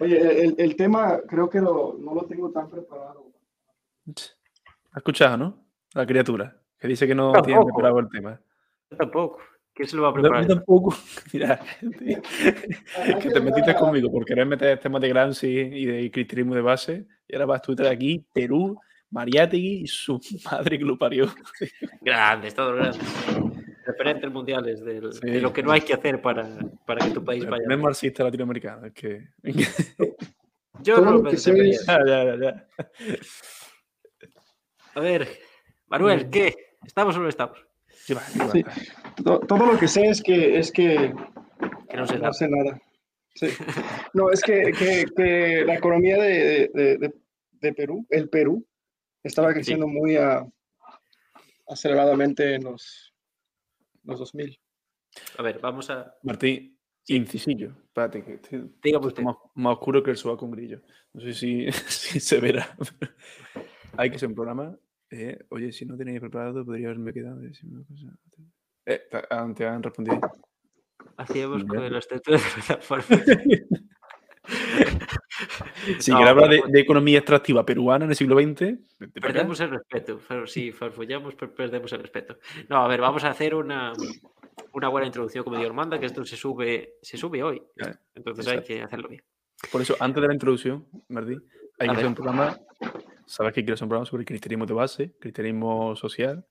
Oye, el, el tema creo que lo, no lo tengo tan preparado. ¿Has escuchado, no? La criatura, que dice que no tiene preparado el tema. Yo tampoco. ¿Quién se lo va a preparar? Yo tampoco. Mira, que te metiste conmigo por querer meter temas de Gramsci y de cristianismo de base. Y ahora vas tú aquí, Perú, Mariátegui y su madre que lo parió. Grandes, todos grandes. Referentes mundiales de lo que no hay que hacer para, para que tu país vaya. No es marxista latinoamericano, es que. Yo no lo pensé. ya, ya, ya. A ver, Manuel, ¿qué? ¿Estamos o no estamos? Sí, Todo, lo que sé es que, es que, no, sé nada. No, es que, que, la economía de, de, de, Perú, el Perú, estaba creciendo muy aceleradamente en los, los 2000. A ver, vamos a... Martín, incisillo. Espérate, que. Más, más, oscuro que el suba con grillo. No sé si, si se verá. Hay que ser un programa eh, oye, si no tenéis preparado, podría haberme quedado. Decir una cosa. Eh, te han respondido. Hacíamos con el estatus de la Si no, hablar de, de, economía extractiva peruana en el siglo XX. Perdemos el respeto. Sí, farfollamos, perdemos el respeto. No, a ver, vamos a hacer una, una buena introducción como Dios manda, que esto se sube, se sube hoy. Entonces hay que hacerlo bien. Por eso, antes de la introducción, Martín, hay que hacer un programa sabes que quiero hacer un programa sobre el cristianismo de base, cristianismo social,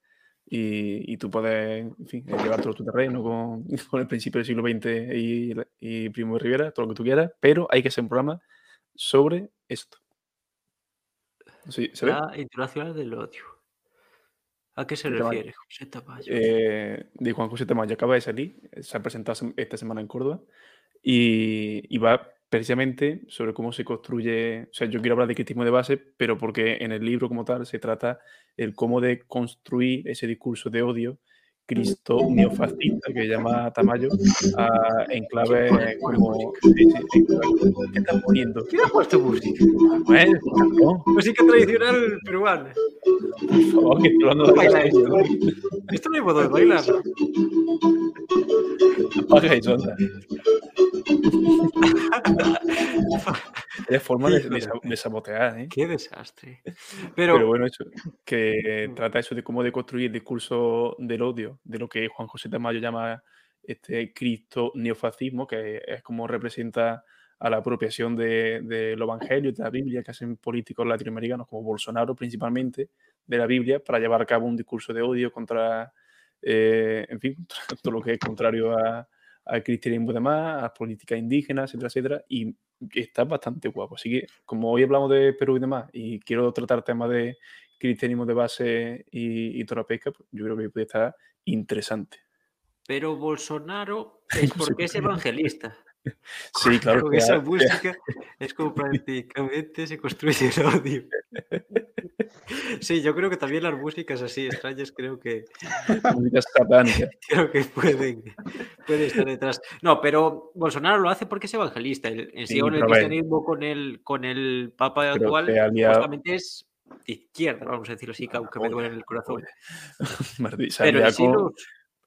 y, y tú puedes, en fin, eh, llevar todo tu terreno con, con, el principio del siglo XX y, y Primo de Rivera, todo lo que tú quieras, pero hay que hacer un programa sobre esto. ¿Sí, ¿se La internacional del odio. ¿A qué se refiere, José Tamayo? Eh, de Juan José Tamayo acaba de salir, se ha presentado esta semana en Córdoba y, y va precisamente sobre cómo se construye, o sea, yo quiero hablar de cristianismo de base, pero porque en el libro como tal se trata el cómo de construir ese discurso de odio Cristo neofascista que llama Tamayo a enclave como ¿qué estás poniendo? ¿Quién ha puesto música? Bueno, no. música tradicional peruana. Por favor, que estoy hablando de esto. esto no hay modo de bailar. Apaga y onda. Es forma de, de, sabotear, ¿eh? Qué desastre. Pero, Pero bueno, eso, que trata eso de cómo de construir el discurso del odio, de lo que Juan José de Mayo llama este Cristo neofascismo, que es como representa a la apropiación de, de los evangelios, de la Biblia, que hacen políticos latinoamericanos como Bolsonaro principalmente, de la Biblia, para llevar a cabo un discurso de odio contra, eh, en fin, todo lo que es contrario a, al cristianismo y demás, a las políticas indígenas, etcétera, etcétera, y está bastante guapo. Así que, como hoy hablamos de Perú y demás, y quiero tratar temas de cristianismo de base y, y pesca, pues yo creo que puede estar interesante. Pero Bolsonaro es porque es evangelista. Sí, claro. Con esa música es como prácticamente se construye el odio. Sí, yo creo que también las músicas así extrañas creo que. Músicas satánicas. Creo que pueden, pueden estar detrás. No, pero Bolsonaro lo hace porque es evangelista. El, en sí, el cristianismo con el, con el Papa actual justamente es de izquierda, vamos a decirlo así, aunque me duele el corazón. pero en sí los,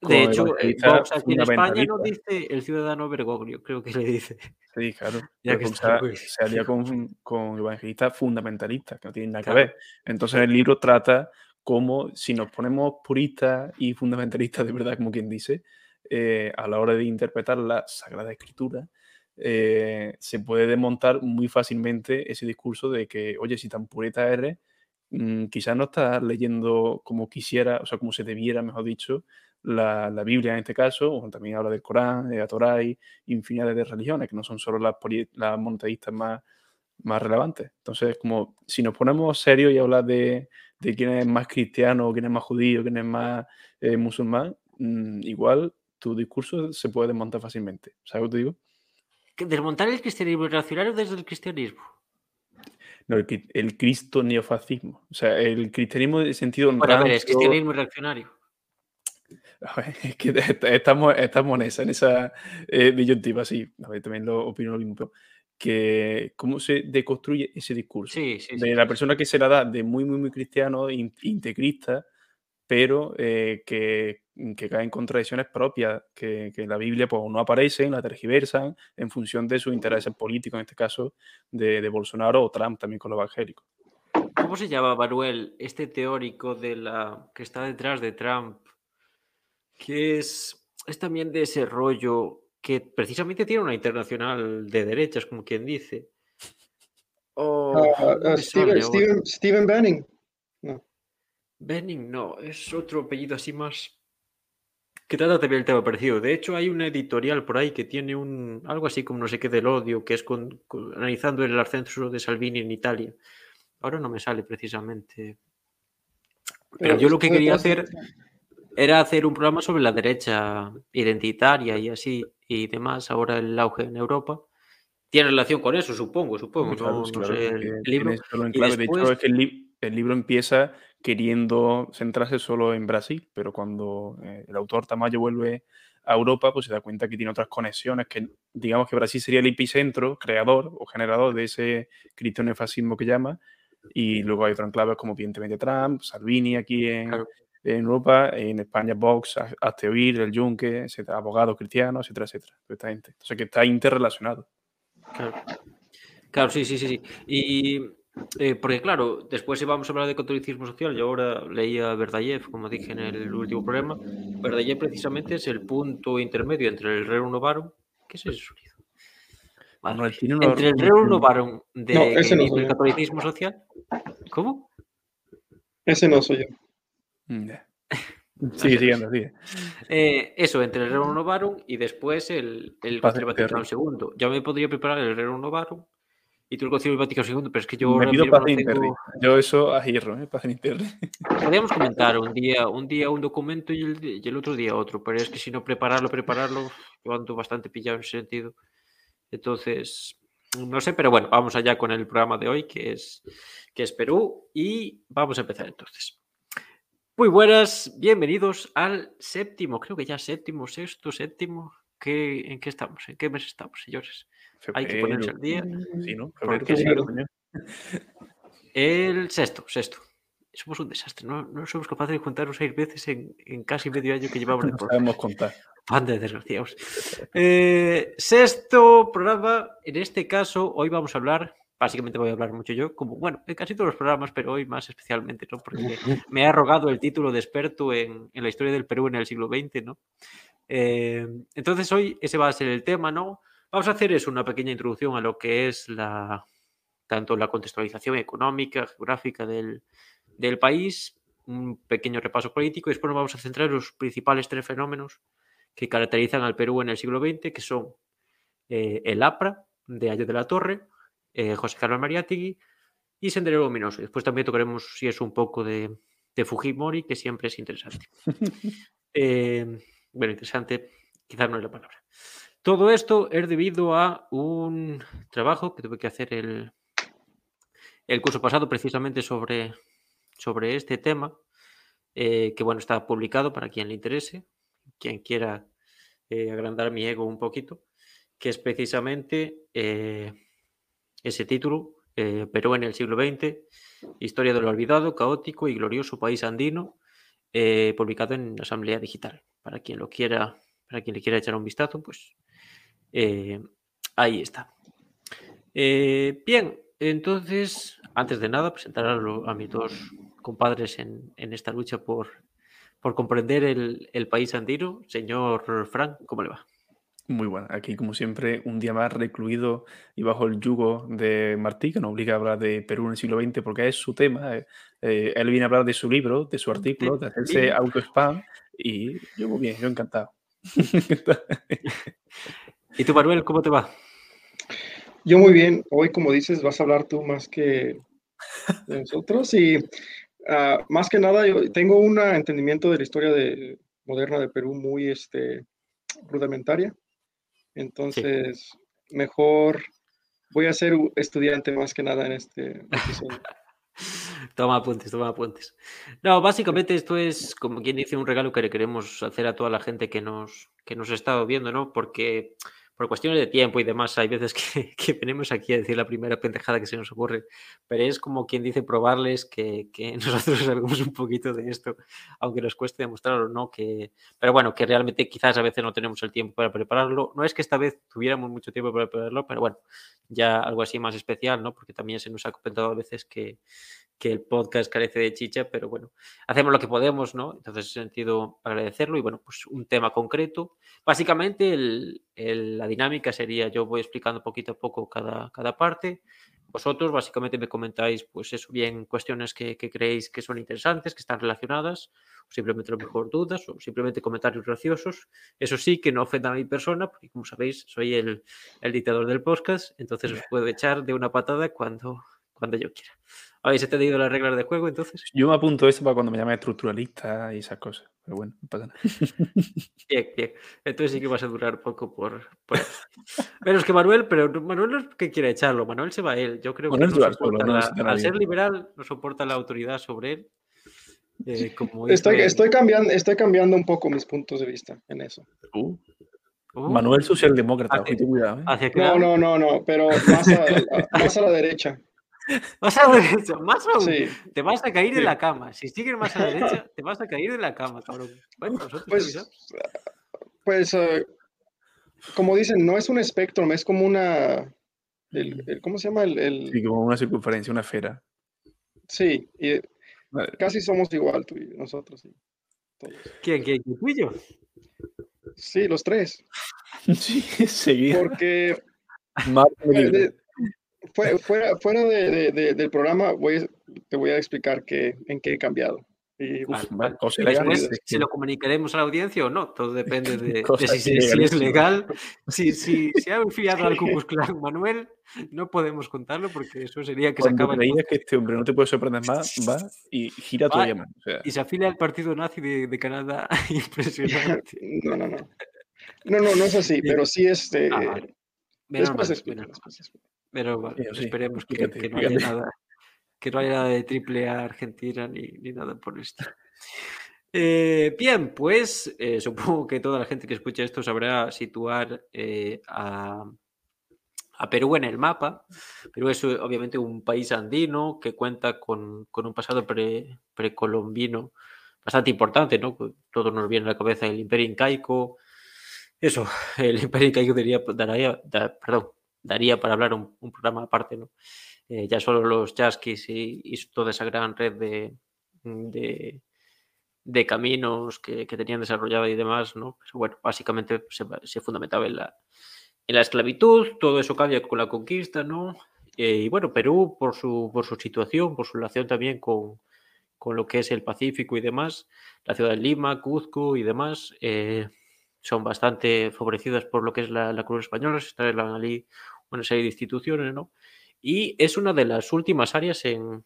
de hecho, eh, Vox aquí en España no dice el ciudadano Bergoglio, creo que le dice. Sí, claro. Ya que está, se alía con, con evangelistas fundamentalistas, que no tienen nada que ver. Entonces el libro trata cómo si nos ponemos puristas y fundamentalistas de verdad, como quien dice, eh, a la hora de interpretar la Sagrada Escritura, eh, se puede desmontar muy fácilmente ese discurso de que, oye, si tan pureta eres, mm, quizás no estás leyendo como quisiera, o sea, como se debiera, mejor dicho, la, la, Biblia en este caso, o también habla del Corán, de la Torá y infinidad de religiones, que no son solo las, las monoteístas más, más relevantes. Entonces, como si nos ponemos serios y hablar de, de quién es más cristiano, quién es más judío, quién es más eh, musulmán, mmm, igual tu discurso se puede desmontar fácilmente. ¿Sabes lo que te digo? ¿Desmontar el cristianismo reaccionario desde el cristianismo? No, el, el cristo neofascismo. O sea, el cristianismo en sentido... Bueno, a ver, es cristianismo reaccionario. Es que estamos, estamos en esa, en esa eh, disyuntiva, sí. A ver, también lo opino lo mismo, pero que cómo se deconstruye ese discurso. Sí, sí, de la persona que se la da de muy, muy, muy cristiano, integrista, pero eh, que que caen contradicciones propias, que, que, en la Biblia pues, no aparecen, la tergiversan en función de sus intereses políticos, en este caso de, de Bolsonaro o Trump también con los evangélicos. ¿Cómo se llama, Manuel, este teórico de la que está detrás de Trump? Que es, es también de ese rollo que precisamente tiene una internacional de derechas, como quien dice. Oh, Steven, Benning. No. Benning no, es otro apellido así más que trata también el tema parecido. De hecho, hay una editorial por ahí que tiene un algo así como no sé qué del odio, que es analizando el ascenso de Salvini en Italia. Ahora no me sale precisamente. Pero, yo lo que quería hacer era hacer un programa sobre la derecha identitaria y así y demás, ahora el auge en Europa. Tiene relación con eso, supongo, supongo. no, sé, el, libro. De hecho, es que el, libro empieza queriendo centrarse solo en Brasil, pero cuando eh, el autor Tamayo vuelve a Europa, pues se da cuenta que tiene otras conexiones, que digamos que Brasil sería el epicentro, creador o generador de ese cristianofascismo que llama, y luego hay otras enclaves como evidentemente Trump, Salvini aquí en, Europa, en España Vox, Hazte Oír, El Yunque, etcétera, abogados cristianos, etcétera, etcétera. Esta gente. Entonces que está interrelacionado. Claro. Claro, sí, sí, sí. sí. Y eh, porque claro, después íbamos a hablar de catolicismo social, yo ahora leía Verdayev, como dije en el último programa. Verdayev precisamente es el punto intermedio entre el Rerum Novarum, ¿qué es ese sonido? Entre el Rerum Baron de catolicismo social. ¿Cómo? Ese no soy yo. Mm, sí, siguiendo, sigue. Eh, eso, entre el Rerum Novarum y después el, el Concilio Vaticano II. Ya me podría preparar el Rerum Novarum y tú el Concilio Vaticano II, pero es que yo. Me pido no tengo... Yo eso a hierro, ¿eh? Paz Podríamos comentar un día, un día un documento y el, y el, otro día otro, pero es que si no prepararlo, prepararlo, yo ando bastante pillado en ese sentido. Entonces, no sé, pero bueno, vamos allá con el programa de hoy, que es, que es Perú, y vamos a empezar entonces. Muy buenas, bienvenidos al séptimo, creo que ya séptimo, sexto, séptimo. ¿Qué, ¿En qué estamos? ¿En qué mes estamos, señores? Hay que ponerse al día. Sí, ¿no? El sexto, sexto somos un desastre. No, no somos capaces de contarnos seis veces en, en, casi medio año que llevamos de No sabemos contar. Pan de desgraciados. Eh, sexto programa. En este caso, hoy vamos a hablar. Básicamente voy a hablar mucho yo, como bueno, en casi todos los programas, pero hoy más especialmente, ¿no? Porque me ha rogado el título de experto en, en la historia del Perú en el siglo XX, ¿no? Eh, entonces hoy ese va a ser el tema, ¿no? Vamos a hacer es una pequeña introducción a lo que es la tanto la contextualización económica, geográfica del, del país, un pequeño repaso político y después nos vamos a centrar en los principales tres fenómenos que caracterizan al Perú en el siglo XX, que son eh, el APRA de Ayo de la Torre, eh, José Carlos Mariátegui y Sendero Luminoso. Después también tocaremos si es un poco de, Fujimori, que siempre es interesante. Eh, bueno, interesante, quizás no es la palabra. Todo esto es debido a un trabajo que tuve que hacer el, el curso pasado precisamente sobre sobre este tema, eh, que bueno, está publicado para quien le interese, quien quiera eh, agrandar mi ego un poquito, que es precisamente eh, ese título, Perú en el siglo XX, Historia del olvidado, caótico y glorioso país andino, publicado en Asamblea Digital. Para quien lo quiera, para quien le quiera echar un vistazo, pues ahí está. bien, entonces, antes de nada, presentar a, mis dos compadres en, esta lucha por, por comprender el, país andino. Señor Frank, ¿cómo le va? Muy bueno. Aquí, como siempre, un día más recluido y bajo el yugo de Martí, que nos obliga a hablar de Perú en el siglo XX porque es su tema. Eh, eh, él viene a hablar de su libro, de su artículo, de hacerse auto-spam y yo muy bien, yo encantado. ¿Y tú, Manuel, cómo te va? Yo muy bien. Hoy, como dices, vas a hablar tú más que nosotros y ah, más que nada yo tengo un entendimiento de la historia de, moderna de Perú muy este, rudimentaria. Entonces, mejor voy a ser estudiante más que nada en este episodio. Toma apuntes, toma apuntes. No, básicamente esto es, como quien dice, un regalo que le queremos hacer a toda la gente que nos, que nos ha estado viendo, ¿no? Porque por cuestiones de tiempo y demás, hay veces que, que, venimos aquí a decir la primera pendejada que se nos ocurre, pero es como quien dice probarles que, nosotros sabemos un poquito de esto, aunque nos cueste demostrarlo, ¿no? Que, pero bueno, que realmente quizás a veces no tenemos el tiempo para prepararlo. No es que esta vez tuviéramos mucho tiempo para prepararlo, pero bueno, ya algo así más especial, ¿no? Porque también se nos ha comentado a veces que, que el podcast carece de chicha, pero bueno, hacemos lo que podemos, ¿no? Entonces, en ese sentido, agradecerlo y bueno, pues un tema concreto. Básicamente, el, la dinámica sería, yo voy explicando poquito a poco cada, cada parte. Vosotros básicamente me comentáis, pues eso, bien cuestiones que, que creéis que son interesantes, que están relacionadas, o simplemente a lo mejor dudas, o simplemente comentarios graciosos. Eso sí, que no ofenda a mi persona, porque como sabéis, soy el, el dictador del podcast, entonces os puedo echar de una patada cuando, cuando yo quiera. ¿Habéis entendido las reglas de juego entonces? Yo me apunto eso para cuando me llame estructuralista y esas cosas. Pero bueno, no pasa nada. Bien, bien. Entonces sí que vas a durar poco por, por Menos que Manuel, pero Manuel no es que quiera echarlo. Manuel se va a él. Yo creo que no soporta la, al ser liberal no soporta la autoridad sobre él. Eh, estoy, estoy, cambiando, estoy cambiando un poco mis puntos de vista en eso. Uh. Uh. Manuel socialdemócrata, cuidado. ¿eh? No, no, no, no, pero más a, más a la derecha. Más a la derecha, más aún. Te vas a caer de la cama. Si sigues más a la derecha, te vas a caer de la cama, cabrón. Bueno, pues, pues uh, como dicen, no es un espectro, es como una. El, ¿Cómo se llama? El, Sí, como una circunferencia, una esfera. Sí, y casi somos igual tú y nosotros. Sí, ¿Quién, quién, quién? ¿Tú y yo? Sí, los tres. sí, seguido. Porque fuera, fuera de, de, del programa, voy, te voy a explicar que, en qué he cambiado. Y, si lo comunicaremos a la audiencia o no, todo depende de, si, si, es legal. Si, si, si ha enfiado al Ku Manuel, no podemos contarlo porque eso sería que Cuando se acaba. creías que este hombre no te puede sorprender más, va y gira todavía más. Y se afilia al partido nazi de, de Canadá. Impresionante. No, no, no. No, no, no es así, pero sí es. de ah, después, después, después, pero bueno, esperemos que, no haya nada, que no haya nada de triple A Argentina ni, ni nada por esto. Eh, bien, pues eh, supongo que toda la gente que escucha esto sabrá situar eh, a, a, Perú en el mapa. Perú es obviamente un país andino que cuenta con, con un pasado pre, precolombino bastante importante, ¿no? Todo nos viene a la cabeza el imperio incaico. Eso, el imperio incaico diría, daría, perdón, daría para hablar un, programa aparte, ¿no? Eh, ya solo los chasquis y, toda esa gran red de, de, caminos que, tenían desarrollado y demás, ¿no? Pero bueno, básicamente se, fundamentaba en la, en la esclavitud, todo eso cambia con la conquista, ¿no? Eh, y bueno, Perú, por su, por su situación, por su relación también con, con lo que es el Pacífico y demás, la ciudad de Lima, Cuzco y demás, eh, son bastante favorecidas por lo que es la, la Cruz Española, se está allí una serie de instituciones, ¿no? Y es una de las últimas áreas en,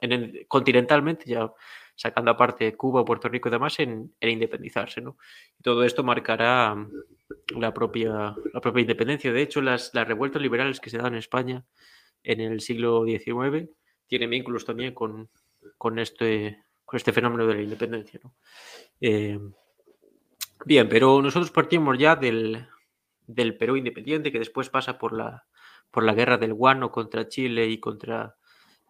en continentalmente, ya sacando aparte Cuba, Puerto Rico y demás, en, independizarse, ¿no? Y todo esto marcará la propia, la propia independencia. De hecho, las, las revueltas liberales que se dan en España en el siglo XIX tienen vínculos también con, con, este, con este fenómeno de la independencia, ¿no? Eh, bien, pero nosotros partimos ya del, del Perú independiente, que después pasa por la, por la guerra del Guano contra Chile y contra,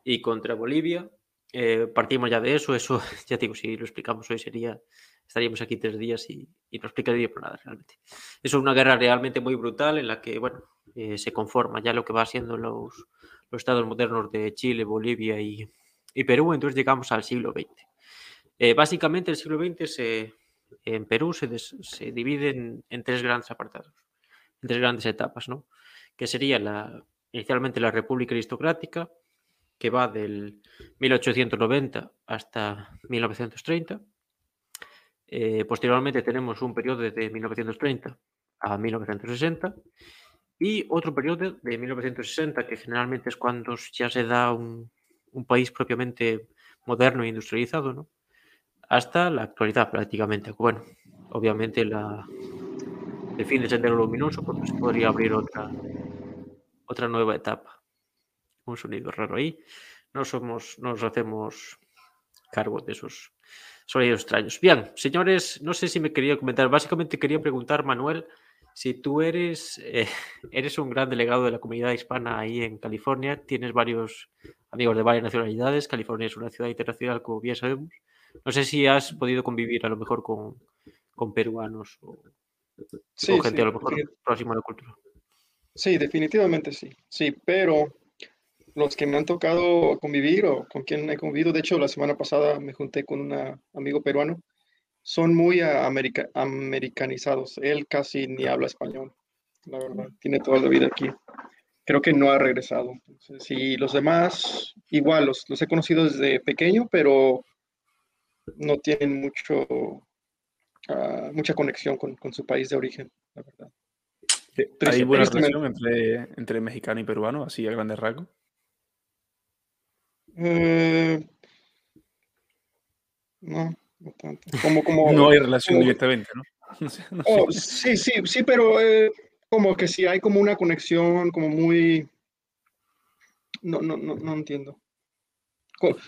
y contra Bolivia. Eh, partimos ya de eso, eso ya digo, si lo explicamos hoy sería, estaríamos aquí tres días y, y no explicaría por nada realmente. Eso es una guerra realmente muy brutal en la que, bueno, eh, se conforma ya lo que va siendo los, los estados modernos de Chile, Bolivia y, y, Perú, entonces llegamos al siglo XX. Eh, básicamente el siglo XX se, en Perú se, se divide en tres grandes apartados tres grandes etapas, ¿no? Que sería la, inicialmente la República Aristocrática, que va del 1890 hasta 1930. Eh, posteriormente tenemos un periodo de 1930 a 1960 y otro periodo de 1960 que generalmente es cuando ya se da un, un país propiamente moderno e industrializado, ¿no? hasta la actualidad prácticamente. Bueno, obviamente la, el fin de Sendero Luminoso, porque se podría abrir otra, otra nueva etapa. Un sonido raro ahí. No somos, nos hacemos cargo de esos sonidos extraños. Bien, señores, no sé si me quería comentar. Básicamente quería preguntar, Manuel, si tú eres, eh, eres un gran delegado de la comunidad hispana ahí en California, tienes varios amigos de varias nacionalidades, California es una ciudad internacional, como bien sabemos. No sé si has podido convivir a lo mejor con, peruanos o, gente a lo mejor próxima a la cultura. Sí, definitivamente sí. Sí, pero los que me han tocado convivir o con quien he convivido, de hecho la semana pasada me junté con un amigo peruano, son muy americanizados. Él casi ni habla español, la verdad, tiene toda la vida aquí. Creo que no ha regresado. y los demás, igual, los, los he conocido desde pequeño, pero no tienen mucho, ah, mucha conexión con, con, su país de origen, la verdad. ¿Hay buena relación entre, entre mexicano y peruano, así a grandes rasgos? Eh, no, no tanto. Como, como, no hay relación directamente, ¿no? Oh, sí, sí, sí, pero eh, como que sí hay como una conexión como muy... No, no, no, no entiendo.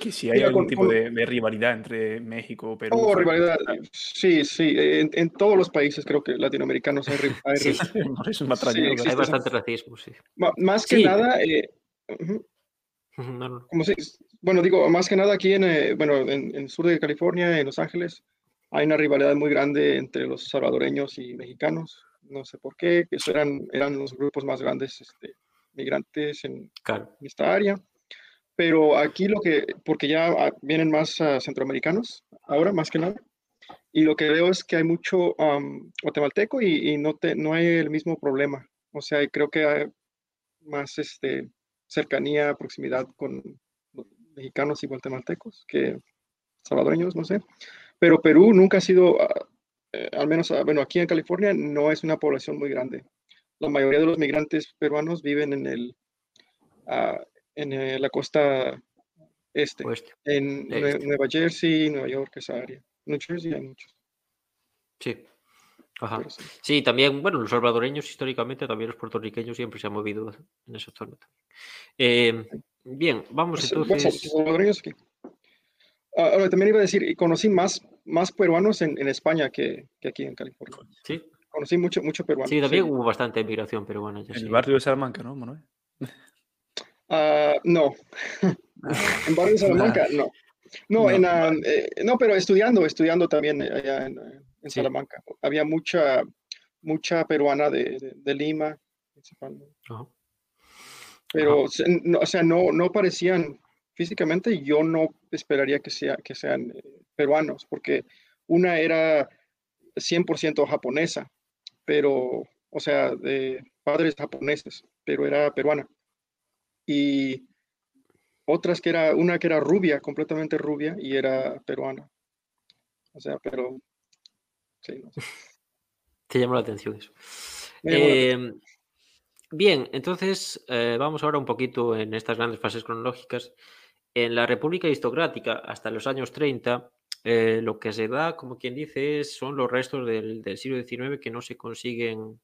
Que si hay algún tipo de, rivalidad entre México Perú. Oh, rivalidad. Sí, sí. En, todos los países, creo que latinoamericanos hay, hay, sí, hay bastante racismo, sí. Más que nada. Eh, como si, bueno, digo, más que nada aquí en, eh, bueno, en, el sur de California, en Los Ángeles, hay una rivalidad muy grande entre los salvadoreños y mexicanos. No sé por qué, que eso eran, eran los grupos más grandes este, migrantes en esta área. Pero aquí lo que, porque ya ah, vienen más uh, centroamericanos, ahora más que nada, y lo que veo es que hay mucho guatemalteco y, y, no, te, no hay el mismo problema. O sea, creo que hay más este, cercanía, proximidad con mexicanos y guatemaltecos que salvadoreños, no sé. Pero Perú nunca ha sido, ah, eh, al menos, ah, bueno, aquí en California no es una población muy grande. La mayoría de los migrantes peruanos viven en el, en eh, la costa este, en Nueva Jersey, Nueva York, esa área. New Jersey hay muchos. Sí. Ajá. Sí. también, bueno, los salvadoreños históricamente, también los puertorriqueños siempre se han movido en esa zona. Eh, bien, vamos pues, entonces. los salvadoreños aquí. Ah, ahora, también iba a decir, conocí más, más peruanos en, en España que, que, aquí en California. Sí. Conocí mucho, mucho peruano. Sí, también hubo bastante migración peruana. en el barrio de Salamanca, ¿no, Manuel? Ah, no. en Barrio de Salamanca, no. No, En, ah, eh, no, pero estudiando, estudiando también allá en, en Salamanca. Había mucha, mucha peruana de, de, Lima, principalmente. Pero, o sea, no, no parecían físicamente, yo no esperaría que, sea, que sean eh, peruanos, porque una era 100% japonesa, pero, o sea, de padres japoneses, pero era peruana y otras que era, una que era rubia, completamente rubia, y era peruana. O sea, pero... Sí, no sé. Te llamó la atención eso. Em, bien, entonces eh, vamos ahora un poquito en estas grandes fases cronológicas. En la República Aristocrática, hasta los años 30, eh, lo que se da, como quien dice, son los restos del, del siglo XIX que no se consiguen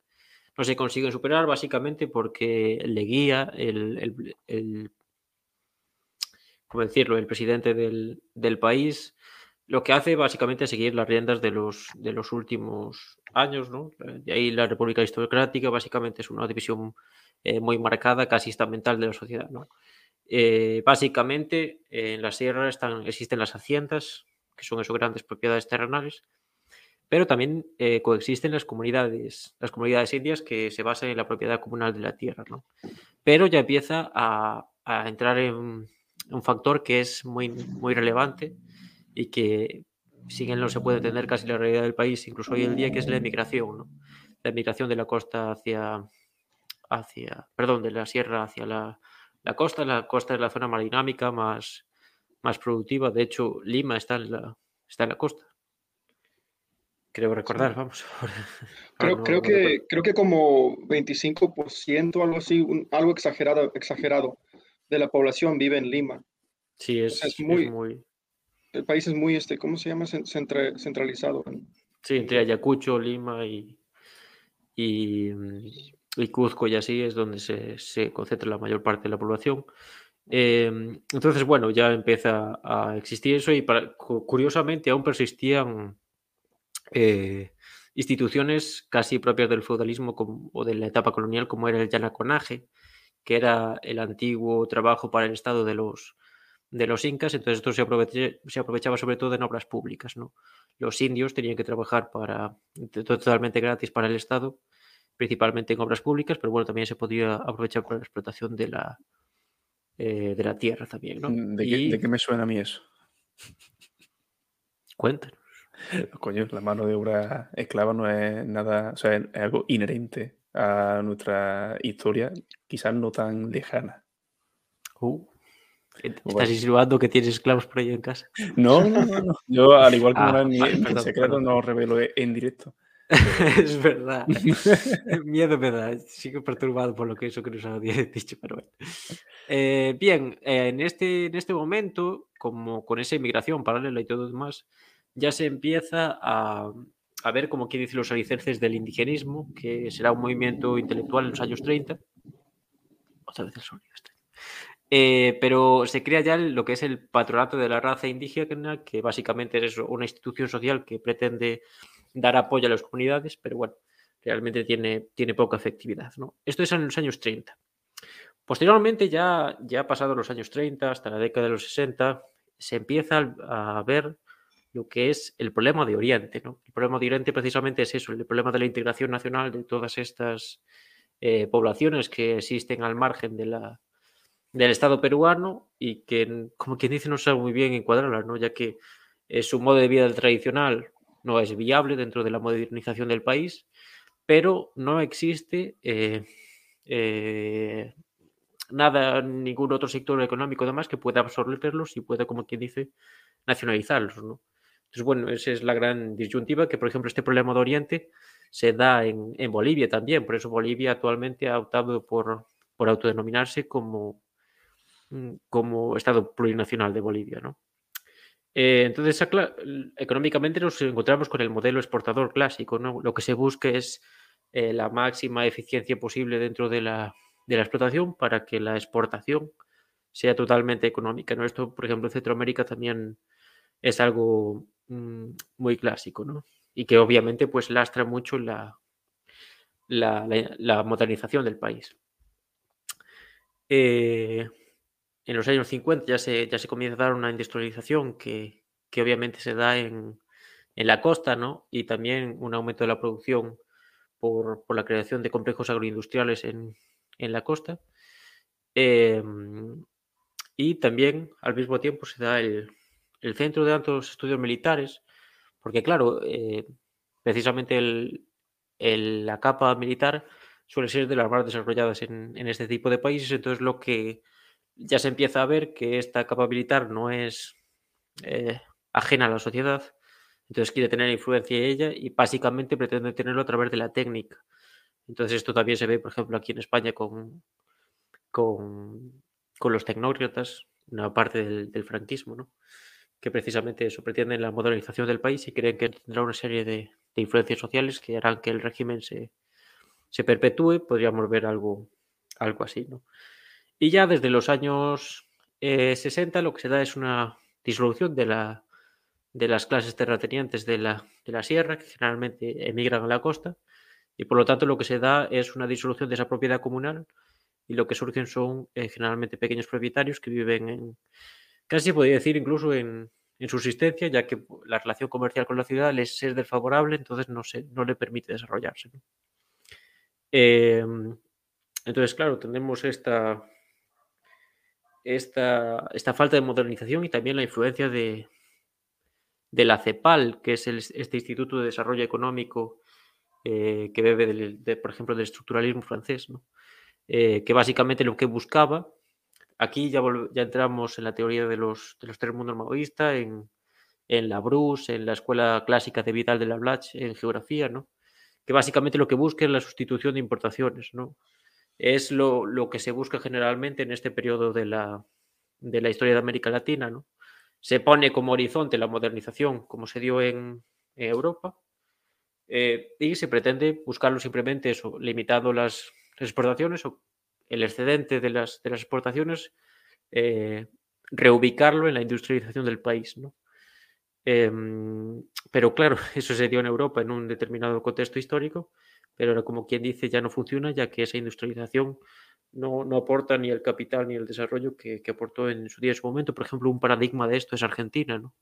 no se consiguen superar básicamente porque le guía el, el, ¿cómo decirlo? el presidente del, país lo que hace básicamente es seguir las riendas de los, de los últimos años, ¿no? De ahí la República Aristocrática básicamente es una división eh, muy marcada, casi estamental de la sociedad, ¿no? Eh, básicamente en la sierra están, existen las haciendas, que son esas grandes propiedades terrenales, pero también eh, coexisten las comunidades, las comunidades indias que se basan en la propiedad comunal de la tierra, ¿no? Pero ya empieza a, entrar en un factor que es muy, muy relevante y que sin él no se puede entender casi la realidad del país, incluso hoy en día, que es la emigración, ¿no? La emigración de la costa hacia, hacia perdón, de la sierra hacia la, la costa. La costa es la zona más dinámica, más, más productiva. De hecho, Lima está en la, está en la costa. Creo recordar, vamos. creo, creo, que, creo que como 25%, algo así, algo exagerado, exagerado de la población vive en Lima. Sí, es, muy, El país es muy, este, ¿cómo se llama? centralizado. Sí, entre Ayacucho, Lima y, y, y, Cuzco y así es donde se, se, concentra la mayor parte de la población. Em, entonces, bueno, ya empieza a existir eso y curiosamente aún persistían eh, instituciones casi propias del feudalismo o de la etapa colonial, como era el yanaconaje, que era el antiguo trabajo para el Estado de los, de los incas, entonces esto se, se aprovechaba sobre todo en obras públicas. ¿no? Los indios tenían que trabajar para, totalmente gratis para el Estado, principalmente en obras públicas, pero bueno, también se podía aprovechar para la explotación de la, eh, de la tierra también. ¿no? Mm, ¿De, qué, me suena a mí eso? Cuéntanos. Coño, la mano de obra esclava no es nada, o sea, es algo inherente a nuestra historia, quizás no tan lejana. Uh, ¿Estás insinuando que tienes esclavos por ahí en casa? No, no, no. Yo, al igual que ah, mi, secreto, no revelo en directo. es verdad. Miedo me da. Sigo perturbado por lo que eso que nos había dicho, pero bueno. Eh, bien, en, este, en este momento, como con esa inmigración paralela y todo demás, ya se empieza a, a ver, como quien dice, los alicerces del indigenismo, que será un movimiento intelectual en los años 30. Otra vez el sonido. Eh, pero se crea ya lo que es el patronato de la raza indígena, que básicamente es una institución social que pretende dar apoyo a las comunidades, pero bueno, realmente tiene, tiene poca efectividad. ¿no? Esto es en los años 30. Posteriormente, ya, ya pasado los años 30, hasta la década de los 60, se empieza a ver lo que es el problema de Oriente. ¿no? El problema de Oriente precisamente es eso, el problema de la integración nacional de todas estas eh, poblaciones que existen al margen de la, del Estado peruano y que, como quien dice, no sabe muy bien encuadrarlas, ¿no? ya que eh, su modo de vida tradicional no es viable dentro de la modernización del país, pero no existe eh, eh, nada, ningún otro sector económico además que pueda absorberlos y pueda, como quien dice, nacionalizarlos. ¿no? Entonces, bueno, esa es la gran disyuntiva, que por ejemplo este problema de Oriente se da en, en Bolivia también, por eso Bolivia actualmente ha optado por, por autodenominarse como Mm, como Estado plurinacional de Bolivia. ¿no? Eh, entonces, económicamente nos encontramos con el modelo exportador clásico. ¿no? Lo que se busca es eh, la máxima eficiencia posible dentro de la, de la, explotación para que la exportación sea totalmente económica. ¿no? Esto, por ejemplo, en Centroamérica también es algo muy clásico ¿no? y que obviamente pues lastra mucho la, la, la modernización del país. Eh, en los años 50 ya se, ya se comienza a dar una industrialización que, que obviamente se da en, en, la costa, ¿no? Y también un aumento de la producción por, por la creación de complejos agroindustriales en, en la costa. Em, y también al mismo tiempo se da el, el centro de altos estudios militares, porque claro, eh, precisamente la capa militar suele ser de las más desarrolladas en, en este tipo de países, entonces lo que ya se empieza a ver que esta capa militar no es eh, ajena a la sociedad, entonces quiere tener influencia en ella y básicamente pretende tenerlo a través de la técnica. Entonces esto también se ve, por ejemplo, aquí en España con, con, los tecnócratas, una parte del, franquismo, ¿no? Que precisamente eso pretenden la modernización del país y creen que tendrá una serie de, influencias sociales que harán que el régimen se, se perpetúe, podríamos ver algo, algo así. ¿no? Y ya desde los años 60 eh, lo que se da es una disolución de, la, de las clases terratenientes de la, de la sierra, que generalmente emigran a la costa, y por lo tanto lo que se da es una disolución de esa propiedad comunal y lo que surgen son eh, generalmente pequeños propietarios que viven en, casi podría decir incluso en, en, subsistencia, ya que la relación comercial con la ciudad es desfavorable, entonces no, se, no le permite desarrollarse. Em, entonces, claro, tenemos esta, esta, esta falta de modernización y también la influencia de, de la CEPAL, que es este Instituto de Desarrollo Económico eh, que bebe, de, por ejemplo, del estructuralismo francés. Eh, que básicamente lo que buscaba, aquí ya, entramos en la teoría de los, de los tres mundos maoístas, en, en la Bruce, en la escuela clásica de Vidal de la Blache, en geografía, ¿no? que básicamente lo que busca es la sustitución de importaciones, ¿no? es lo, que se busca generalmente en este periodo de la, de la historia de América Latina. ¿no? Se pone como horizonte la modernización, como se dio en, Europa, eh, y se pretende buscarlo simplemente eso, limitando las, exportaciones o el excedente de las, de las exportaciones, eh, reubicarlo en la industrialización del país. ¿no? Em, pero claro, eso se dio en Europa en un determinado contexto histórico, pero como quien dice ya no funciona, ya que esa industrialización no, no aporta ni el capital ni el desarrollo que, que, aportó en su día en su momento. Por ejemplo, un paradigma de esto es Argentina, ¿no?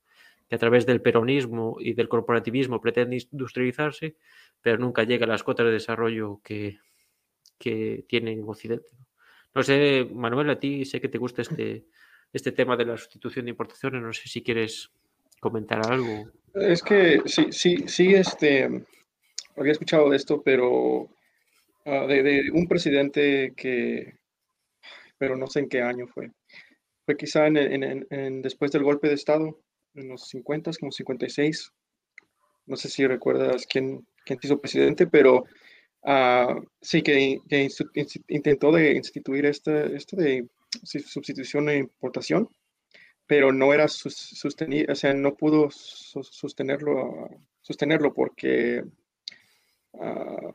que a través del peronismo y del corporativismo pretende industrializarse, pero nunca llega a las cotas de desarrollo que, que tiene en Occidente. No sé, Manuel, a ti sé que te gusta este, este tema de la sustitución de importaciones, no sé si quieres comentar algo. Es que sí, sí, sí, este, había escuchado de esto, pero uh, de, un presidente que, pero no sé en qué año fue. Fue quizá en, después del golpe de Estado, en los 50, como 56. No sé si recuerdas quién, quién hizo presidente, pero uh, sí que, que, intentó de instituir este, esto de sustitución e importación pero no era sostenible, o sea, no pudo sostenerlo, sostenerlo porque uh,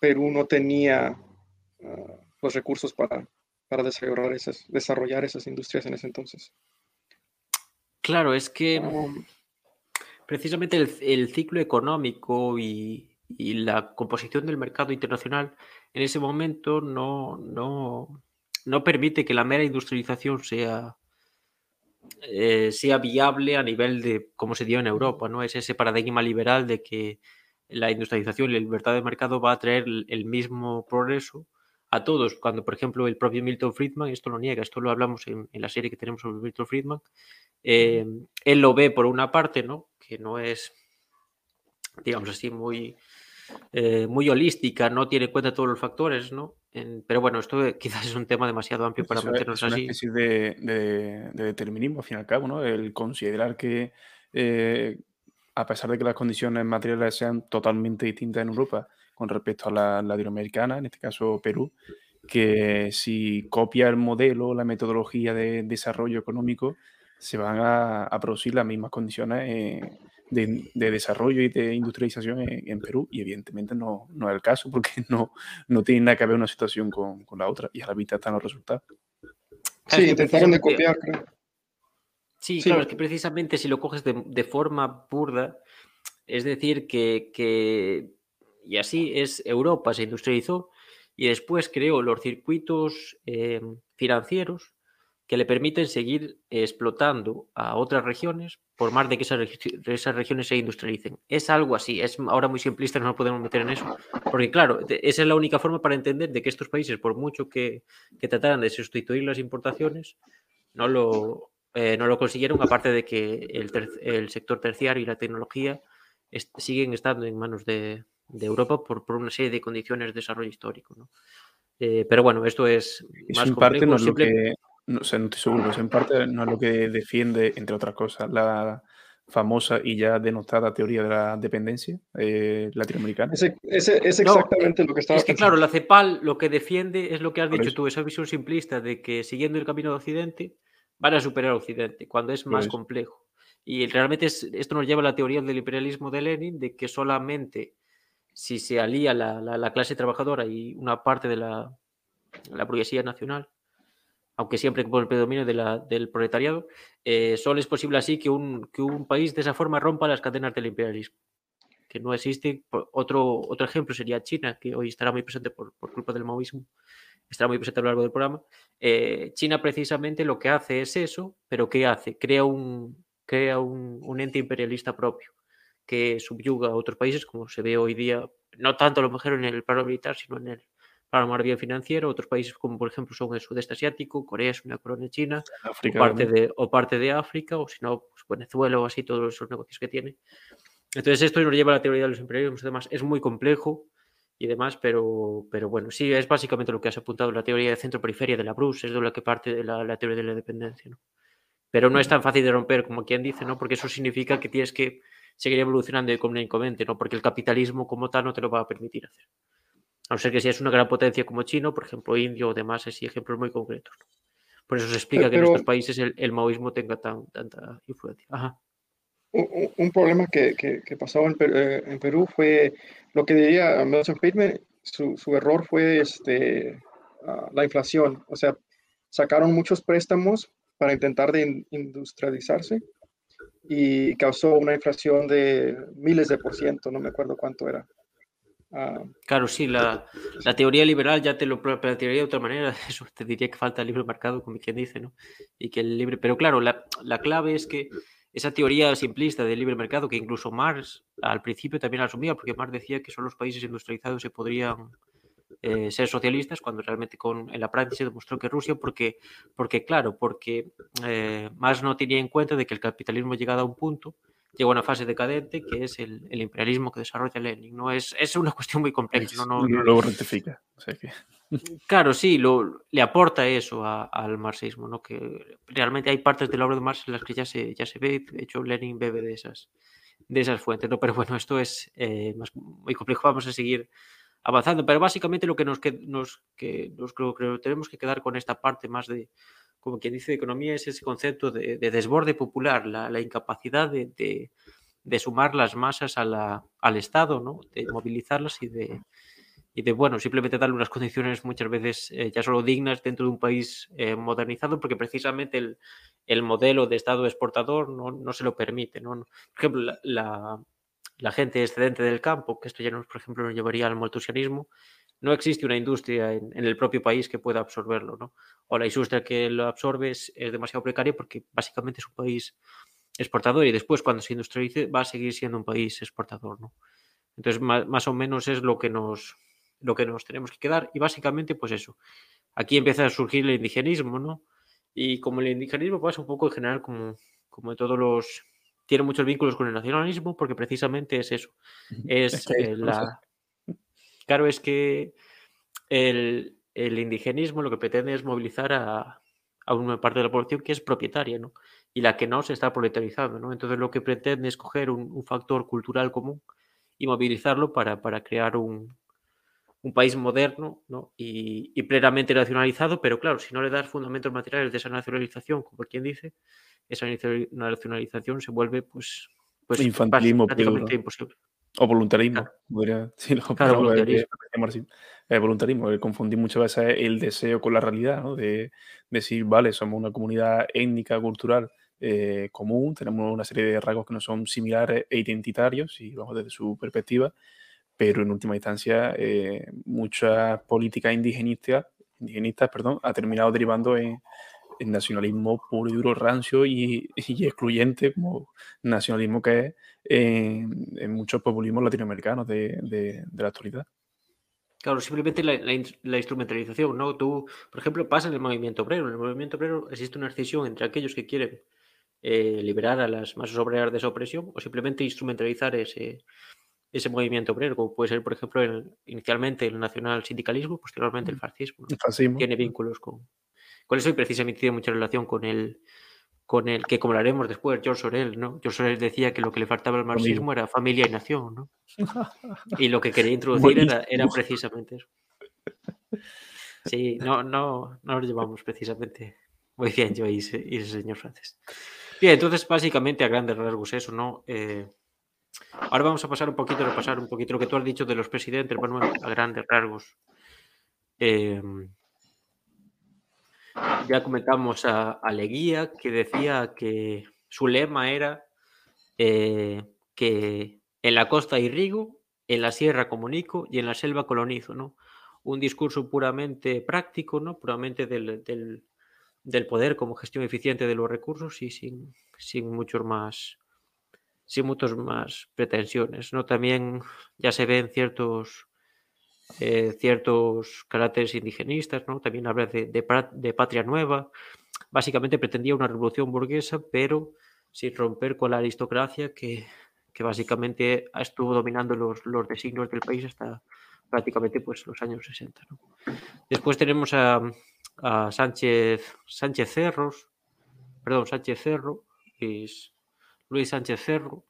Perú no tenía uh, los recursos para, para desarrollar, esas, desarrollar esas industrias en ese entonces. Claro, es que um, precisamente el, el ciclo económico y, y, la composición del mercado internacional en ese momento no, no, no permite que la mera industrialización sea eh, sea viable a nivel de cómo se dio en Europa, ¿no? Es ese paradigma liberal de que la industrialización y la libertad de mercado va a traer el mismo progreso a todos, cuando por ejemplo el propio Milton Friedman, esto lo niega, esto lo hablamos en, en la serie que tenemos sobre Milton Friedman, eh, él lo ve por una parte, ¿no? Que no es, digamos así, muy, eh, muy holística, no tiene en cuenta todos los factores, ¿no? En, pero bueno, esto quizás es un tema demasiado amplio para meternos es así. Una especie de, de, de, determinismo, al fin y al cabo, ¿no? El considerar que, eh, a pesar de que las condiciones materiales sean totalmente distintas en Europa con respecto a la latinoamericana, en este caso Perú, que si copia el modelo, la metodología de desarrollo económico, se van a, a producir las mismas condiciones. Eh, de, de, desarrollo y de industrialización en, en, Perú y evidentemente no, no es el caso porque no, no tiene nada que ver una situación con, con la otra y a la vista están los resultados. Sí, intentaron de copiar, creo. Sí, sí, claro, es que precisamente si lo coges de, de forma burda, es decir, que, que, y así es, Europa se industrializó y después creó los circuitos eh, financieros que le permiten seguir explotando a otras regiones por más de que esas, esas, regiones se industrialicen. Es algo así, es ahora muy simplista, no nos podemos meter en eso, porque claro, esa es la única forma para entender de que estos países, por mucho que, que trataran de sustituir las importaciones, no lo, eh, no lo consiguieron, aparte de que el, ter el sector terciario y la tecnología est siguen estando en manos de, de Europa por, por, una serie de condiciones de desarrollo histórico. ¿no? Eh, pero bueno, esto es, es más complejo. Parte no es Siempre... que no sé, no estoy seguro, eso en parte no es lo que defiende, entre otras cosas, la famosa y ya denostada teoría de la dependencia eh, latinoamericana. Es exactamente no, lo que estaba Es que claro, la CEPAL lo que defiende es lo que has Por dicho eso. tú, esa visión simplista de que siguiendo el camino de Occidente van a superar a Occidente, cuando es más complejo. Y realmente es, esto nos lleva a la teoría del imperialismo de Lenin, de que solamente si se alía la, la, la clase trabajadora y una parte de la, la burguesía nacional, aunque siempre por el predominio de del proletariado, eh, solo es posible así que un, que un país de esa forma rompa las cadenas del imperialismo. Que no existe. Otro, otro ejemplo sería China, que hoy estará muy presente por, por culpa del maoísmo, estará muy presente a lo largo del programa. Eh, China precisamente lo que hace es eso, pero ¿qué hace? Crea un, crea un, un ente imperialista propio que subyuga a otros países, como se ve hoy día, no tanto a lo mejor en el plano militar, sino en el, para el bien financiero. Otros países, como por ejemplo son el sudeste asiático, Corea es una colonia china, África, o, parte de, o parte de África, o si no, pues Venezuela o así, todos esos negocios que tiene. Entonces, esto nos lleva a la teoría de los imperialismos y demás. Es muy complejo y demás, pero, pero bueno, sí, es básicamente lo que has apuntado, la teoría de centro-periferia de la Bruce, es de la que parte de la, la teoría de la dependencia. ¿no? Pero no es tan fácil de romper como quien dice, ¿no? Porque eso significa que tienes que seguir evolucionando económicamente, ¿no? Porque el capitalismo como tal no te lo va a permitir hacer. A no ser que si es una gran potencia como Chino, por ejemplo, Indio o demás, así ejemplos muy concretos. ¿no? Por eso se explica Pero, que en estos países el, el maoísmo tenga tan, tanta influencia. Ajá. Un, un, problema que, que, que pasó en, Perú, eh, en, Perú fue lo que diría Milton Friedman, su, su error fue este, uh, la inflación. O sea, sacaron muchos préstamos para intentar de industrializarse y causó una inflación de miles de por ciento, no me acuerdo cuánto era. Ah, claro, sí, la, teoría liberal ya te lo plantearía de otra manera. Eso te diría que falta el libre mercado, como quien dice, ¿no? Y que el libre. Pero claro, la, la clave es que esa teoría simplista del libre mercado, que incluso Marx al principio también asumía, porque Marx decía que solo los países industrializados se podrían eh, ser socialistas, cuando realmente con, en la práctica demostró que Rusia, porque, porque claro, porque eh, Marx no tenía en cuenta de que el capitalismo llegado a un punto llega a una fase decadente que es el, imperialismo que desarrolla Lenin. ¿no? Es, es una cuestión muy compleja. No, no, luego rectifica. Claro, sí, lo, le aporta eso al marxismo, ¿no? que realmente hay partes de la obra de Marx en las que ya se, ya se ve, de hecho Lenin bebe de esas, de esas fuentes, ¿no? pero bueno, esto es eh, muy complejo, vamos a seguir avanzando, pero básicamente lo que nos, que, nos, que nos creo, creo, tenemos que quedar con esta parte más de, como quien dice de economía, es ese concepto de, desborde popular, la, incapacidad de, sumar las masas al Estado, ¿no? de movilizarlas y de, y de, bueno, simplemente darle unas condiciones muchas veces eh, ya solo dignas dentro de un país eh, modernizado, porque precisamente el, modelo de Estado exportador no, se lo permite. ¿no? Por ejemplo, la, la, gente excedente del campo, que esto ya nos, por ejemplo, nos llevaría al maltusianismo, no existe una industria en, el propio país que pueda absorberlo, ¿no? O la industria que lo absorbe es, demasiado precaria porque básicamente es un país exportador y después cuando se industrialice va a seguir siendo un país exportador, ¿no? Entonces, más, o menos es lo que nos lo que nos tenemos que quedar y básicamente pues eso. Aquí empieza a surgir el indigenismo, ¿no? Y como el indigenismo pasa un poco en general como como todos los tiene muchos vínculos con el nacionalismo porque precisamente es eso. Es la Claro, es que el, indigenismo lo que pretende es movilizar a, una parte de la población que es propietaria, ¿no? Y la que no se está proletarizando, ¿no? Entonces lo que pretende es coger un, factor cultural común y movilizarlo para, crear un, país moderno ¿no? y, plenamente nacionalizado, pero claro, si no le das fundamentos materiales de esa nacionalización, como quien dice, esa nacionalización se vuelve pues, pues imposible. O voluntarismo. Podría, sí, claro, voluntarismo. Eh, voluntarismo, eh, confundir muchas veces el deseo con la realidad, ¿no? De, decir, vale, somos una comunidad étnica, cultural eh, común, tenemos una serie de rasgos que no son similares e identitarios, y vamos desde su perspectiva, pero en última instancia, muchas políticas indigenistas, indigenistas perdón, ha terminado derivando en, nacionalismo puro y duro, rancio y, excluyente, como nacionalismo que es en, muchos populismos latinoamericanos de, la actualidad. Claro, simplemente la, instrumentalización, ¿no? Tú, por ejemplo, pasa en el movimiento obrero. En el movimiento obrero existe una escisión entre aquellos que quieren eh, liberar a las masas obreras de esa opresión o simplemente instrumentalizar ese, ese movimiento obrero, como puede ser, por ejemplo, inicialmente el nacional sindicalismo, posteriormente el fascismo. El fascismo. Tiene vínculos con, con eso y precisamente tiene mucha relación con el, con el que, como lo haremos después, George Sorel, ¿no? George Sorel decía que lo que le faltaba al marxismo era familia y nación, ¿no? Y lo que quería introducir era, precisamente eso. Sí, no, no, no nos llevamos precisamente muy bien yo y ese, señor francés. Bien, entonces básicamente a grandes rasgos eso, ¿no? Eh, ahora vamos a pasar un poquito, a repasar un poquito lo que tú has dicho de los presidentes, Manuel, a grandes rasgos. Eh, ya comentamos a, Leguía que decía que su lema era eh, que en la costa irrigo, en la sierra comunico y en la selva colonizo, ¿no? Un discurso puramente práctico, ¿no? Puramente del, del, poder como gestión eficiente de los recursos y sin, sin muchos más sin muchos más pretensiones, ¿no? También ya se ven ciertos eh, ciertos caracteres indigenistas, ¿no? También habla de, patria nueva. Básicamente pretendía una revolución burguesa, pero sin romper con la aristocracia que, que básicamente estuvo dominando los, los, designios del país hasta prácticamente pues, los años 60. Después tenemos a, Sánchez, Sánchez Cerros, perdón, Sánchez Cerro, Luis, Luis Sánchez Cerro,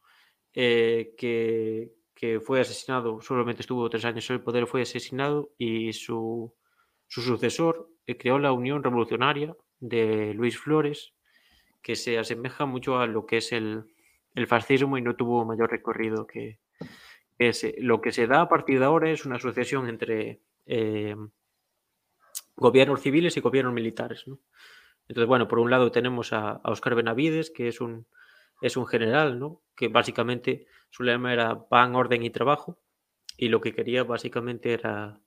eh, que, que fue asesinado, solamente estuvo tres años en el poder, fue asesinado y su, sucesor eh, creó la Unión Revolucionaria de Luis Flores, que se asemeja mucho a lo que es el, fascismo y no tuvo mayor recorrido que ese. Lo que se da a partir de ahora es una asociación entre eh, gobiernos civiles y gobiernos militares. Entonces, bueno, por un lado tenemos a, a Oscar Benavides, que es un es un general, ¿no? Que básicamente su lema era pan, orden y trabajo. Y lo que quería básicamente era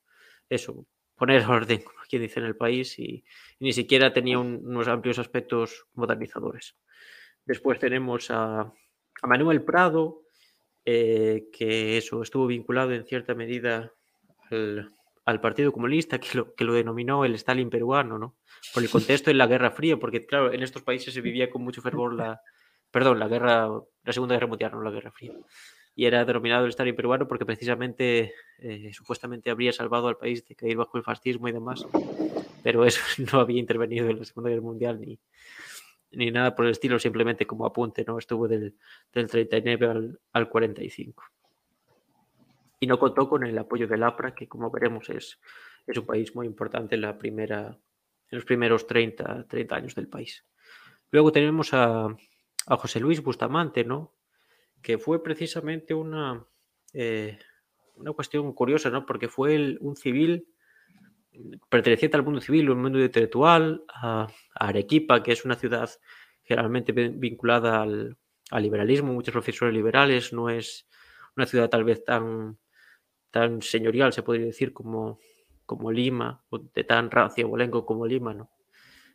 eso, poner orden, como quien dice, en el país y, ni siquiera tenía unos amplios aspectos modernizadores. Después tenemos a, Manuel Prado, eh, que eso estuvo vinculado en cierta medida al, Partido Comunista, que lo, denominó el Stalin peruano, ¿no? Por el contexto en la Guerra Fría, porque claro, en estos países se vivía con mucho fervor la, perdón, la guerra, la Segunda Guerra Mundial, no la Guerra Fría y era denominado el Stalin peruano porque precisamente eh, supuestamente habría salvado al país de caer bajo el fascismo y demás, pero eso no había intervenido en la Segunda Guerra Mundial ni, ni nada por el estilo, simplemente como apunte, ¿no? Estuvo del, del 39 al, al 45. Y no contó con el apoyo del APRA, que como veremos es, es un país muy importante en, la primera, en los primeros 30, 30 años del país. Luego tenemos a, a José Luis Bustamante, ¿no? que fue precisamente una, eh, una cuestión curiosa, ¿no? Porque fue un civil perteneciente al mundo civil, un mundo intelectual, a, Arequipa, que es una ciudad generalmente vinculada al, liberalismo, muchos profesores liberales, no es una ciudad tal vez tan, tan señorial, se podría decir, como, como Lima, o de tan racio bolengo como Lima, ¿no?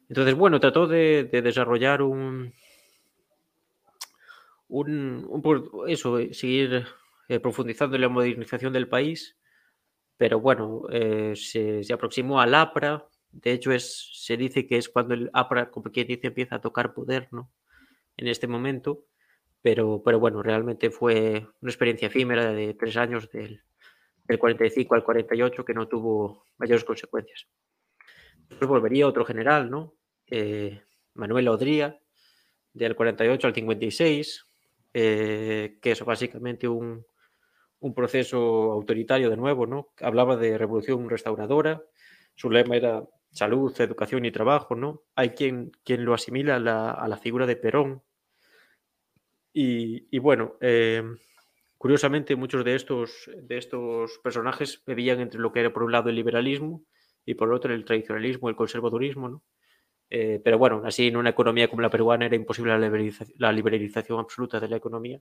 Entonces, bueno, trató de desarrollar un, un, eso, eh, seguir eh, profundizando en la modernización del país, pero bueno, eh, se, aproximó al APRA, de hecho es, se dice que es cuando el APRA, como quien dice, empieza a tocar poder, ¿no? En este momento, pero, pero bueno, realmente fue una experiencia efímera de tres años del, del 45 al 48 que no tuvo mayores consecuencias. Después volvería otro general, ¿no? Manuel Odría, del 48 al 56, eh, que es básicamente un, proceso autoritario de nuevo, ¿no? Hablaba de revolución restauradora, su lema era salud, educación y trabajo, ¿no? Hay quien, quien lo asimila a la, figura de Perón. Y, bueno, eh, curiosamente muchos de estos, de estos personajes vivían entre lo que era por un lado el liberalismo y por otro el tradicionalismo, el conservadurismo, ¿no? Eh, pero bueno, así en una economía como la peruana era imposible la liberalización, absoluta de la economía.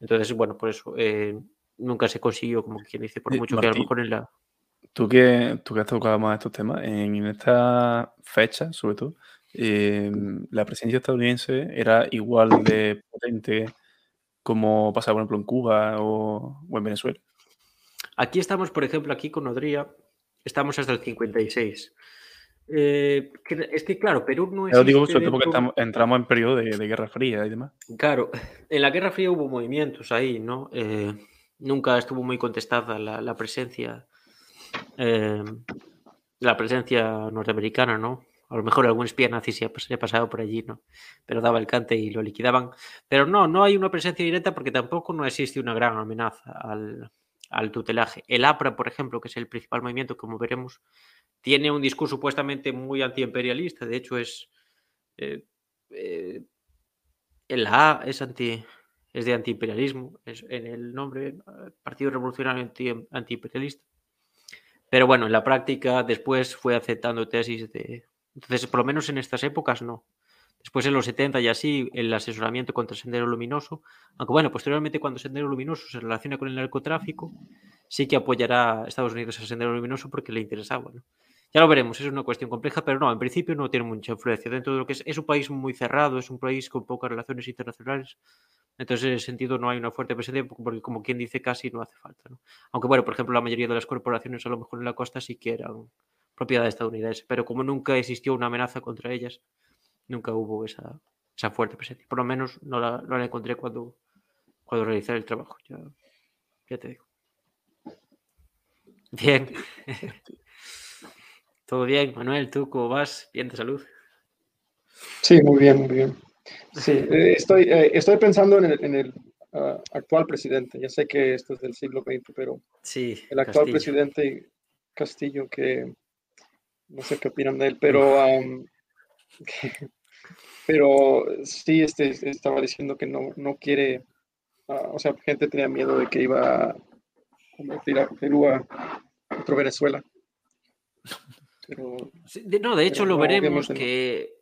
Entonces, bueno, por eso eh, nunca se consiguió, como quien dice, por mucho que a lo mejor en la... Tú que, tú que has tocado más estos temas, en esta fecha, sobre todo, em, la presencia estadounidense era igual de potente como pasaba, por ejemplo, en Cuba o, o en Venezuela. Aquí estamos, por ejemplo, aquí con Odría, estamos hasta el 56. Eh, es que, claro, Perú no es. Digo sobre porque entramos en periodo de, Guerra Fría y demás. Claro, en la Guerra Fría hubo movimientos ahí, ¿no? Eh, nunca estuvo muy contestada la, presencia. Eh, la presencia norteamericana, ¿no? A lo mejor algún espía nazi se ha, pasado por allí, ¿no? Pero daba el cante y lo liquidaban. Pero no, no hay una presencia directa porque tampoco no existe una gran amenaza al, al tutelaje. El APRA, por ejemplo, que es el principal movimiento, como veremos, tiene un discurso supuestamente muy antiimperialista. De hecho, es. Eh, eh, el A es, de antiimperialismo, es en el nombre Partido Revolucionario anti, Antiimperialista. Pero bueno, en la práctica después fue aceptando tesis de. Entonces, por lo menos en estas épocas no. Después en los 70 y así el asesoramiento contra Sendero Luminoso. Aunque bueno, posteriormente cuando Sendero Luminoso se relaciona con el narcotráfico, sí que apoyará a Estados Unidos al Sendero Luminoso porque le interesaba. ¿no? Ya lo veremos, es una cuestión compleja, pero no, en principio no tiene mucha influencia dentro de lo que es. Es un país muy cerrado, es un país con pocas relaciones internacionales. Entonces, en ese sentido, no hay una fuerte presencia porque, como quien dice, casi no hace falta. Aunque, bueno, por ejemplo, la mayoría de las corporaciones, a lo mejor en la costa, sí que eran propiedad estadounidense, pero como nunca existió una amenaza contra ellas, nunca hubo esa, esa fuerte presencia. Por lo menos no la, no la encontré cuando, cuando realicé el trabajo. Ya, ya te digo. Bien. Todo bien, Manuel, ¿tú cómo vas? Bien de salud. Sí, muy bien, muy bien. Sí, eh, estoy, eh, estoy pensando en el, en el ah, actual presidente. Ya sé que esto es del siglo XX, pero sí, el actual presidente Castillo, que no sé qué opinan de él, pero pero sí este, estaba diciendo que no, no quiere, ah, o sea, gente tenía miedo de que iba a convertir a Perú a otro Venezuela. no, de hecho lo veremos que,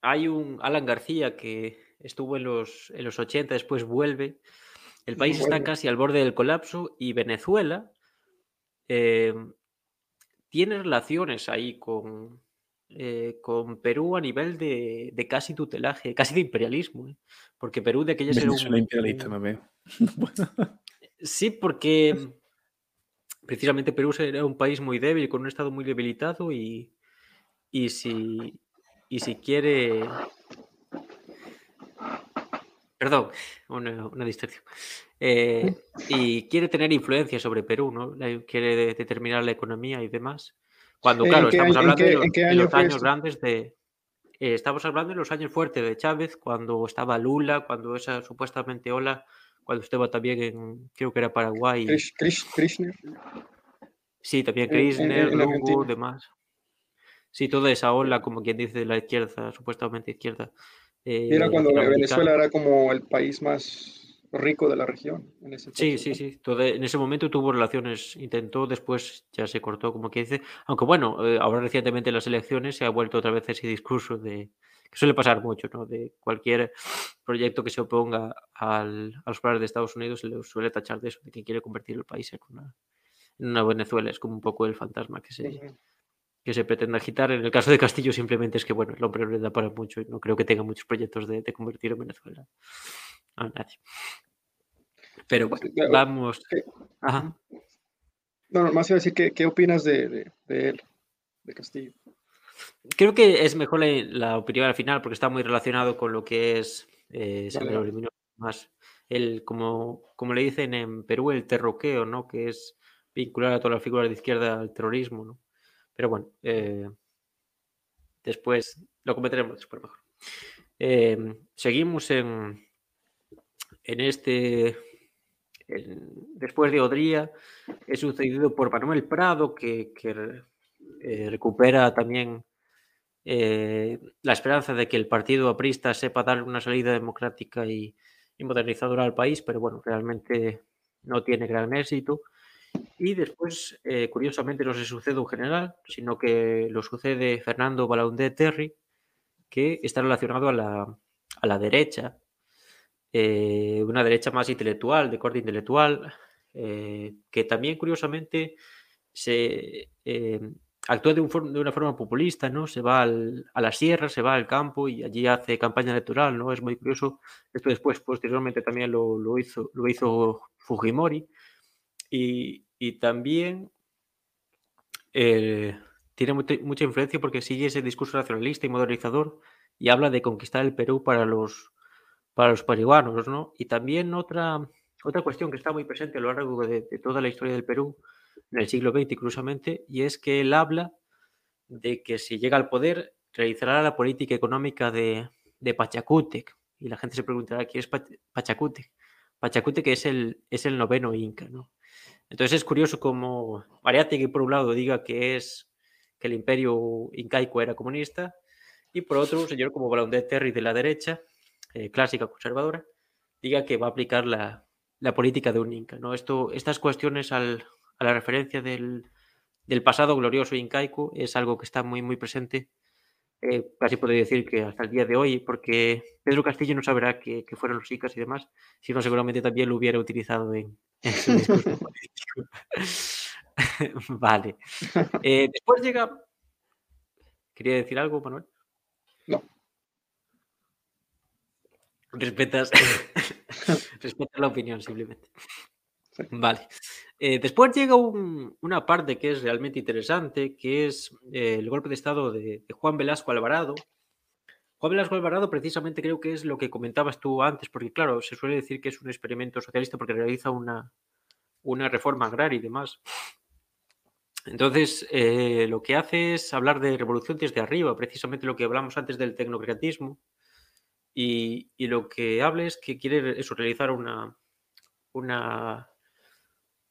hay un Alan García que estuvo en los, en los 80, después vuelve. El país está casi al borde del colapso y Venezuela eh, tiene relaciones ahí con, eh, con Perú a nivel de, casi tutelaje, casi de imperialismo, ¿eh? porque Perú de aquella era un... imperialista, me veo. sí, porque precisamente Perú era un país muy débil, con un estado muy debilitado y, y si, y si quiere... Perdón, una, una distracción. Eh, y quiere tener influencia sobre Perú, ¿no? Quiere determinar la economía y demás. Cuando, claro, estamos hablando de, los, años grandes de... Eh, estamos hablando de los años fuertes de Chávez, cuando estaba Lula, cuando esa supuestamente ola, cuando estaba también en, creo que era Paraguay. Krishner. Sí, también Krishner, Lugo, demás. Sí, toda esa ola, como quien dice, de la izquierda, supuestamente izquierda. Eh, era cuando Venezuela era como el país más rico de la región. En ese sí, sí, sí. en ese momento tuvo relaciones, intentó, después ya se cortó, como que dice. Aunque bueno, eh, ahora recientemente en las elecciones se ha vuelto otra vez ese discurso de que suele pasar mucho, ¿no? De cualquier proyecto que se oponga al, a los planes de Estados Unidos se le suele tachar de eso, de que quiere convertir el país en una, en una Venezuela. Es como un poco el fantasma que se, que se pretende agitar. En el caso de Castillo simplemente es que, bueno, el hombre no le da para mucho y no creo que tenga muchos proyectos de, de convertir en Venezuela a nadie. Pero bueno, vamos. Ajá. No, más iba a decir, ¿qué, qué opinas de, de, él, de Castillo? Creo que es mejor la, opinión al final porque está muy relacionado con lo que es eh, más el como, como le dicen en Perú el terroqueo, ¿no? Que es vincular a todas las figuras de izquierda al terrorismo, ¿no? Pero bueno, eh, después lo comentaremos después mejor. Eh, seguimos en, en este después de Odría, es sucedido por Manuel Prado, que, eh, recupera también eh, la esperanza de que el partido aprista sepa dar una salida democrática y, modernizadora al país, pero bueno, realmente no tiene gran éxito. Y después, eh, curiosamente, no se sucede un general, sino que lo sucede Fernando Balaundé Terry, que está relacionado a la, a la derecha una derecha más intelectual, de corte intelectual, que también curiosamente se actúa de, una forma populista, ¿no? Se va a la sierra, se va al campo y allí hace campaña electoral, ¿no? Es muy curioso. Esto después, posteriormente, también lo, hizo, Fujimori. Y, también tiene mucha influencia porque sigue ese discurso nacionalista y modernizador y habla de conquistar el Perú para los para los peruanos, ¿no? Y también otra, otra cuestión que está muy presente a lo largo de, toda la historia del Perú en el siglo XX, curiosamente, y es que él habla de que si llega al poder realizará la política económica de, de Pachacútec. Y la gente se preguntará, ¿quién es Pachacútec? Pachacútec es el, es el noveno Inca, ¿no? Entonces es curioso como Mariátegui, por un lado, diga que es que el imperio incaico era comunista, y por otro, un señor como Balaundé Terry de la derecha, eh, clásica conservadora, diga que va a aplicar la, política de un Inca. ¿no? Esto, estas cuestiones a la referencia del, pasado glorioso incaico es algo que está muy, muy presente. Eh, casi podría decir que hasta el día de hoy, porque Pedro Castillo no sabrá que, fueron los incas y demás, sino seguramente también lo hubiera utilizado en, su discurso político. vale. Eh, después llega. ¿Quería decir algo, Manuel? No. Respetas, respetas la opinión, simplemente. Vale. Eh, después llega una parte que es realmente interesante, que es eh, el golpe de Estado de, Juan Velasco Alvarado. Juan Velasco Alvarado precisamente creo que es lo que comentabas tú antes, porque claro, se suele decir que es un experimento socialista porque realiza una, reforma agraria y demás. Entonces, eh, lo que hace es hablar de revolución desde arriba, precisamente lo que hablamos antes del tecnocratismo, y, lo que habla es que quiere eso, realizar una, una,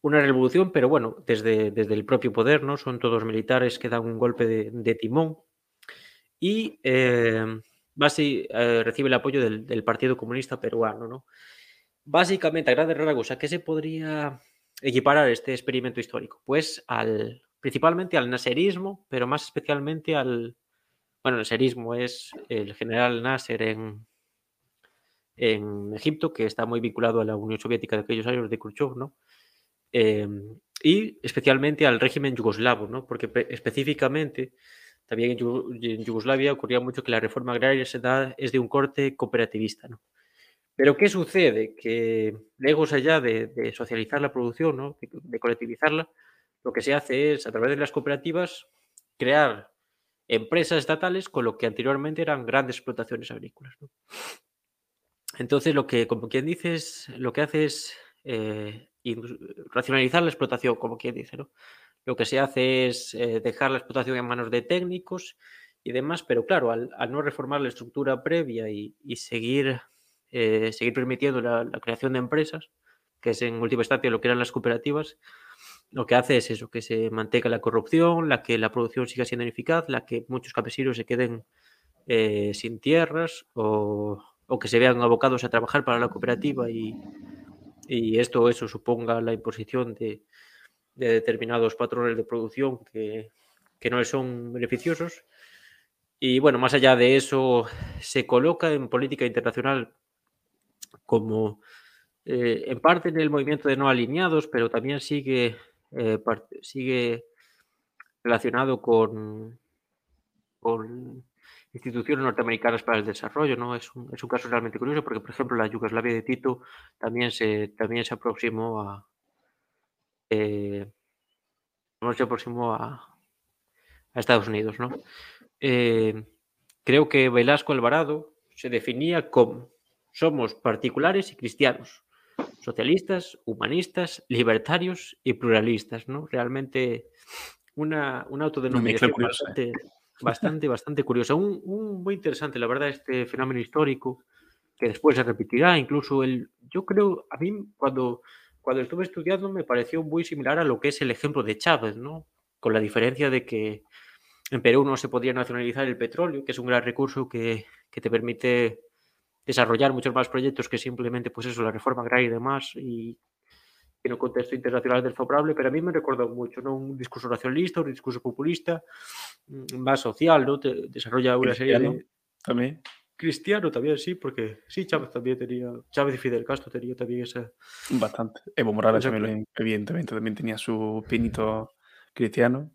una revolución, pero bueno, desde, desde el propio poder, ¿no? Son todos militares que dan un golpe de, timón y eh, eh, recibe el apoyo del, Partido Comunista Peruano, ¿no? Básicamente, a grandes rasgos, ¿a qué se podría equiparar este experimento histórico? Pues al, principalmente al naserismo, pero más especialmente al, bueno, naserismo es el general Nasser en, en Egipto, que está muy vinculado a la Unión Soviética de aquellos años de Khrushchev, ¿no? Em, y especialmente al régimen yugoslavo, ¿no? Porque específicamente también en, Yugoslavia ocurría mucho que la reforma agraria se da, es de un corte cooperativista, ¿no? Pero ¿qué sucede? Que lejos allá de, socializar la producción, ¿no? de, colectivizarla, lo que se hace es, a través de las cooperativas, crear empresas estatales con lo que anteriormente eran grandes explotaciones agrícolas. Entonces, lo que, como quien dice, lo que hace es eh, racionalizar la explotación, como quien dice. ¿no? Lo que se hace es eh, dejar la explotación en manos de técnicos y demás, pero claro, al, no reformar la estructura previa y, seguir, eh, seguir permitiendo la, creación de empresas, que es en última instancia lo que eran las cooperativas, lo que hace es eso, que se mantenga la corrupción, la que la producción siga siendo ineficaz, la que muchos campesinos se queden eh, sin tierras o, que se vean abocados a trabajar para la cooperativa y, esto eso suponga la imposición de, determinados patrones de producción que, no les son beneficiosos. Y bueno, más allá de eso, se coloca en política internacional como eh, en parte en el movimiento de no alineados, pero también sigue eh, sigue relacionado con instituciones norteamericanas para el desarrollo, ¿no? Es un, es un, caso realmente curioso porque, por ejemplo, la Yugoslavia de Tito también se, también se aproximó a eh, se aproximó a, a, Estados Unidos, ¿no? Eh, creo que Velasco Alvarado se definía como somos particulares y cristianos socialistas, humanistas, libertarios y pluralistas, ¿no? Realmente una, una autodenominación bastante, bastante, bastante curiosa. Un, muy interesante, la verdad, este fenómeno histórico que después se repetirá. Incluso el, yo creo, a mí cuando, cuando estuve estudiando me pareció muy similar a lo que es el ejemplo de Chávez, ¿no? Con la diferencia de que en Perú no se podía nacionalizar el petróleo, que es un gran recurso que, que te permite desarrollar muchos más proyectos que simplemente, pues eso, la reforma agraria y demás, y en un contexto internacional desfavorable, pero a mí me recordó mucho, ¿no? Un discurso nacionalista, un discurso populista, mm, más social, ¿no? Te desarrolla una serie de... También. Cristiano también, sí, porque sí, Chávez también tenía, Chávez y Fidel Castro tenía también esa... Bastante. Evo Morales también, evidentemente, también tenía su pinito cristiano.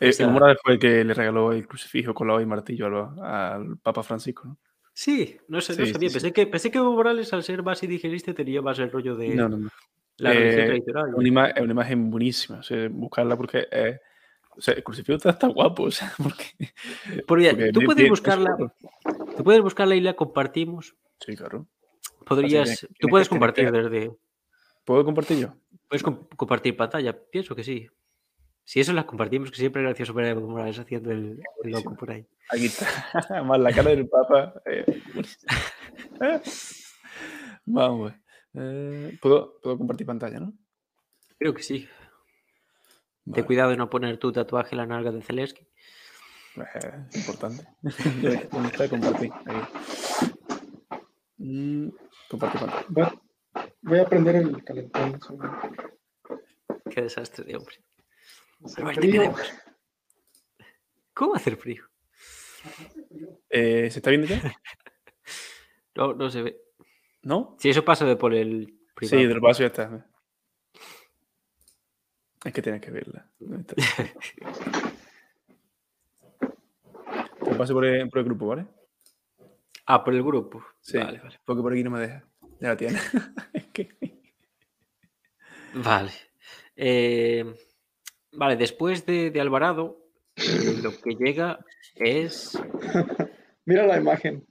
Eh, Evo Morales fue el que le regaló el crucifijo, colado y martillo al, al Papa Francisco, ¿no? Sí, no sé, no sabía. pensé, que, pensé que Evo Morales, al ser más indigenista, tenía más el rollo de no, no, no. La eh, tradicional. Una, imagen, una imagen buenísima. O sea, buscarla porque eh, o sea, el crucifijo está, está guapo. O sea, porque, porque, tú puedes buscarla. Tú puedes buscarla y la compartimos. Sí, claro. Podrías. tú puedes compartir desde. ¿Puedo compartir yo? Puedes compartir pantalla. Pienso que sí. Si eso las compartimos, que siempre es gracioso ver a Morales haciendo el, loco por ahí. Aquí está. Más la cara del Papa. Eh, Vamos. Eh, ¿puedo, ¿puedo, compartir pantalla, ¿no? Creo que sí. Vale. Ten cuidado de no poner tu tatuaje en la nalga de Zelensky. Eh, importante. ¿Dónde está compartir? Mm, compartir pantalla. Voy a prender el calentón. Qué desastre de hombre. ¿Cómo hacer frío? Eh, ¿Se está viendo ya? no, no se ve. ¿No? Si eso pasa de por el privado. Sí, del paso ya está. Es que tienes que verla. Te paso por el, por el, grupo, ¿vale? Ah, por el grupo. Sí, vale, vale. Porque por aquí no me deja. Ya la tiene. es que... Vale. Eh, Vale, después de, Alvarado, eh, lo que llega es. Mira la imagen.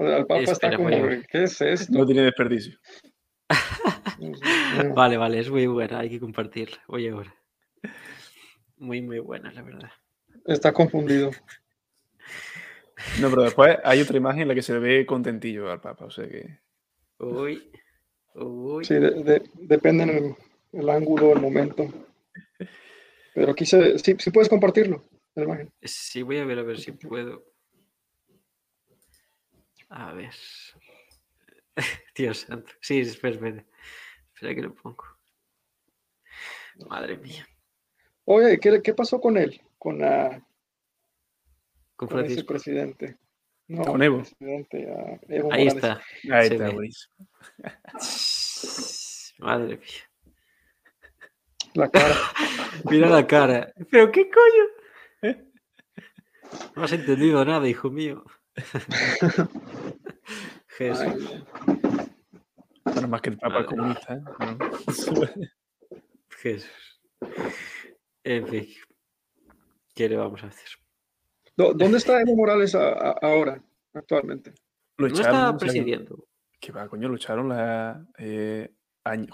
El Papa está como, ¿qué es esto? No tiene desperdicio. vale, vale, es muy buena, hay que compartirla. Oye, ahora. Muy, muy buena, la verdad. Está confundido. No, pero después hay otra imagen en la que se le ve contentillo al Papa, o sea que. Uy, uy. Sí, depende del el ángulo, el momento. Pero quise, sí, sí puedes compartirlo, la imagen. Sí, voy a ver a ver si puedo. A ver. Dios santo. Sí, espera, espera. Espera que lo pongo. Madre mía. Oye, ¿qué, qué pasó con él? Con la. Con, con ese presidente. No, con Evo. Ahí está. Ahí está, Madre mía. La cara. Mira la cara. ¿Pero qué coño? No has entendido nada, hijo mío. Jesús. Bueno, más que el Papa comunista. ¿eh? Jesús. En fin. ¿Qué le vamos a hacer? ¿Dónde está Evo Morales ahora, actualmente? no está presidiendo. Que va, coño, lucharon la. Eh,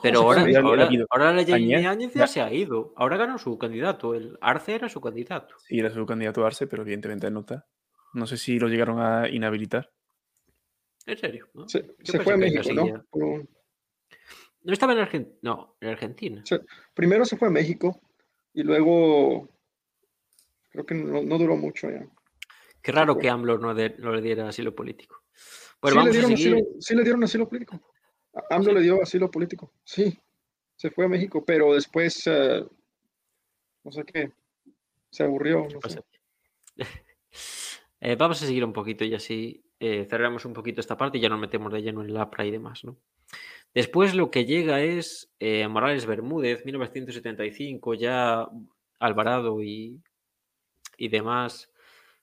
Pero ahora, ahora, ahora, la Áñez ya se ha ido. Ahora ganó su candidato. El Arce era su candidato. Sí, era su candidato Arce, pero evidentemente no está. No sé si lo llegaron a inhabilitar. ¿En serio? Se, fue a México, ¿no? No estaba en Argentina. No, en Argentina. primero se fue a México y luego creo que no, duró mucho ya. Qué raro que AMLO no, le diera asilo político. sí, le dieron asilo, sí le dieron asilo político. AMLO le dio asilo político. Sí, se fue a México, pero después, eh, no sé qué, se aburrió. Eh, vamos a seguir un poquito y así eh, cerramos un poquito esta parte y ya nos metemos de lleno en la APRA y demás, ¿no? Después lo que llega es eh, Morales Bermúdez, 1975, ya Alvarado y, y demás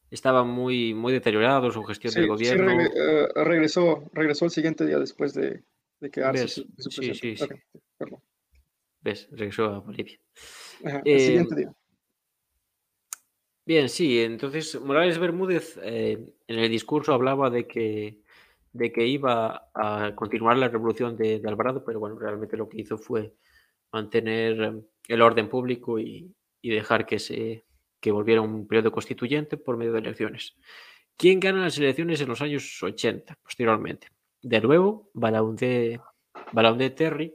estaban muy, muy deteriorados su gestión del gobierno. Sí, eh, regresó, regresó el siguiente día después de, de quedarse. sí, sí, sí. ¿Ves? Regresó a Bolivia. el siguiente día. Bien, sí, entonces Morales Bermúdez eh, en el discurso hablaba de que, de que iba a continuar la revolución de, Alvarado, pero bueno, realmente lo que hizo fue mantener el orden público y, dejar que se que volviera un periodo constituyente por medio de elecciones. ¿Quién gana las elecciones en los años 80, posteriormente? De nuevo, Balaunde, Balaunde Terry,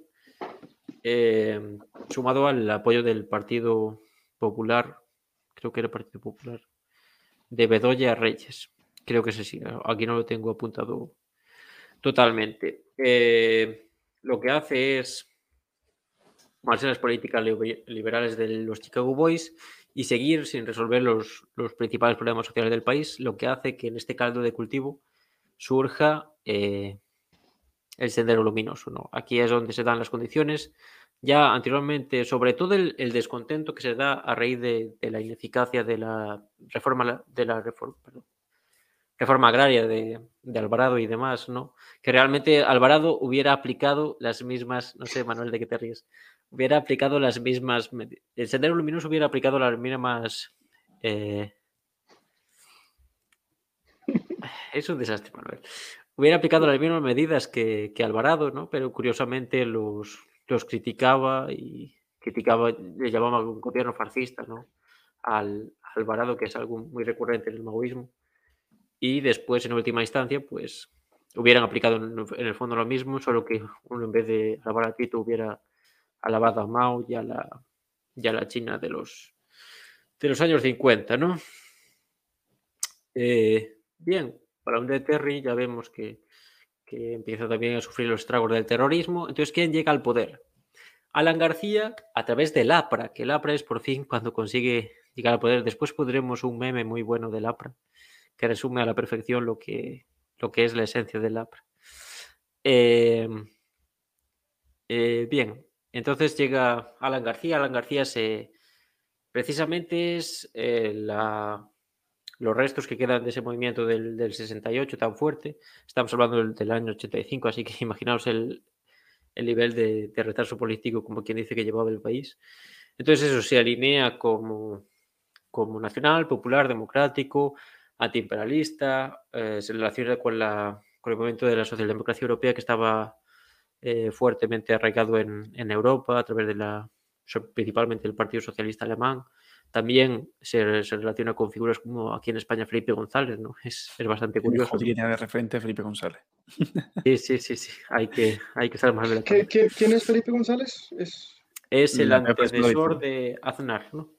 eh, sumado al apoyo del Partido Popular creo que era Partido Popular, de Bedoya Reyes. Creo que ese sí, aquí no lo tengo apuntado totalmente. Eh, lo que hace es marcharse las políticas liberales de los Chicago Boys y seguir sin resolver los, principales problemas sociales del país, lo que hace que en este caldo de cultivo surja eh, el sendero luminoso. ¿no? Aquí es donde se dan las condiciones ya anteriormente, sobre todo el, descontento que se da a raíz de, la ineficacia de la reforma de la reforma, reforma agraria de, Alvarado y demás, ¿no? Que realmente Alvarado hubiera aplicado las mismas, no sé, Manuel, ¿de qué te ríes? Hubiera aplicado las mismas, el Sendero Luminoso hubiera aplicado las mismas... Eh, es un desastre, Manuel. Hubiera aplicado las mismas medidas que, que Alvarado, ¿no? Pero curiosamente los, los criticaba y criticaba, le llamaba un gobierno fascista, ¿no? Al Alvarado, que es algo muy recurrente en el maoísmo. Y después, en última instancia, pues hubieran aplicado en, el fondo lo mismo, solo que uno en vez de alabar a Tito hubiera alabado a Mao y a la, la China de los, de los años 50, ¿no? Eh, bien, para un de Terry ya vemos que que empieza también a sufrir los estragos del terrorismo. Entonces, ¿quién llega al poder? Alan García a través del APRA, que el APRA es por fin cuando consigue llegar al poder. Después podremos un meme muy bueno del APRA, que resume a la perfección lo que, lo que es la esencia del APRA. Em, eh, bien, entonces llega Alan García. Alan García se, precisamente es eh, la, los restos que quedan de ese movimiento del, 68 tan fuerte. Estamos hablando del, año 85, así que imaginaos el, nivel de, retraso político, como quien dice que llevaba el país. Entonces eso se alinea como, como nacional, popular, democrático, antiimperialista, eh, se relaciona con, la, con el movimiento de la socialdemocracia europea que estaba eh, fuertemente arraigado en, en, Europa a través de la, principalmente el Partido Socialista Alemán, también se, relaciona con figuras como aquí en España Felipe González, ¿no? Es, es bastante curioso. Tiene de referente Felipe González. Sí, sí, sí, sí. Hay que, hay que más de ¿Quién es Felipe González? Es, es el antecesor de Aznar, ¿no?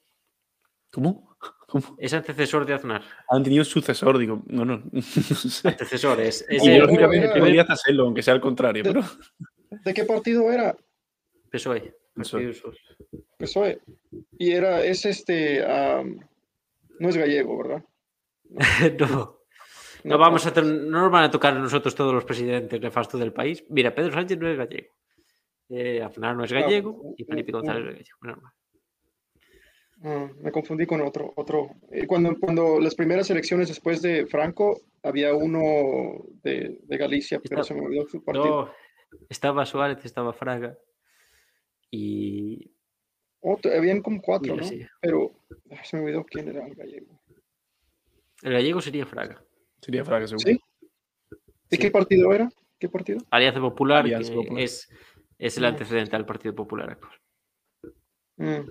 ¿Cómo? ¿Cómo? Es antecesor de Aznar. Han tenido un sucesor, digo. No, no. Antecesor, es. es el, debería hacerlo, aunque sea al contrario. ¿De, pero... ¿de qué partido era? PSOE. PSOE. PSOE. Y era, es este, no es gallego, ¿verdad? No. No, vamos a no nos van a tocar a nosotros todos los presidentes nefastos del país. Mira, Pedro Sánchez no es gallego. Eh, Aznar no es gallego y Felipe González es gallego. Ah, me confundí con otro. otro. Eh, cuando, cuando las primeras elecciones después de Franco, había uno de, de Galicia, pero se me olvidó su partido. No, estaba Suárez, estaba Fraga. Y. habían como cuatro, ¿no? Pero se me olvidó quién era el gallego. El gallego sería Fraga. Sería Fraga, seguro. ¿Sí? ¿Y qué partido era? ¿Qué partido? Alianza Popular, Es, es, el ah. antecedente al Partido Popular actual. Mm.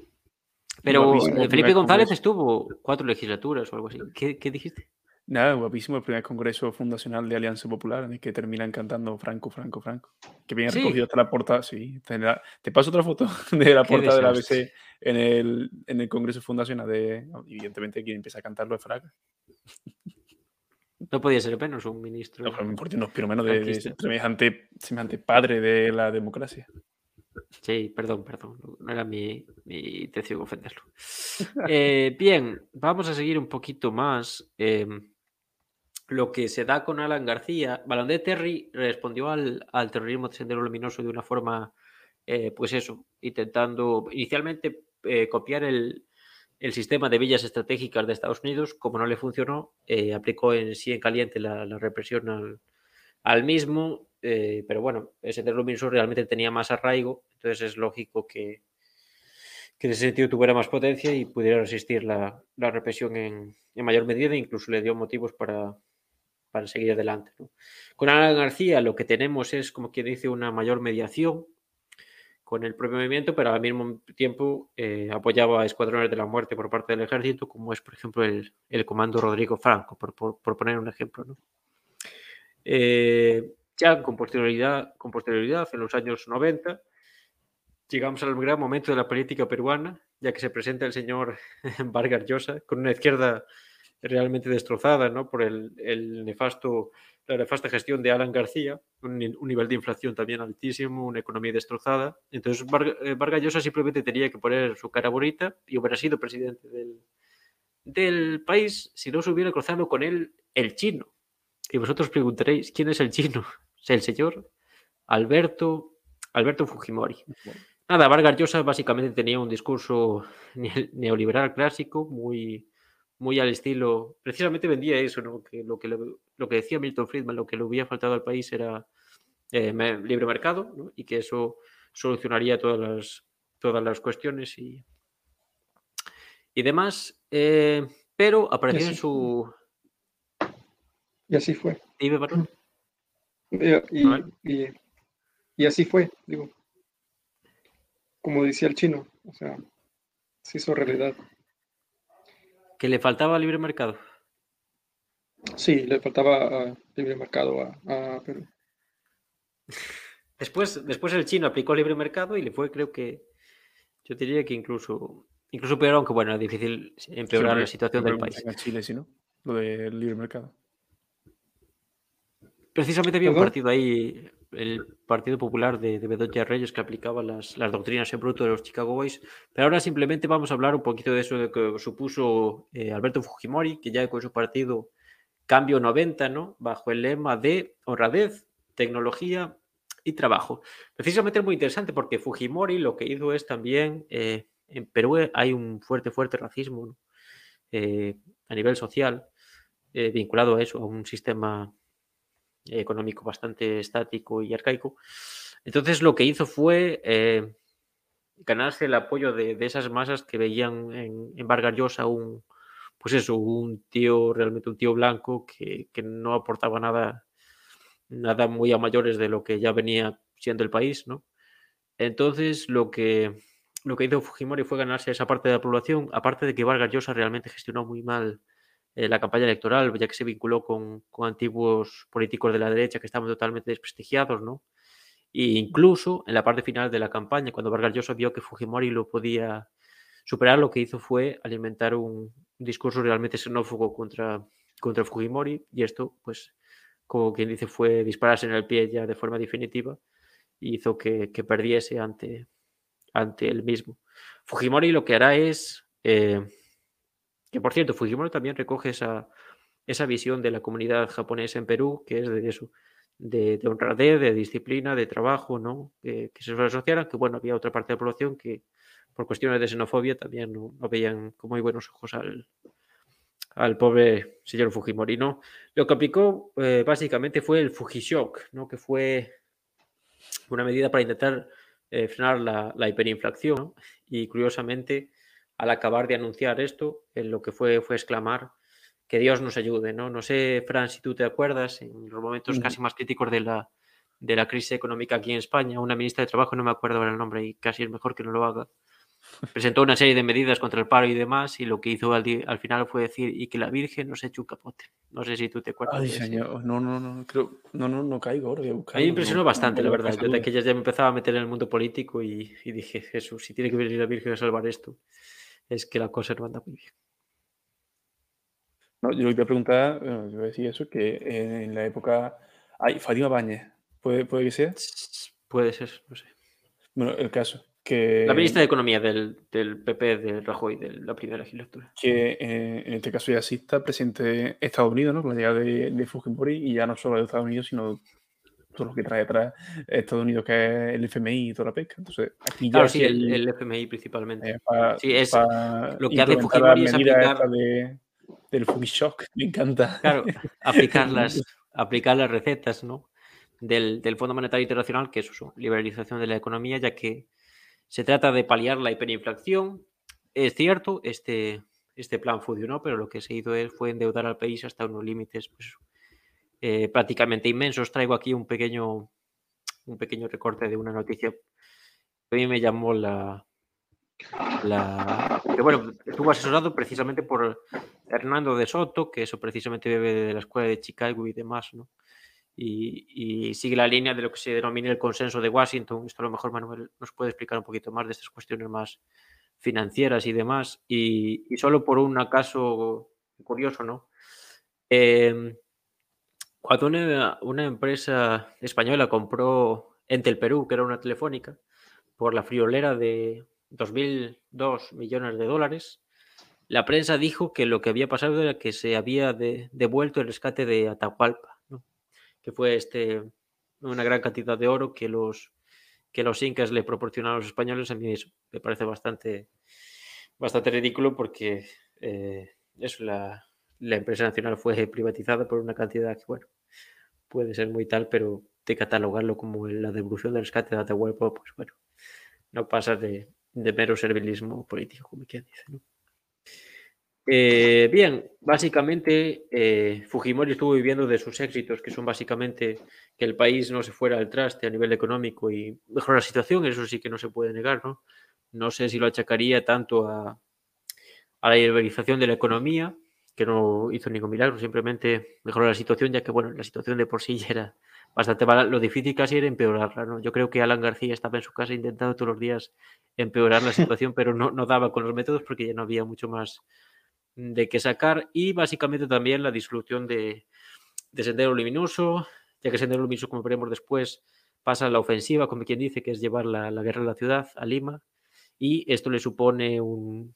Pero Felipe González estuvo cuatro legislaturas o algo así. ¿Qué, dijiste? Nada, guapísimo el primer congreso fundacional de Alianza Popular en el que terminan cantando Franco, Franco, Franco. Que bien recogido hasta la portada, sí. Te, paso otra foto de la portada de la ABC en el, en el congreso fundacional de... Evidentemente quien empieza a cantarlo es Fraga. No podía ser menos un ministro. No, pero me importa unos menos de, semejante, semejante padre de la democracia. Sí, perdón, perdón. No era mi, mi intención ofenderlo. Eh, bien, vamos a seguir un poquito más. Em, lo que se da con Alan García. Balón de Terry respondió al, al terrorismo de Sendero Luminoso de una forma, eh, pues eso, intentando inicialmente eh, copiar el, el, sistema de villas estratégicas de Estados Unidos. Como no le funcionó, aplicó en sí en caliente la, represión al, al mismo eh, pero bueno, ese Luminoso realmente tenía más arraigo, entonces es lógico que, que en ese sentido tuviera más potencia y pudiera resistir la, la represión en, en, mayor medida, incluso le dio motivos para, para seguir adelante. Con Alan García lo que tenemos es, como quien dice, una mayor mediación con el propio movimiento, pero al mismo tiempo eh, apoyaba a escuadrones de la muerte por parte del ejército, como es, por ejemplo, el, el comando Rodrigo Franco, por, por, por poner un ejemplo. ¿no? Eh, ya con posterioridad, con posterioridad, en los años 90, llegamos al gran momento de la política peruana, ya que se presenta el señor Vargas Llosa con una izquierda realmente destrozada ¿no? por el, el, nefasto, la nefasta gestión de Alan García, un, un, nivel de inflación también altísimo, una economía destrozada. Entonces eh, Vargas Llosa simplemente tenía que poner su cara bonita y hubiera sido presidente del, del país si no se hubiera cruzado con él el chino. Y vosotros preguntaréis, ¿quién es el chino? el señor Alberto, Alberto Fujimori. Nada, Vargas Llosa básicamente tenía un discurso neoliberal clásico, muy, muy al estilo, precisamente vendía eso, ¿no? que, lo, que lo que decía Milton Friedman, lo que le hubiera faltado al país era eh, libre mercado ¿no? y que eso solucionaría todas las, todas las cuestiones y, y demás. Eh, pero apareció en su... Y así fue. Dime, y, así fue, digo. Como decía el chino, o sea, se hizo realidad. ¿Que le faltaba libre mercado? Sí, le faltaba ah, libre mercado a, Perú. Después, después el chino aplicó libre mercado y le fue, creo que, yo diría que incluso, incluso peor, aunque bueno, es difícil empeorar la situación del país. En Chile, sí, ¿no? Lo del libre mercado. Precisamente había un partido ahí, el Partido Popular de, Bedoya Reyes, que aplicaba las, doctrinas en bruto de los Chicago Boys. Pero ahora simplemente vamos a hablar un poquito de eso de que supuso eh, Alberto Fujimori, que ya con su partido Cambio 90, ¿no? Bajo el lema de honradez, tecnología y trabajo. Precisamente es muy interesante porque Fujimori lo que hizo es también, eh, en Perú hay un fuerte, fuerte racismo eh, a nivel social, vinculado a eso, a un sistema económico bastante estático y arcaico. Entonces lo que hizo fue eh, ganarse el apoyo de, esas masas que veían en, en Vargas Llosa un, pues eso, un tío, realmente un tío blanco que, no aportaba nada, nada muy a mayores de lo que ya venía siendo el país, ¿no? Entonces lo que, lo que hizo Fujimori fue ganarse esa parte de la población, aparte de que Vargas Llosa realmente gestionó muy mal eh, la campaña electoral, ya que se vinculó con, antiguos políticos de la derecha que estaban totalmente desprestigiados, ¿no? E incluso en la parte final de la campaña, cuando Vargas Llosa vio que Fujimori lo podía superar, lo que hizo fue alimentar un, discurso realmente xenófobo contra, contra Fujimori y esto, pues, como quien dice, fue dispararse en el pie ya de forma definitiva y hizo que, perdiese ante, ante él mismo. Fujimori lo que hará es... Eh, que por cierto, Fujimori también recoge esa, esa visión de la comunidad japonesa en Perú, que es de eso, de, honradez, de disciplina, de trabajo, ¿no? que se asociara, que bueno, había otra parte de la población que por cuestiones de xenofobia también no, veían con muy buenos ojos al, al pobre señor Fujimori. ¿no? Lo que aplicó eh, básicamente fue el Fujishock, ¿no? que fue una medida para intentar eh, frenar la, hiperinflación. Y curiosamente, al acabar de anunciar esto, lo que fue fue exclamar que Dios nos ayude. No, no sé, Fran, si tú te acuerdas, en los momentos casi más críticos de la, de la crisis económica aquí en España, una ministra de Trabajo, no me acuerdo el nombre y casi es mejor que no lo haga, presentó una serie de medidas contra el paro y demás, y lo que hizo al, final fue decir y que la Virgen nos eche un capote. No sé si tú te acuerdas. Ay, señor, no, no, no, creo, no, no, no caigo ahora. a, mí me impresionó bastante, la verdad. Desde que ya me empezaba a meter en el mundo político y, dije, Jesús, si tiene que venir la Virgen a salvar esto, es que la cosa no anda muy bien. No, yo le voy a preguntar, yo voy a decir eso, que en la época. Ay, Fátima Bañez, ¿puede, puede que sea? Puede ser, no sé. Bueno, el caso la ministra de Economía del, del, PP de Rajoy, de la primera legislatura. Que eh, en este caso ya sí está presidente de Estados Unidos, ¿no? Con la llegada de, de, Fujimori, y ya no solo de Estados Unidos, sino todo lo que trae atrás Estados Unidos, que es el FMI y toda la pesca. Entonces, aquí claro, sí, el, el, FMI principalmente. Eh, sí, es lo que hace Fujimori es aplicar... De, del Shock, me encanta. Claro, aplicar las, aplicar las recetas, ¿no? Del, del Fondo Monetario Internacional, que es su liberalización de la economía, ya que se trata de paliar la hiperinflación. Es cierto, este, este plan funcionó, pero lo que se hizo fue endeudar al país hasta unos límites pues, eh, prácticamente inmensos. Traigo aquí un pequeño, un pequeño recorte de una noticia que a mí me llamó la, que bueno, estuvo asesorado precisamente por Hernando de Soto, que eso precisamente bebe de la escuela de Chicago y demás, ¿no? y, sigue la línea de lo que se denomina el consenso de Washington. Esto a lo mejor Manuel nos puede explicar un poquito más de estas cuestiones más financieras y demás. Y, solo por un acaso curioso, ¿no? Em, cuando una, empresa española compró Entel Perú, que era una telefónica, por la friolera de 2.002 millones de dólares, la prensa dijo que lo que había pasado era que se había devuelto el rescate de Atahualpa que fue este, una gran cantidad de oro que los, que los incas le proporcionaron a los españoles, a mí me parece bastante, bastante ridículo porque eh, la, empresa nacional fue privatizada por una cantidad que, bueno, puede ser muy tal, pero de catalogarlo como la devolución del rescate de Atahualpa, pues bueno, no pasa de, de mero servilismo político, como quien dice, ¿no? Eh, bien, básicamente eh, Fujimori estuvo viviendo de sus éxitos, que son básicamente que el país no se fuera al traste a nivel económico y mejorar la situación, eso sí que no se puede negar, ¿no? No sé si lo achacaría tanto a, la liberalización de la economía, que no hizo ningún milagro, simplemente mejoró la situación, ya que, bueno, la situación de por sí ya era bastante mala. Lo difícil casi era empeorarla, ¿no? Yo creo que Alan García estaba en su casa intentando todos los días empeorar la situación, pero no, no daba con los métodos porque ya no había mucho más de qué sacar y básicamente también la disolución de, Sendero Luminoso, ya que Sendero Luminoso, como veremos después, pasa a la ofensiva, como quien dice, que es llevar la, guerra a la ciudad, a Lima, y esto le supone un,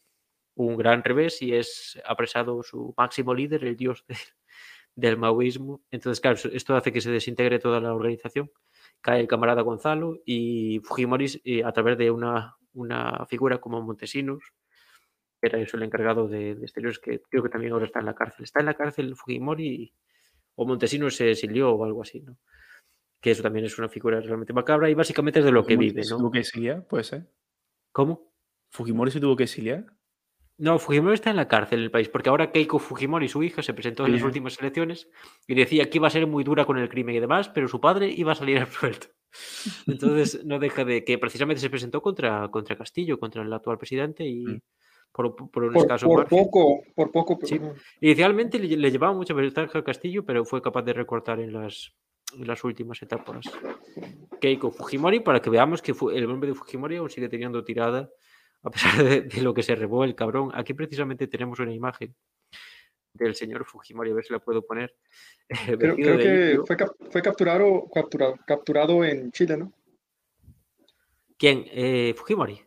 gran revés y es apresado su máximo líder, el dios del maoísmo. Entonces, claro, esto hace que se desintegre toda la organización. Cae el camarada Gonzalo y Fujimori, eh, a través de una, una figura como Montesinos, era eso el encargado de, exteriores, que creo que también ahora está en la cárcel. Está en la cárcel Fujimori o Montesinos se exilió o algo así, ¿no? Que eso también es una figura realmente macabra y básicamente es de lo que vive, ¿no? tuvo que exiliar? Puede ser. ¿Cómo? ¿Fujimori se tuvo que exiliar? No, Fujimori está en la cárcel en el país, porque ahora Keiko Fujimori, su hija, se presentó en las últimas elecciones y decía que iba a ser muy dura con el crimen y demás, pero su padre iba a salir absuelto. Entonces no deja de que precisamente se presentó contra, contra Castillo, contra el actual presidente y, mm por, un escaso por poco, por poco. Inicialmente le, llevaba mucha ventaja al Castillo, pero fue capaz de recortar en las, las últimas etapas. Keiko Fujimori, para que veamos que el nombre de Fujimori aún sigue teniendo tirada, a pesar de, lo que se robó el cabrón. Aquí precisamente tenemos una imagen del señor Fujimori, a ver si la puedo poner. creo, que fue, fue capturado, capturado, capturado en Chile, ¿no? ¿Quién? Eh, Fujimori.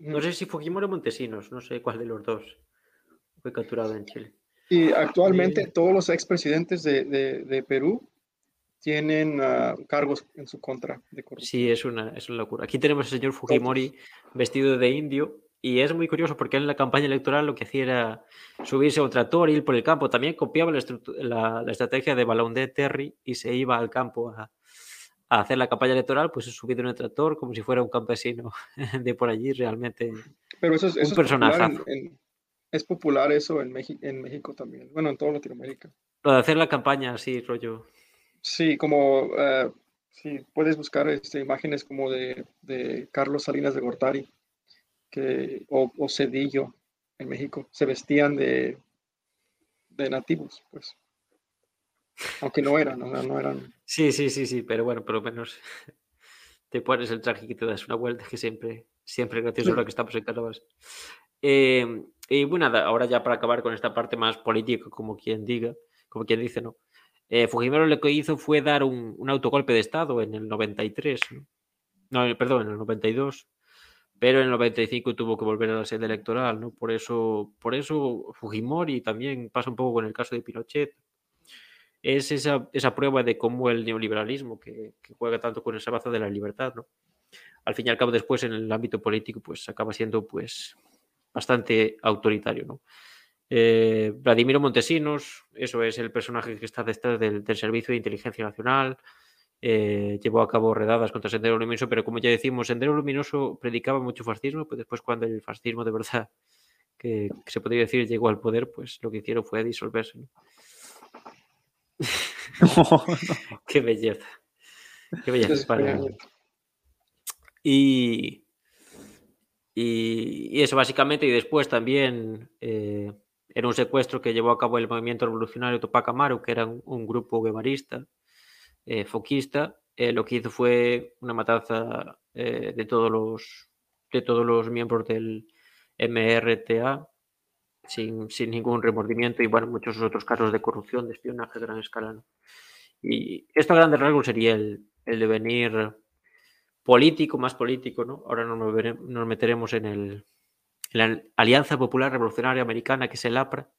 No sé si Fujimori o Montesinos, no sé cuál de los dos fue capturado en Chile. Y actualmente todos los expresidentes de, de, Perú tienen ah, cargos en su contra de corrupción. Sí, es una, es una locura. Aquí tenemos al señor Fujimori vestido de indio y es muy curioso porque en la campaña electoral lo que hacía era subirse a un tractor, ir por el campo. También copiaba la, la, estrategia de Balón de Terry y se iba al campo a, a hacer la campaña electoral, pues subido en el tractor como si fuera un campesino de por allí, realmente. Pero eso es, un personaje. Es, popular eso en, en México también, bueno, en toda Latinoamérica. Lo de hacer la campaña, sí, rollo. Sí, como uh, puedes buscar este, imágenes como de, de Carlos Salinas de Gortari que, o, Cedillo en México, se vestían de, de nativos, pues. Aunque no eran, no, eran. Sí, sí, sí, sí, pero bueno, por lo menos te pones el traje y te das una vuelta, que siempre, siempre es gracioso lo que estamos en carnaval. Eh, y bueno, ahora ya para acabar con esta parte más política, como quien diga, como quien dice, ¿no? Eh, Fujimori lo que hizo fue dar un, un, autogolpe de Estado en el 93, ¿no? no, perdón, en el 92, pero en el 95 tuvo que volver a la sede electoral, ¿no? Por eso, por eso Fujimori también pasa un poco con el caso de Pinochet. Es esa, esa prueba de cómo el neoliberalismo, que, juega tanto con el sabazo de la libertad, ¿no? Al fin y al cabo, después en el ámbito político, pues acaba siendo pues bastante autoritario, ¿no? Eh, Vladimiro Montesinos, eso es el personaje que está detrás del, del Servicio de Inteligencia Nacional, eh, llevó a cabo redadas contra Sendero Luminoso, pero como ya decimos, Sendero Luminoso predicaba mucho fascismo, pues después cuando el fascismo de verdad, que, se podría decir, llegó al poder, pues lo que hicieron fue disolverse. Qué belleza. Qué belleza. Y, y, eso básicamente, y después también eh, era un secuestro que llevó a cabo el movimiento revolucionario Tupac Amaru, que era un grupo guevarista eh, foquista, eh, lo que hizo fue una matanza eh, de, todos los, de todos los miembros del MRTA sin, ningún remordimiento y bueno, muchos otros casos de corrupción, de espionaje a gran escala. Y esto a grandes sería el, el devenir político, más político, ¿no? Ahora nos meteremos en, el, la Alianza Popular Revolucionaria Americana, que es el APRA,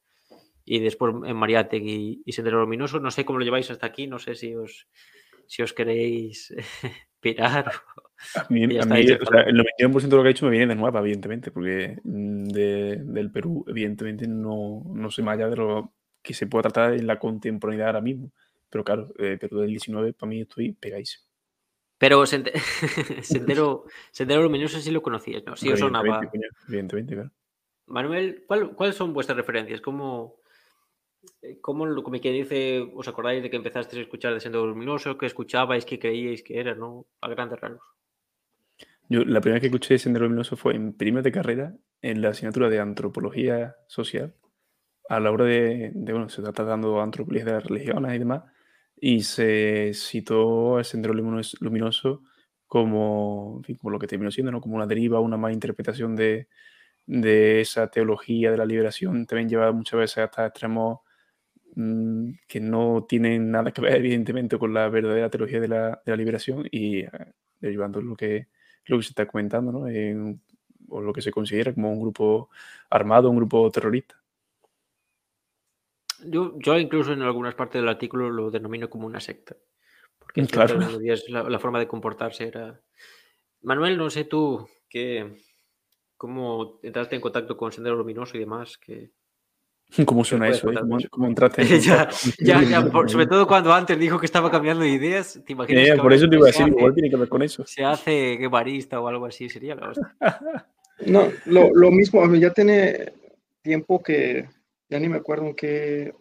y después en Mariátegui y, Sendero Luminoso. No sé cómo lo lleváis hasta aquí, no sé si os, si os queréis pirar. A mí, a mí o sea, el 91% de lo que ha dicho me viene de nueva, evidentemente, porque mm, de, del Perú, evidentemente, no, no sé más allá de lo que se puede tratar en la contemporaneidad ahora mismo. Pero claro, eh, Perú del 19, para mí estoy pegáis. Pero Sendero, Sendero Luminoso sí lo conocías, ¿no? Sí os sonaba. Evidentemente, claro. Manuel, ¿cuál, ¿cuáles son vuestras referencias? ¿Cómo, ¿Cómo, como quien dice, os acordáis de que empezasteis a escuchar de Sendero Luminoso, que escuchabais, que creíais que era, ¿no? A grandes rasgos. Yo la primera que escuché de Sendero Luminoso fue en primer de carrera, en la asignatura de Antropología Social, a la hora de, bueno, se está tratando antropología de las religiones y demás, y se citó el Sendero Luminoso como, como lo que terminó siendo, ¿no? Como una deriva, una mala interpretación de, de esa teología de la liberación, también lleva muchas veces hasta extremos Mm, que no tienen nada que ver, evidentemente, con la verdadera teología de la, de la liberación y eh, derivando lo que, lo que se está comentando, ¿no? o lo que se considera como un grupo armado, un grupo terrorista. Yo, yo incluso en algunas partes del artículo lo denomino como una secta. Porque claro. la, la, forma de comportarse era... Manuel, no sé tú que, cómo entraste en contacto con Sendero Luminoso y demás, que, ¿Cómo suena eso? Eh? ¿Cómo, entraste ya, ya, sobre todo cuando antes dijo que estaba cambiando de ideas, ¿te imaginas? Eh, por eso te iba a decir, igual tiene que ver con eso. Se hace guevarista o algo así, sería la hostia. No, lo, lo mismo, ya tiene tiempo que, ya ni me acuerdo en qué,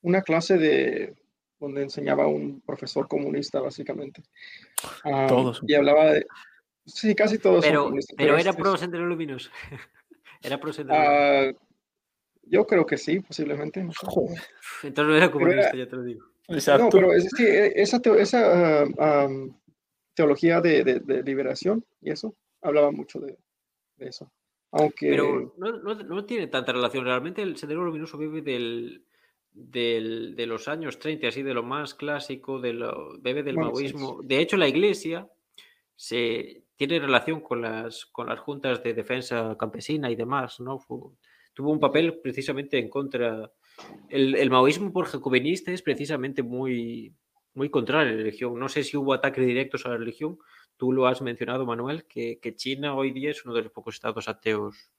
una clase de, donde enseñaba un profesor comunista, básicamente. Ah, todos. Y hablaba de, sí, casi todos. Pero, pero, era pro Sendero Luminoso. era pro Sendero uh, yo creo que sí, posiblemente. Entonces no era comunista, ya te lo digo. No, pero es, sí, e, esa, esa ah, teología de, de, liberación y eso, hablaba mucho de, de eso. Aunque... Pero no, no, no, tiene tanta relación. Realmente el Sendero Luminoso vive del, del, de los años 30, así de lo más clásico, de lo, bebe del maoísmo. De hecho, la iglesia se tiene relación con las, con las juntas de defensa campesina y demás, ¿no? tuvo un papel precisamente en contra El, maoísmo por jacobenista es precisamente muy, muy contrario a la religión. No sé si hubo ataques directos a la religión. Tú lo has mencionado, Manuel, que, que China hoy día es uno de los pocos estados ateos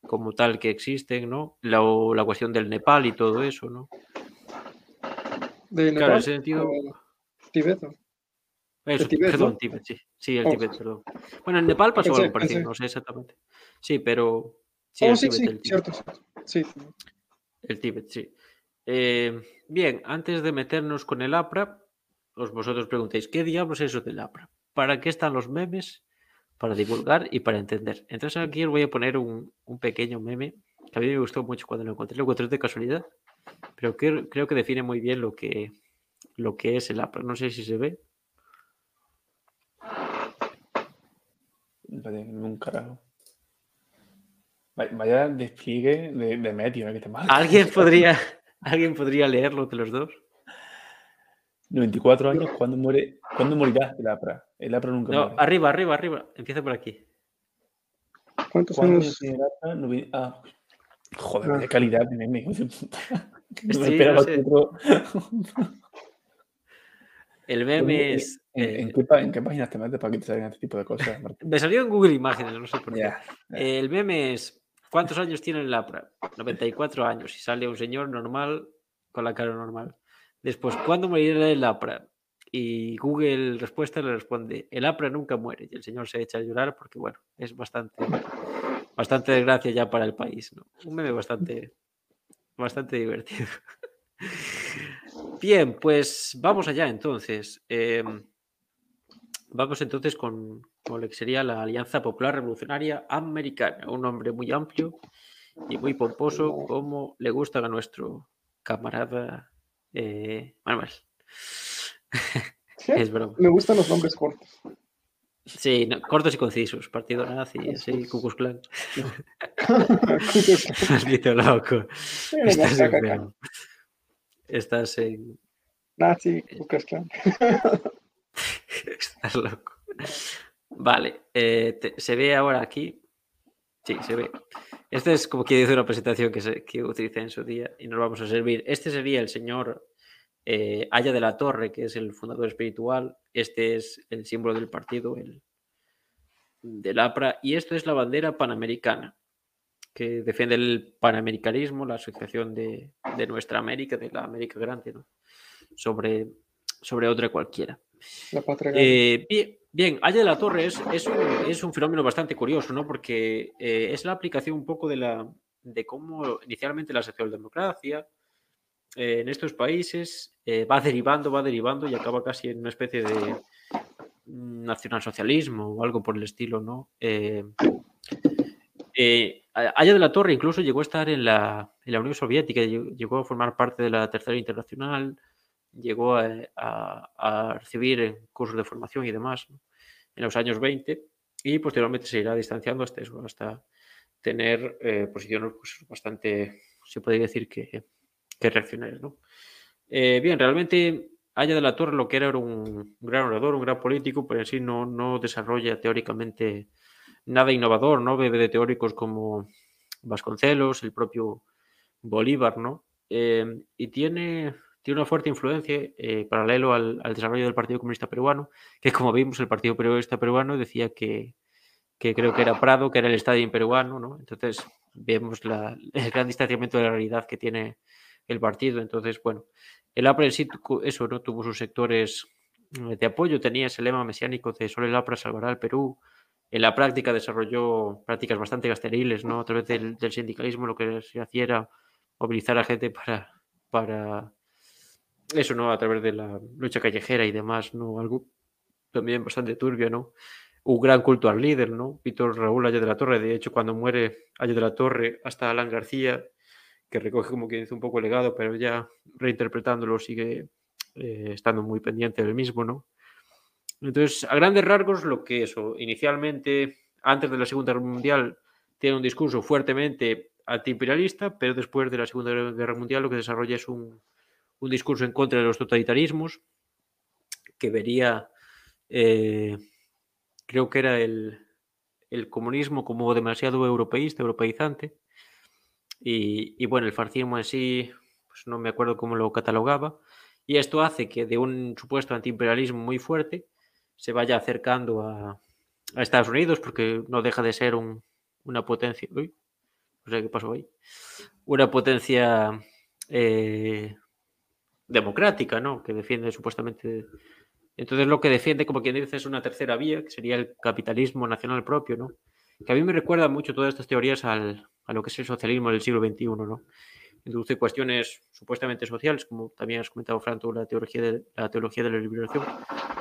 como tal que existen, ¿no? La, la cuestión del Nepal y todo eso, ¿no? De Nepal, claro, sentido... Tibet. perdón, Tibet, sí. Sí, el oh. Tibet, perdón. Bueno, en Nepal pasó algo parecido, no sé exactamente. Sí, pero. Sí, oh, sí, sí, cierto, Sí. El Tibet, sí. Eh, bien, antes de meternos con el APRA, os vosotros preguntéis, ¿qué diablos es eso del APRA? ¿Para qué están los memes? Para divulgar y para entender. Entonces aquí os voy a poner un, un pequeño meme que a mí me gustó mucho cuando lo encontré. Lo encontré de casualidad, pero que, creo que define muy bien lo que, lo que es el APRA. No sé si se ve. un carajo. Vaya despliegue de, de medio, ¿eh? ¿Alguien podría, ¿Alguien podría leerlo de los dos? 94 años, ¿cuándo, muere, ¿cuándo morirá el APRA? El APRA nunca no, muere. Arriba, arriba, arriba. Empieza por aquí. ¿Cuántos años? Ah, joder, ah. qué calidad de meme. No me esperaba otro... El meme es. ¿En, qué, páginas te metes para que te salgan este tipo de cosas? Me salió en Google Imágenes, no sé por qué. El meme es. ¿Cuántos años tiene el APRA? 94 años. Y sale un señor normal con la cara normal. Después, ¿cuándo morirá el APRA? Y Google respuesta le responde: El APRA nunca muere. Y el señor se echa a llorar porque, bueno, es bastante. Bastante desgracia ya para el país. ¿no? Un meme bastante. Bastante divertido. Bien, pues vamos allá entonces. Em, vamos entonces con, lo que sería la Alianza Popular Revolucionaria Americana, un nombre muy amplio y muy pomposo como le gusta a nuestro camarada eh, Manuel. es broma. Me gustan los nombres cortos. Sí, cortos y concisos. Partido nazi, sí, Cucus Clan. Maldito loco. Estás Estás en. Nazi, Lucas Clan. Estás loco. Vale, eh, se ve ahora aquí. Sí, se ve. Este es como que dice una presentación que, se, que utilicé en su día y nos vamos a servir. Este sería el señor eh, Aya de la Torre, que es el fundador espiritual. Este es el símbolo del partido, el del APRA. Y esto es la bandera panamericana que defiende el panamericanismo, la asociación de, nuestra América, de la América Grande, ¿no? sobre, sobre otra cualquiera. Eh, bien, bien, de la Torre es, un, fenómeno bastante curioso, ¿no? porque eh, es la aplicación un poco de, la, de cómo inicialmente la socialdemocracia eh, en estos países va derivando, va derivando y acaba casi en una especie de nacionalsocialismo o algo por el estilo, ¿no? Eh, Aya de la Torre incluso llegó a estar en la, Unión Soviética, llegó a formar parte de la Tercera Internacional, llegó a, recibir cursos de formación y demás en los años 20 y posteriormente se irá distanciando hasta eso, hasta tener eh, posiciones pues, bastante, se podría decir que, que reaccionarias. Eh, bien, realmente Aya de la Torre lo que era era un gran orador, un gran político, pero en sí no, no desarrolla teóricamente nada innovador, ¿no? Bebe de teóricos como Vasconcelos, el propio Bolívar, ¿no? Eh, y tiene, tiene una fuerte influencia eh, paralelo al, desarrollo del Partido Comunista Peruano, que como vimos, el Partido Comunista Peruano decía que, creo que era Prado, que era el estadio peruano, ¿no? Entonces vemos la, el gran distanciamiento de la realidad que tiene el partido. Entonces, bueno, el APRA sí, eso, ¿no? Tuvo sus sectores eh, de apoyo, tenía ese lema mesiánico de solo el APRA salvará al Perú, en la práctica desarrolló prácticas bastante gasteriles, ¿no? A través del, sindicalismo lo que se hacía era movilizar a gente para, para eso, ¿no? A través de la lucha callejera y demás, ¿no? Algo también bastante turbio, ¿no? Un gran culto al líder, ¿no? Víctor Raúl Ayer de la Torre, de hecho, cuando muere Ayer de la Torre, hasta Alan García, que recoge como que dice un poco el legado, pero ya reinterpretándolo sigue eh, estando muy pendiente del mismo, ¿no? Entonces, a grandes rasgos, lo que eso, inicialmente, antes de la Segunda Guerra Mundial, tiene un discurso fuertemente antiimperialista, pero después de la Segunda Guerra Mundial lo que desarrolla es un, discurso en contra de los totalitarismos, que vería, eh, creo que era el, comunismo como demasiado europeísta, europeizante, Y, bueno, el fascismo en sí, pues no me acuerdo cómo lo catalogaba. Y esto hace que de un supuesto antiimperialismo muy fuerte se vaya acercando a, Estados Unidos, porque no deja de ser una potencia. Uy, no sé qué pasó ahí. Una potencia eh, democrática, ¿no? Que defiende supuestamente. Entonces lo que defiende, como quien dice, es una tercera vía, que sería el capitalismo nacional propio, ¿no? Que a mí me recuerda mucho todas estas teorías al, a lo que es el socialismo del siglo XXI, ¿no? Introduce cuestiones supuestamente sociales, como también has comentado, Franco, la teología de la teología de la liberación,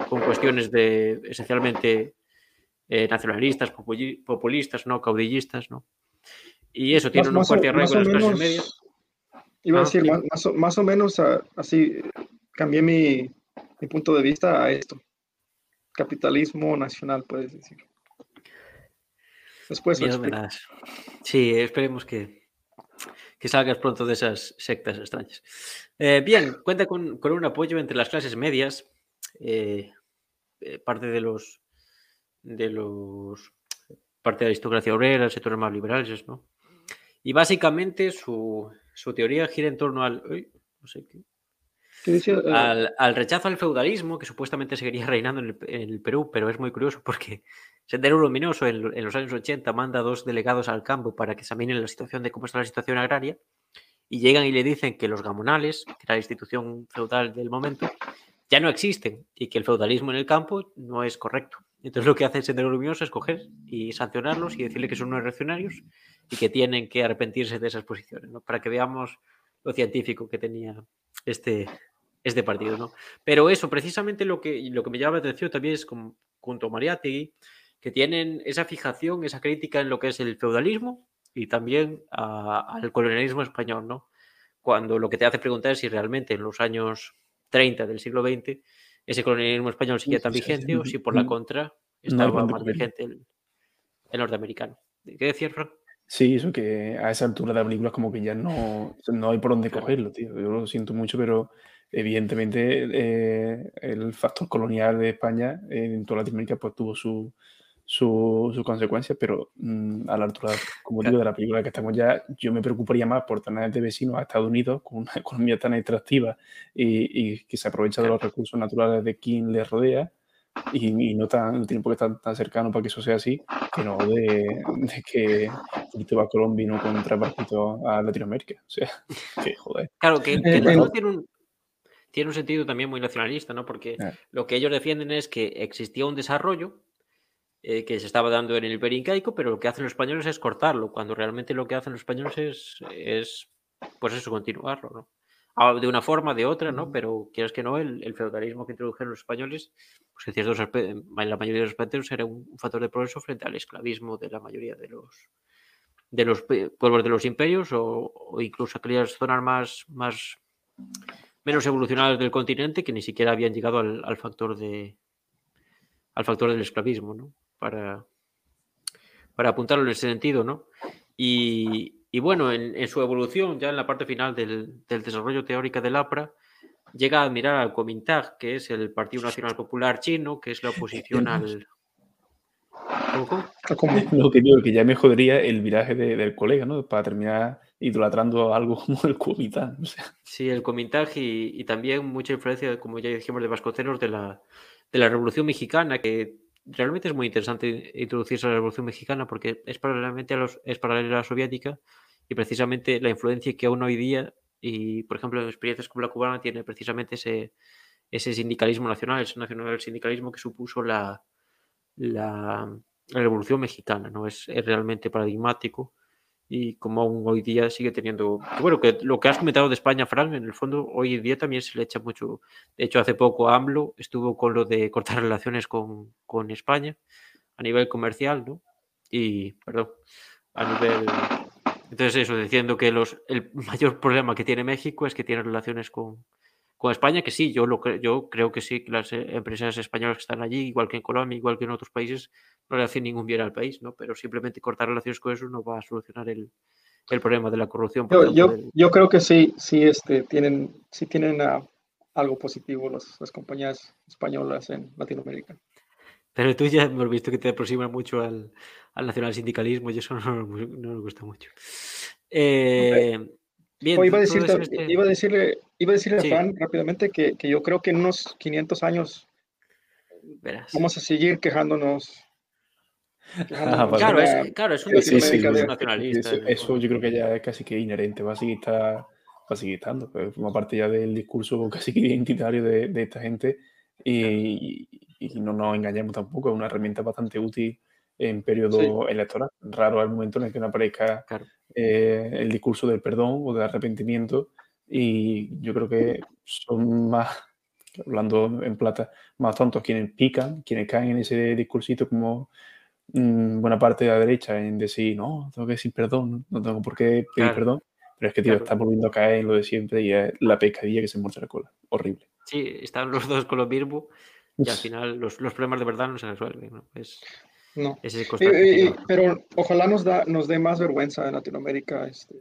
con cuestiones de esencialmente eh, nacionalistas, populistas, no caudillistas, ¿no? Y eso tiene un fuerte arraigo en las clases medias. Iba a ah, decir, más, o, menos así cambié mi, punto de vista a esto. Capitalismo nacional, puedes decir. Después. Sí, esperemos que, que salgas pronto de esas sectas extrañas. Eh, bien, cuenta con, un apoyo entre las clases medias, eh, eh, parte de los de los parte de la aristocracia obrera, sectores más liberales, ¿no? Y básicamente su, su teoría gira en torno al. no sé qué. Eh, al, rechazo al feudalismo que supuestamente seguiría reinando en el, Perú, pero es muy curioso porque Sendero Luminoso en, los años 80 manda dos delegados al campo para que examinen la situación de cómo está la situación agraria y llegan y le dicen que los gamonales, que era la institución feudal del momento, ya no existen y que el feudalismo en el campo no es correcto. Entonces lo que hace Sendero Luminoso es coger y sancionarlos y decirle que son unos reaccionarios y que tienen que arrepentirse de esas posiciones, ¿no? para que veamos lo científico que tenía este, este partido. ¿no? Pero eso, precisamente lo que, lo que me llama la atención también es con, junto a Mariátegui, que tienen esa fijación, esa crítica en lo que es el feudalismo y también al colonialismo español, ¿no? Cuando lo que te hace preguntar es si realmente en los años 30 del siglo XX ese colonialismo español sigue tan vigente o si por la contra estaba más vigente el, el norteamericano. ¿Qué decías, Frank? Sí, eso que a esa altura de la película como que ya no, no hay por dónde cogerlo, tío. Yo lo siento mucho, pero evidentemente eh, el factor colonial de España en toda Latinoamérica pues tuvo su, su, consecuencias, pero mm, a la altura, como digo, de la película que estamos ya, yo me preocuparía más por tener de vecinos a Estados Unidos con una economía tan extractiva y, y que se aprovecha de los recursos naturales de quien les rodea y, no, tan, no tiene por qué estar tan cercano para que eso sea así, que no de, de que Cristóbal Colón vino contra partido a Latinoamérica. O sea, que joder. Claro, que, que tiene, un, tiene un sentido también muy nacionalista, ¿no? Porque eh. lo que ellos defienden es que existía un desarrollo eh, que se estaba dando en el Imperio Incaico, pero lo que hacen los españoles es cortarlo, cuando realmente lo que hacen los españoles es, es pues eso, continuarlo, ¿no? Ah, de una forma, de otra, ¿no? Pero quieras que no, el, feudalismo que introdujeron los españoles, pues en ciertos en la mayoría de los aspectos era un factor de progreso frente al esclavismo de la mayoría de los de los pueblos de los imperios o, incluso aquellas zonas más, más menos evolucionadas del continente que ni siquiera habían llegado al, factor de al factor del esclavismo, ¿no? Para, para apuntarlo en ese sentido, ¿no? Y, y bueno, en, su evolución, ya en la parte final del, desarrollo teórico del APRA, llega a admirar al Kuomintang, que es el Partido Nacional Popular Chino, que es la oposición al... ¿Cómo? Lo que digo, que ya me jodería el viraje del colega, ¿no? Para terminar idolatrando algo como el Kuomintang. Sí, el Kuomintang y, y, también mucha influencia, como ya dijimos, de Vasconcelos de la, de la Revolución Mexicana, que realmente es muy interesante introducirse a la Revolución Mexicana porque es paralelamente a los, es paralela a la soviética y precisamente la influencia que aún hoy día, y por ejemplo en experiencias como la cubana, tiene precisamente ese, ese sindicalismo nacional, ese nacional sindicalismo que supuso la, la, revolución mexicana, ¿no? Es, realmente paradigmático y como aún hoy día sigue teniendo... Bueno, que lo que has comentado de España, Fran, en el fondo hoy día también se le echa mucho... De hecho, hace poco AMLO estuvo con lo de cortar relaciones con, con España a nivel comercial, ¿no? Y, perdón, a nivel entonces, eso, diciendo que los, el mayor problema que tiene México es que tiene relaciones con, España, que sí, yo, lo, yo creo que sí, que las eh, empresas españolas que están allí, igual que en Colombia, igual que en otros países, no le hacen ningún bien al país, ¿no? Pero simplemente cortar relaciones con eso no va a solucionar el, problema de la corrupción. Yo, yo, creo que sí, sí, este, tienen, sí tienen algo positivo las compañías españolas en Latinoamérica. Pero tú ya hemos visto que te aproxima mucho al, al nacional sindicalismo y eso no, nos gusta mucho. Eh, bien, iba, a este iba, a decirle, iba a decirle a Fran rápidamente que, que, yo creo que en unos 500 años vamos a seguir quejándonos. Ah, claro, es, claro, es un sí, nacionalista. Eso, yo creo que ya es casi que inherente, va a seguir, va a seguir estando, pues, forma parte ya del discurso casi que identitario de, de esta gente y, y, no nos engañemos tampoco, es una herramienta bastante útil en periodo electoral. Raro el momento en el que no aparezca eh, el discurso del perdón o del arrepentimiento y yo creo que son más, hablando en plata, más tontos quienes pican, quienes caen en ese discursito como mm, buena parte de la derecha en decir, no, tengo que decir perdón, no tengo por qué pedir perdón. Pero es que, tío, está volviendo a caer en lo de siempre y es la pescadilla que se muerde la cola. Horrible. Sí, están los dos con lo mismo y al final los, los problemas de verdad no se resuelven. ¿no? Es, no. pero ojalá nos, da, nos dé más vergüenza en Latinoamérica este,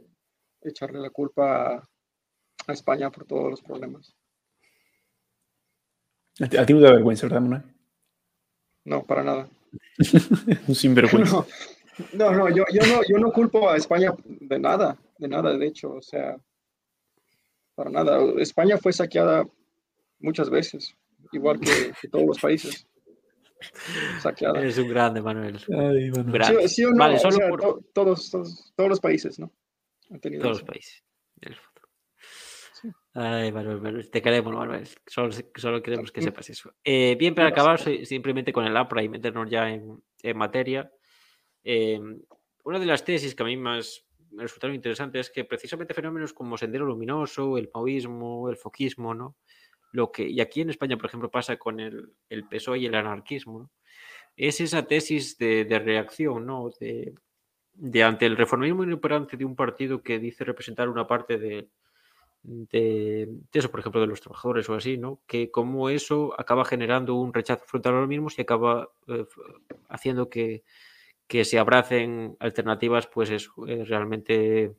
echarle la culpa a, España por todos los problemas. ¿A ti, no te da vergüenza, verdad, Manuel? No, para nada. Un sinvergüenza. No, no, yo, yo, no, yo no culpo a España de nada, de nada, de hecho, o sea, para nada. España fue saqueada muchas veces, igual que todos los países. Es un grande, Manuel. Sí, o no, todos, todos, todos, los países, ¿no? todos los países. Ay, Manuel, te queremos, Manuel. Solo, solo queremos que sepas eso. Eh, bien, para acabar, simplemente con el APRA y meternos ya en, en materia. Eh, una de las tesis que a mí más me resultaron interesantes es que precisamente fenómenos como Sendero Luminoso, el maoísmo, el foquismo, ¿no? Lo que, y aquí en España, por ejemplo, pasa con el, el PSOE y el anarquismo, es esa tesis de, reacción, ¿no? De, de, ante el reformismo inoperante de un partido que dice representar una parte de, de, eso, por ejemplo, de los trabajadores o así, ¿no? Que como eso acaba generando un rechazo frontal a los mismos y acaba eh, haciendo que, que, se abracen alternativas, pues es eh, realmente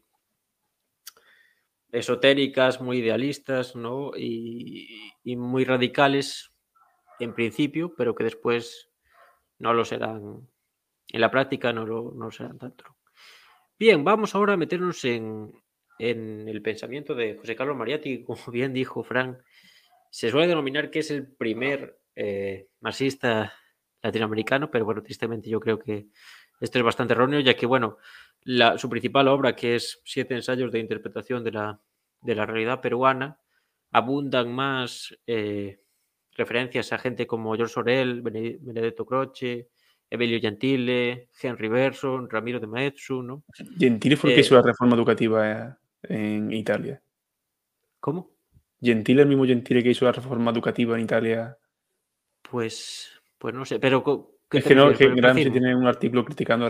esotéricas, muy idealistas, ¿no? Y, muy radicales en principio, pero que después no lo serán, en la práctica no lo, serán tanto. Bien, vamos ahora a meternos en, el pensamiento de José Carlos Mariatti, como bien dijo Frank, se suele denominar que es el primer eh, marxista latinoamericano, pero bueno, tristemente yo creo que esto es bastante erróneo, ya que, bueno, su principal obra, que es Siete ensayos de interpretación de la, de la realidad peruana, abundan más eh, referencias a gente como George Sorel, Benedetto Croce, Evelio Gentile, Henry Berson, Ramiro de Maeztu, ¿no? Gentile fue el que hizo la eh, reforma educativa en Italia. ¿Cómo? Gentile, el mismo Gentile que hizo la reforma educativa en Italia. Pues, pues no sé, pero es que no, que Gramsci tiene un artículo criticando,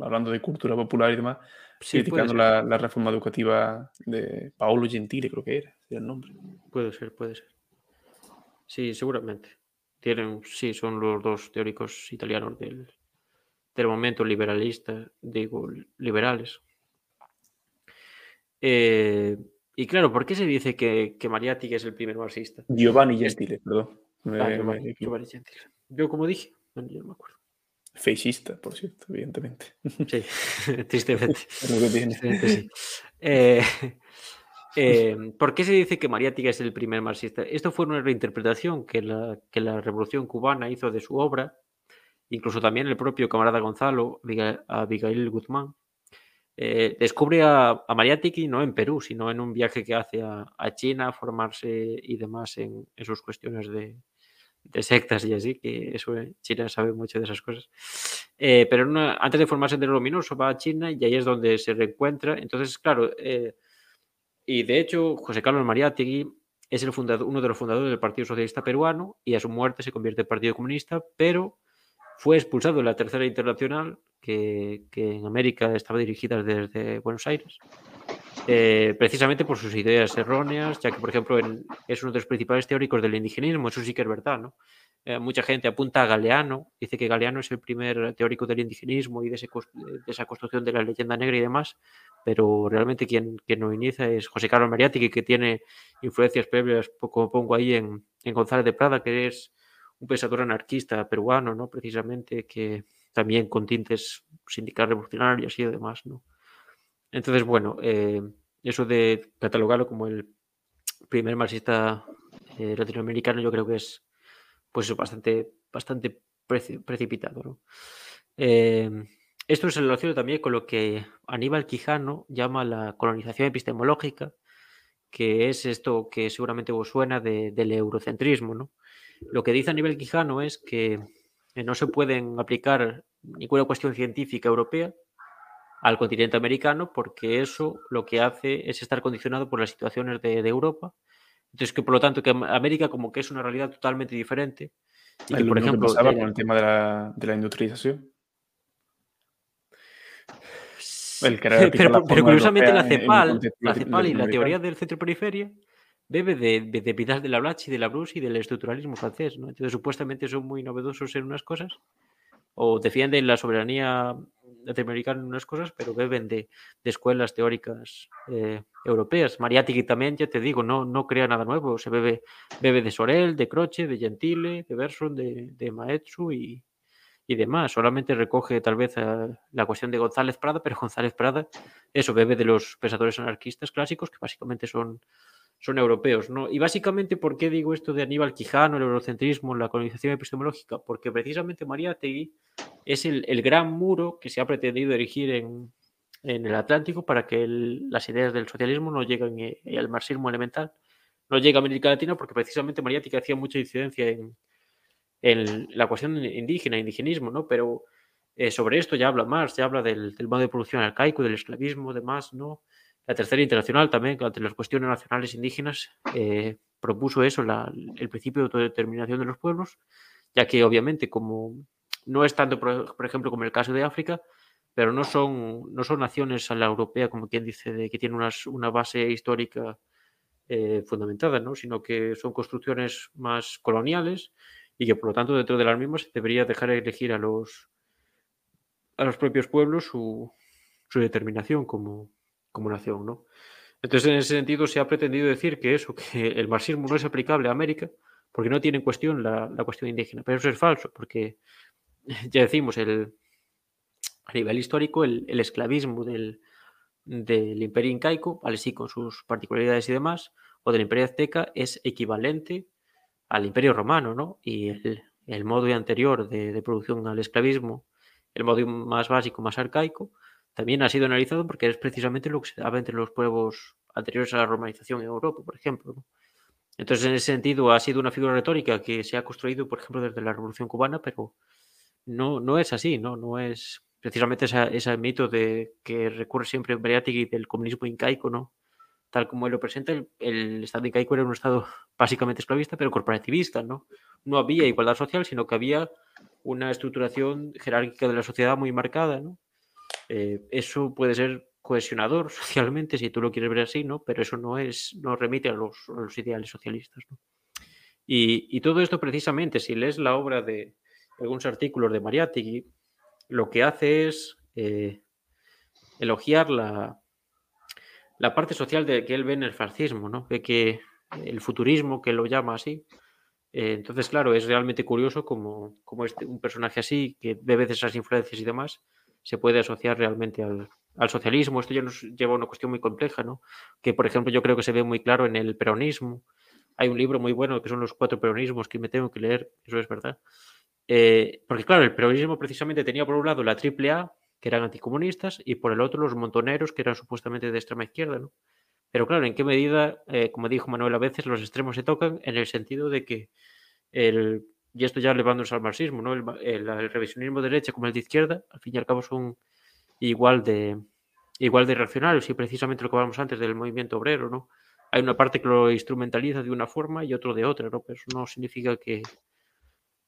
hablando de cultura popular y demás, criticando la, reforma educativa de Paolo Gentile, creo que era, el nombre. Puede ser, puede ser. Sí, seguramente. Tienen, sí, son los dos teóricos italianos del, del momento liberalista, digo, liberales. Eh, y claro, ¿por qué se dice que, que Mariatti es el primer marxista? Giovanni Gentile, perdón. Ah, Giovanni Gentile. Yo, como dije, yo no me acuerdo. Feicista, por cierto, evidentemente. Sí, tristemente. Eh, eh, ¿Por qué se dice que Mariática es el primer marxista? Esto fue una reinterpretación que la, que la Revolución Cubana hizo de su obra, incluso también el propio camarada Gonzalo, Abigail Guzmán, eh, descubre a, a Mariática no en Perú, sino en un viaje que hace a, China a formarse y demás en, en sus cuestiones de, de sectas y así, que eso eh, China sabe mucho de esas cosas. Eh, pero antes de formarse en el luminoso va a China y ahí es donde se reencuentra. Entonces, claro, eh, y de hecho José Carlos Mariátegui es el fundador, uno de los fundadores del Partido Socialista Peruano y a su muerte se convierte en Partido Comunista, pero fue expulsado de la Tercera Internacional, que, en América estaba dirigida desde Buenos Aires. Eh, precisamente por sus ideas erróneas, ya que, por ejemplo, es uno de los principales teóricos del indigenismo, eso sí que es verdad, ¿no? Eh, mucha gente apunta a Galeano, dice que Galeano es el primer teórico del indigenismo y de, esa construcción de la leyenda negra y demás, pero realmente quien, quien lo inicia es José Carlos Mariátegui, que tiene influencias previas, como pongo ahí en, en González de Prada, que es un pensador anarquista peruano, ¿no? Precisamente, que también con tintes sindicales revolucionarios y demás, ¿no? Entonces, bueno, eh, eso de catalogarlo como el primer marxista eh, latinoamericano yo creo que es pues bastante, bastante precipitado. esto se relaciona también con lo que Aníbal Quijano llama la colonización epistemológica, que es esto que seguramente os suena del eurocentrismo. ¿no? Lo que dice Aníbal Quijano es que no se pueden aplicar ninguna cuestión científica europea al continente americano porque eso lo que hace es estar condicionado por las situaciones de, Europa. Entonces, que por lo tanto, que América como que es una realidad totalmente diferente. Y por ejemplo, con el tema de la, de la industrialización. pero, curiosamente la CEPAL, la CEPAL y la teoría del centro-periferia bebe de, de, de Vidal de la Blache, de la Bruce y del estructuralismo francés. ¿no? Entonces, supuestamente son muy novedosos en unas cosas o defienden la soberanía latinoamericana en unas cosas, pero beben de, escuelas teóricas eh, europeas. Mariátegui también, ya te digo, no, no crea nada nuevo. Se bebe, bebe de Sorel, de Croce, de Gentile, de Berson, de, de Maetsu y, y demás. Solamente recoge tal vez la cuestión de González Prada, pero González Prada, eso, bebe de los pensadores anarquistas clásicos, que básicamente son son europeos, ¿no? Y básicamente, ¿por qué digo esto de Aníbal Quijano, el eurocentrismo, la colonización epistemológica? Porque precisamente Mariátegui es el, gran muro que se ha pretendido erigir en, el Atlántico para que las ideas del socialismo no lleguen y, eh, al marxismo elemental no llegue a América Latina porque precisamente Mariátegui hacía mucha incidencia en, la cuestión indígena, indigenismo, ¿no? Pero eh, sobre esto ya habla Marx, ya habla del, del modo de producción arcaico, del esclavismo, demás, ¿no? La tercera internacional también, ante las cuestiones nacionales indígenas, eh, propuso eso, el principio de autodeterminación de los pueblos, ya que obviamente como no es tanto, por, ejemplo, como el caso de África, pero no son, no son naciones a la europea, como quien dice, de que tienen una base histórica eh, fundamentada, ¿no? sino que son construcciones más coloniales y que por lo tanto dentro de las mismas debería dejar elegir a los, a los propios pueblos su, su determinación como, ¿no? Entonces, en ese sentido, se ha pretendido decir que eso, que el marxismo no es aplicable a América, porque no tiene en cuestión la, cuestión indígena. Pero eso es falso, porque ya decimos, el, a nivel histórico, el, esclavismo del, imperio incaico, vale, sí, con sus particularidades y demás, o del imperio azteca, es equivalente al imperio romano, ¿no? Y el, modo anterior de, de producción al esclavismo, el modo más básico, más arcaico, también ha sido analizado porque es precisamente lo que se daba entre los pueblos anteriores a la romanización en Europa, por ejemplo. Entonces, en ese sentido, ha sido una figura retórica que se ha construido, por ejemplo, desde la Revolución Cubana, pero no, no es así, ¿no? No es precisamente ese mito de que recurre siempre Briategui del comunismo incaico, ¿no? Tal como él lo presenta, el, Estado incaico era un Estado básicamente esclavista, pero corporativista, ¿no? No había igualdad social, sino que había una estructuración jerárquica de la sociedad muy marcada, ¿no? Eh, eso puede ser cohesionador socialmente, si tú lo quieres ver así, ¿no? Pero eso no es, no remite a los, ideales socialistas. Y, todo esto precisamente, si lees la obra de algunos artículos de Mariátegui, lo que hace es eh, elogiar la, la parte social de que él ve en el fascismo, ¿no? De que el futurismo, que lo llama así. Eh, entonces, claro, es realmente curioso como, como este, un personaje así, que bebe de esas influencias y demás, se puede asociar realmente al, socialismo. Esto ya nos lleva a una cuestión muy compleja, ¿no? Que, por ejemplo, yo creo que se ve muy claro en el peronismo. Hay un libro muy bueno que son los cuatro peronismos que me tengo que leer, eso es verdad. Eh, porque, claro, el peronismo precisamente tenía por un lado la AAA, que eran anticomunistas, y por el otro los montoneros, que eran supuestamente de extrema izquierda, ¿no? Pero claro, ¿en qué medida, eh, como dijo Manuel a veces, los extremos se tocan? En el sentido de que el y esto ya llevándose al marxismo, ¿no? El, revisionismo de derecha como el de izquierda, al fin y al cabo son igual de, igual de y precisamente lo que hablamos antes del movimiento obrero, ¿no? Hay una parte que lo instrumentaliza de una forma y otro de otra, ¿no? Pero eso no significa que,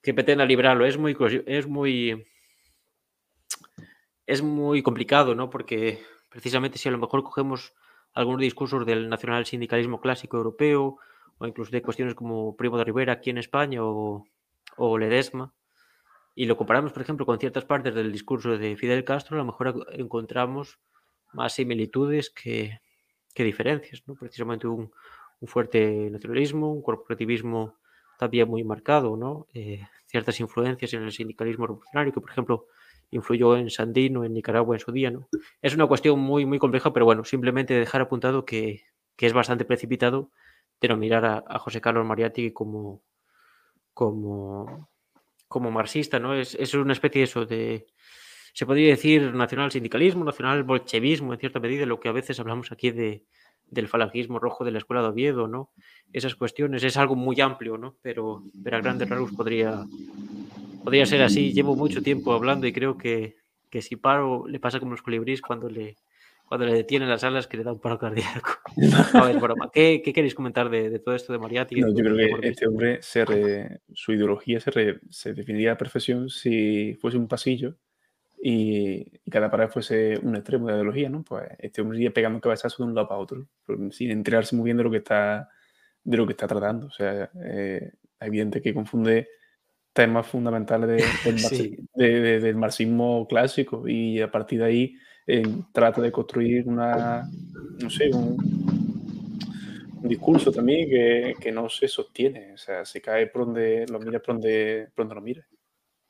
que pretenda librarlo. Es muy, es muy, es muy complicado, ¿no? Porque precisamente si a lo mejor cogemos algunos discursos del nacional sindicalismo clásico europeo o incluso de cuestiones como Primo de Rivera aquí en España o, o Ledesma, y lo comparamos, por ejemplo, con ciertas partes del discurso de Fidel Castro, a lo mejor encontramos más similitudes que, diferencias, ¿no? Precisamente un, fuerte nacionalismo, un corporativismo también muy marcado, ¿no? Eh, ciertas influencias en el sindicalismo revolucionario, que por ejemplo influyó en Sandino, en Nicaragua en su día. ¿no? Es una cuestión muy, muy compleja, pero bueno, simplemente dejar apuntado que, es bastante precipitado denominar a, a José Carlos Mariátegui como, como, como marxista, ¿no? Es, es una especie de eso de, se podría decir nacional sindicalismo, nacional bolchevismo, en cierta medida, lo que a veces hablamos aquí de, del falangismo rojo de la escuela de Oviedo, ¿no? Esas cuestiones es algo muy amplio, ¿no? Pero, pero a grandes rasgos podría, podría ser así. Llevo mucho tiempo hablando y creo que, que si paro le pasa como los colibrís cuando le, cuando le detienen las alas que le da un paro cardíaco. A ver, broma. ¿Qué, ¿Qué, queréis comentar de, de, todo esto de Mariati? yo creo que este hombre, se su ideología se, se definiría a perfección si fuese un pasillo y, cada pared fuese un extremo de ideología, ¿no? Pues este hombre iría pegando cabezazos de un lado para otro, sin enterarse muy bien de lo que está, de lo que está tratando. O sea, eh, es evidente que confunde temas fundamentales del, marxismo clásico y a partir de ahí trata de construir una, no sé, un, discurso también que, que, no se sostiene, o sea, se cae por donde lo mira, por donde, por donde lo mira.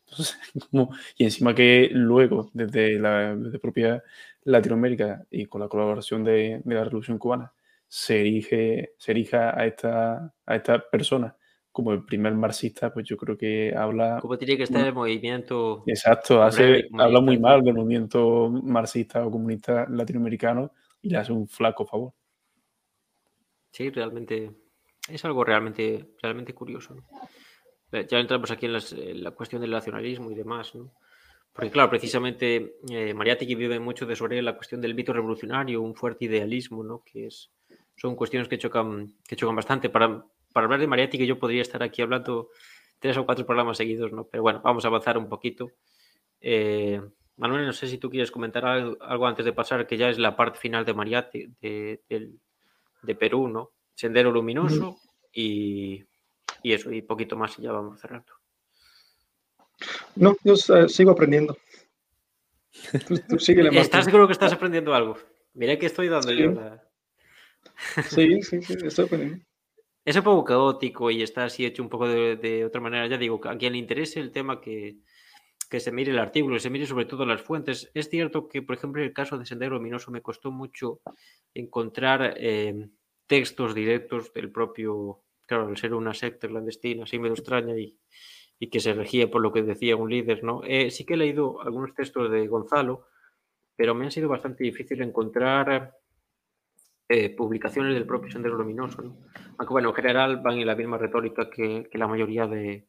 y encima que luego, desde la propia Latinoamérica y con la colaboración de, la Revolución Cubana, se erige, se erija a esta, a esta persona como el primer marxista, pues yo creo que habla... ¿Cómo tiene que estar el movimiento? Exacto, hace, habla muy mal del movimiento marxista o comunista latinoamericano y le hace un flaco favor. Sí, realmente es algo realmente, realmente curioso. Eh, ya entramos aquí en, la cuestión del nacionalismo y demás, ¿no? Porque claro, precisamente eh, Mariátegui vive mucho de sobre la cuestión del mito revolucionario, un fuerte idealismo, ¿no? Que es, son cuestiones que chocan, que chocan bastante. Para, para hablar de Mariátegui yo podría estar aquí hablando tres o cuatro programas seguidos, ¿no? Pero bueno, vamos a avanzar un poquito. Eh, Manuel, no sé si tú quieres comentar algo, antes de pasar, que ya es la parte final de Mariátegui, de, de Perú, ¿no? Sendero Luminoso y y eso, y poquito más y ya vamos cerrando. No, yo eh, sigo aprendiendo. ¿Estás seguro que estás aprendiendo algo? Mira que estoy dando sí. sí, sí, sí, estoy aprendiendo. Es un poco caótico y está así hecho un poco de, otra manera. Ya digo, a quien le interese el tema que, que se mire el artículo, se mire sobre todo las fuentes. Es cierto que, por ejemplo, en el caso de Sendero Luminoso me costó mucho encontrar eh, textos directos del propio claro, al ser una secta clandestina, así me extraña y, que se regía por lo que decía un líder, ¿no? Eh, sí que he leído algunos textos de Gonzalo, pero me ha sido bastante difícil encontrar eh, publicaciones del propio Sendero Luminoso, ¿no? Aunque bueno, en general van en la misma retórica que, la mayoría de,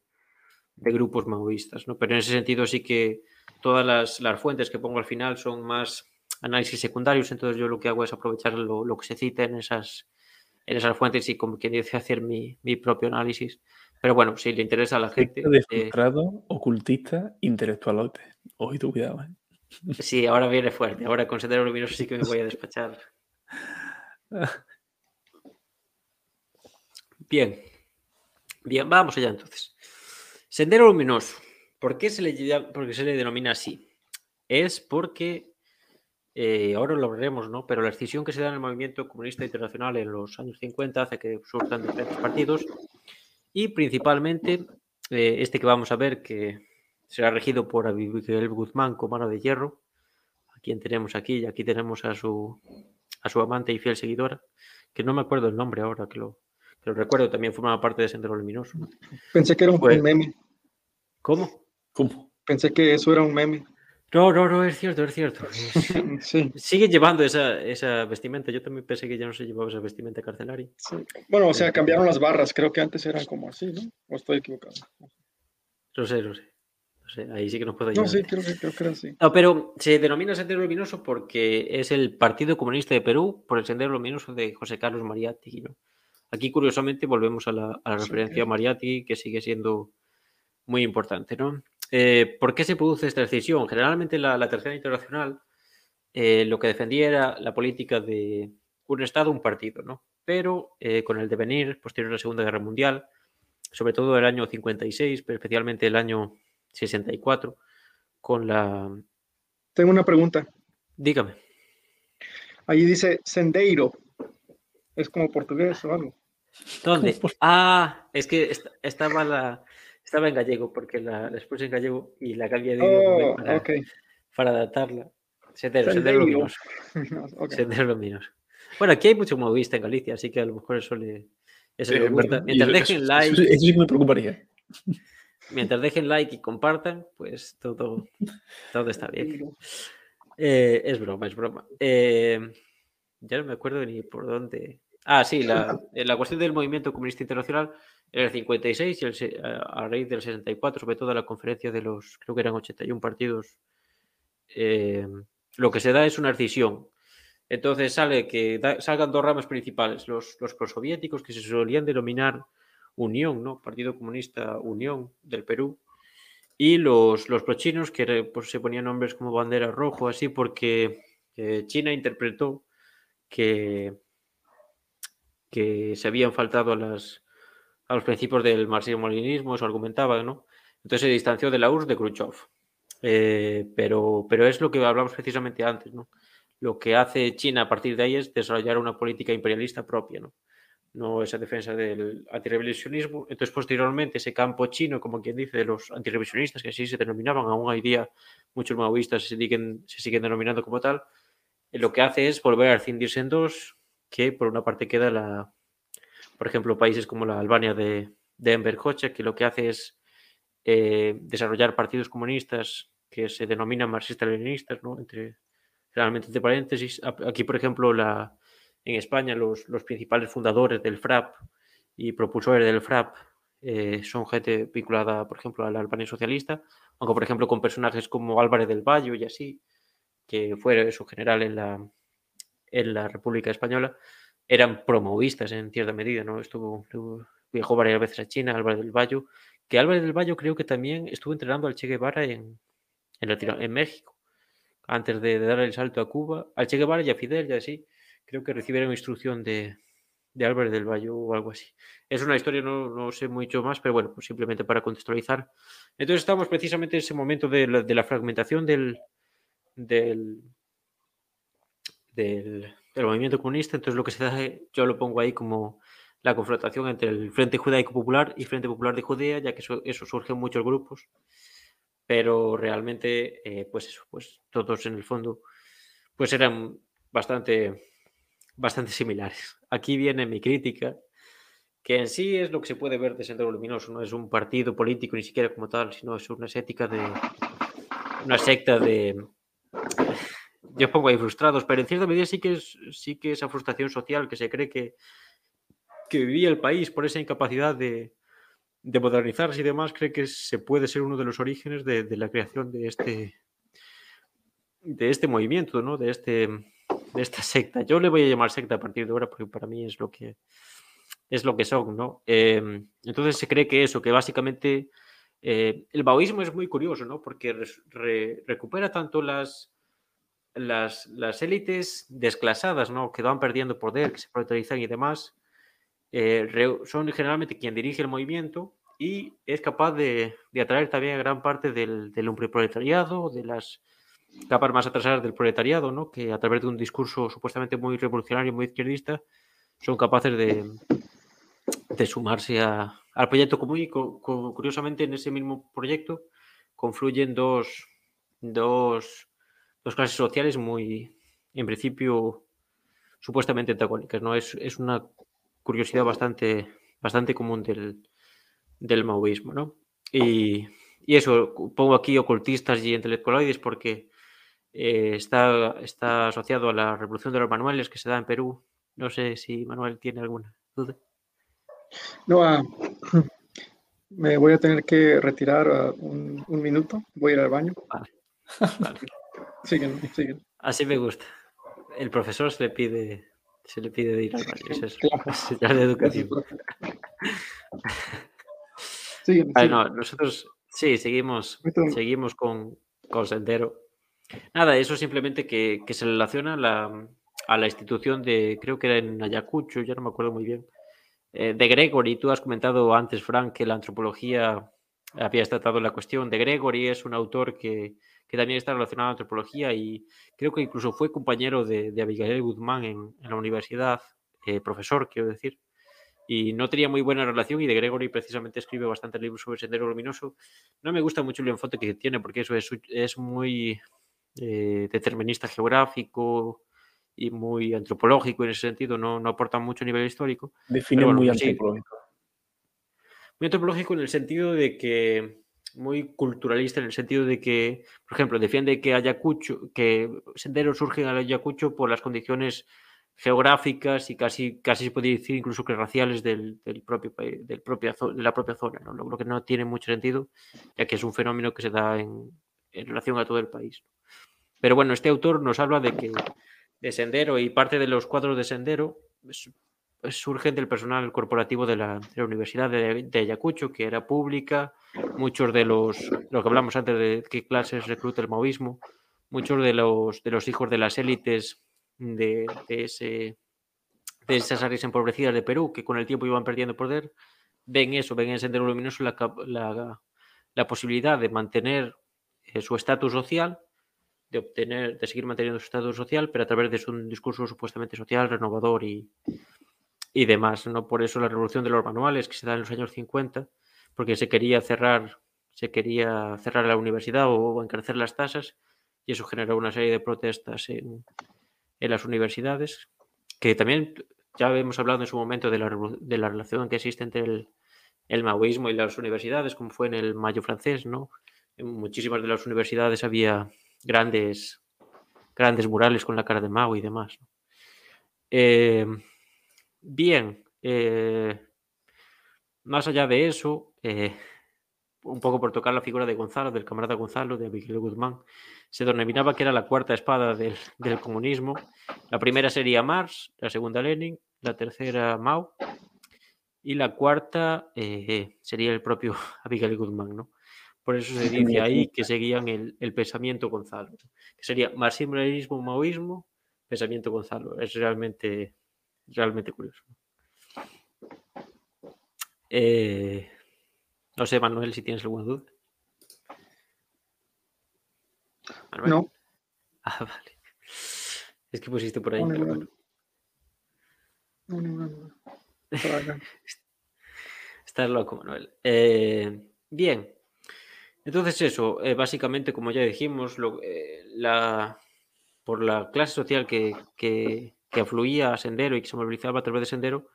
grupos maoístas, ¿no? Pero en ese sentido sí que todas las, fuentes que pongo al final son más análisis secundarios, entonces yo lo que hago es aprovechar lo, lo que se cita en esas en esas fuentes y como quien dice hacer mi, propio análisis. Pero bueno, si le interesa a la gente. Desfrustrado, eh, ocultista, intelectualote. Oído, cuidado, ¿eh? Sí, ahora viene fuerte. Ahora con Sendero Luminoso sí que me voy a despachar. Bien. Bien, vamos allá entonces. Sendero Luminoso. ¿Por qué se le, porque se le denomina así? Es porque eh, ahora lo veremos, ¿no? Pero la decisión que se da en el movimiento comunista internacional en los años 50 hace que surjan diferentes partidos y principalmente eh, este que vamos a ver que será regido por Abigail Guzmán con mano de hierro, a quien tenemos aquí y aquí tenemos a su, a su amante y fiel seguidora, que no me acuerdo el nombre ahora, que lo, que recuerdo, también formaba parte de Sendero Luminoso. Pensé que era un pues meme. ¿Cómo? ¿Cómo? Pensé que eso era un meme. No, no, no, es cierto, es cierto. sí. Siguen llevando esa, esa, vestimenta. Yo también pensé que ya no se llevaba esa vestimenta carcelaria. Bueno, o sea, cambiaron las barras. Creo que antes eran como así, ¿no? ¿O estoy equivocado? No sé, no sé. No sé ahí sí que nos puedo ayudar. No, sí, creo que, creo así. No, pero se denomina Sendero Luminoso porque es el Partido Comunista de Perú por el Sendero Luminoso de José Carlos Mariátegui, ¿no? Aquí, curiosamente, volvemos a la, a la referencia a Mariátegui, que sigue siendo muy importante, ¿no? Eh, ¿Por qué se produce esta decisión? Generalmente la, la Tercera Internacional eh, lo que defendía era la política de un Estado, un partido, ¿no? Pero eh, con el devenir posterior a la Segunda Guerra Mundial, sobre todo el año 56, pero especialmente el año 64, con la... Tengo una pregunta. Dígame. Allí dice sendeiro. ¿Es como portugués o algo? ¿Dónde? Ah, es que estaba la, Estaba en gallego porque la, la expuse en gallego y la cambié de oh, para, para, adaptarla. Sendero, sendero luminoso. okay. Sendero luminoso. Bueno, aquí hay mucho movista en Galicia, así que a lo mejor eso le, eso sí, le gusta. Mientras dejen like. Eso, sí que me preocuparía. Mientras dejen like y compartan, pues todo, todo está bien. Eh, es broma, es broma. Eh, ya no me acuerdo ni por dónde. Ah, sí, la, la cuestión del movimiento comunista internacional en el 56 y el, a raíz del 64, sobre todo la conferencia de los, creo que eran 81 partidos, eh, lo que se da es una decisión. Entonces sale que salgan dos ramas principales, los, los prosoviéticos que se solían denominar Unión, ¿no? Partido Comunista Unión del Perú, y los, los prochinos que pues, se ponían nombres como bandera rojo, así porque eh, China interpretó que, que se habían faltado a, las, a los principios del marxismo-leninismo, eso argumentaba, ¿no? Entonces se distanció de la URSS de Khrushchev. Eh, pero, pero es lo que hablamos precisamente antes, ¿no? Lo que hace China a partir de ahí es desarrollar una política imperialista propia, ¿no? No esa defensa del antirevisionismo. Entonces, posteriormente, ese campo chino, como quien dice, de los antirevisionistas, que así se denominaban, aún hoy día muchos maoístas se siguen, se siguen denominando como tal, eh, lo que hace es volver a cindirse en dos, que por una parte queda la, por ejemplo, países como la Albania de, de Enver Hoxha, que lo que hace es eh, desarrollar partidos comunistas que se denominan marxistas-leninistas, ¿no? Entre, realmente entre paréntesis. Aquí, por ejemplo, la, en España los, los principales fundadores del FRAP y propulsores del FRAP eh, son gente vinculada, por ejemplo, a la Albania socialista, aunque, por ejemplo, con personajes como Álvarez del Valle y así, que fue su general en la, en la República Española, eran promovistas en cierta medida, ¿no? Estuvo, viajó varias veces a China, Álvarez del Valle, que Álvarez del Valle creo que también estuvo entrenando al Che Guevara en, en, en México, antes de, de, dar el salto a Cuba, al Che Guevara y a Fidel y así creo que recibieron instrucción de, de Álvarez del Valle o algo así. Es una historia, no, no, sé mucho más, pero bueno, pues simplemente para contextualizar. Entonces estamos precisamente en ese momento de la, de la fragmentación del, del, del, movimiento comunista. Entonces lo que se da, yo lo pongo ahí como la confrontación entre el Frente Judaico Popular y Frente Popular de Judea, ya que eso, eso surge en muchos grupos. Pero realmente, eh, pues eso, pues todos en el fondo, pues eran bastante bastante similares. Aquí viene mi crítica, que en sí es lo que se puede ver de Sendero Luminoso, no es un partido político ni siquiera como tal, sino es una ética de una secta de yo pongo ahí frustrados, pero en cierta medida sí que es sí que esa frustración social que se cree que que vivía el país por esa incapacidad de, de modernizarse y demás, cree que se puede ser uno de los orígenes de, de la creación de este de este movimiento, ¿no? De este de esta secta. Yo le voy a llamar secta a partir de ahora porque para mí es lo que es lo que son, ¿no? Eh, entonces se cree que eso, que básicamente eh, el baoísmo es muy curioso, ¿no? Porque re, re, recupera tanto las, las, las élites desclasadas, ¿no? Que van perdiendo poder, que se protagonizan y demás. Eh, re, son generalmente quien dirige el movimiento y es capaz de, de atraer también a gran parte del, del proletariado, de las capas más atrasadas del proletariado, ¿no? que a través de un discurso supuestamente muy revolucionario, muy izquierdista, son capaces de, de sumarse al proyecto común y curiosamente en ese mismo proyecto confluyen dos, dos, dos, clases sociales muy, en principio, supuestamente antagónicas. ¿no? Es, es una curiosidad bastante, bastante común del, del maoísmo. ¿no? Y, y eso, pongo aquí ocultistas y intelectualoides porque eh, está, está asociado a la revolución de los manuales que se da en Perú. No sé si Manuel tiene alguna duda. No, uh, me voy a tener que retirar uh, un, un, minuto. Voy a ir al baño. Vale. vale. Así me gusta. El profesor se le pide, se le pide de ir al baño. Eso es claro. de educación. nosotros sí, seguimos, seguimos con, con Sendero. Nada, eso simplemente que, que se relaciona a la, a la, institución de, creo que era en Ayacucho, ya no me acuerdo muy bien, eh, de Gregory. Tú has comentado antes, Frank, que la antropología había tratado la cuestión. De Gregory es un autor que, que también está relacionado a la antropología y creo que incluso fue compañero de, Abigail Guzmán en, en, la universidad, eh, profesor, quiero decir. y no tenía muy buena relación y de Gregory precisamente escribe bastantes libros sobre Sendero Luminoso. No me gusta mucho el enfoque que tiene porque eso es, es muy eh, determinista geográfico y muy antropológico en ese sentido, no, no aporta mucho a nivel histórico. Define muy antropológico. Muy antropológico en el sentido de que muy culturalista en el sentido de que, por ejemplo, defiende que Ayacucho, que senderos surgen al Ayacucho por las condiciones geográficas y casi, casi se puede decir incluso que raciales del, del propio país, del propia, de la propia zona, ¿no? lo, que no tiene mucho sentido, ya que es un fenómeno que se da en, en relación a todo el país. Pero bueno, este autor nos habla de que de Sendero y parte de los cuadros de Sendero surgen del personal corporativo de la, Universidad de, Ayacucho, que era pública, muchos de los, lo que hablamos antes de qué clases recluta el maoísmo, muchos de los, de los hijos de las élites de, ese, de esas áreas empobrecidas de Perú, que con el tiempo iban perdiendo poder, ven eso, ven en Sendero Luminoso la, la, posibilidad de mantener eh, su estatus social, de obtener, de seguir manteniendo su estatus social, pero a través de un discurso supuestamente social, renovador y, y demás. ¿no? Por eso la revolución de los manuales que se da en los años 50, porque se quería cerrar, se quería cerrar la universidad o encarecer las tasas, y eso generó una serie de protestas en, en las universidades, que también ya hemos hablado en su momento de la, de la relación que existe entre el, el, maoísmo y las universidades, como fue en el Mayo francés, ¿no? En muchísimas de las universidades había grandes, grandes murales con la cara de Mao y demás. Eh, Bien, eh, más allá de eso, eh, un poco por tocar la figura de Gonzalo, del camarada Gonzalo, de Miguel Guzmán, se denominaba que era la cuarta espada del, comunismo. La primera sería Marx, la segunda Lenin, la tercera Mao y la cuarta sería el propio Miguel Guzmán, ¿no? Por eso se dice ahí que seguían el, pensamiento Gonzalo, que sería marxismo, maoísmo, pensamiento Gonzalo. Es realmente realmente curioso. Eh, no sé, Manuel, si tienes alguna duda. No. Ah, vale. Es que pusiste por ahí. No, no, no, Estás loco, Manuel. Eh, bien. Entonces eso, eh, básicamente, como ya dijimos, la, por la clase social que, afluía a Sendero y que se movilizaba a través de Sendero,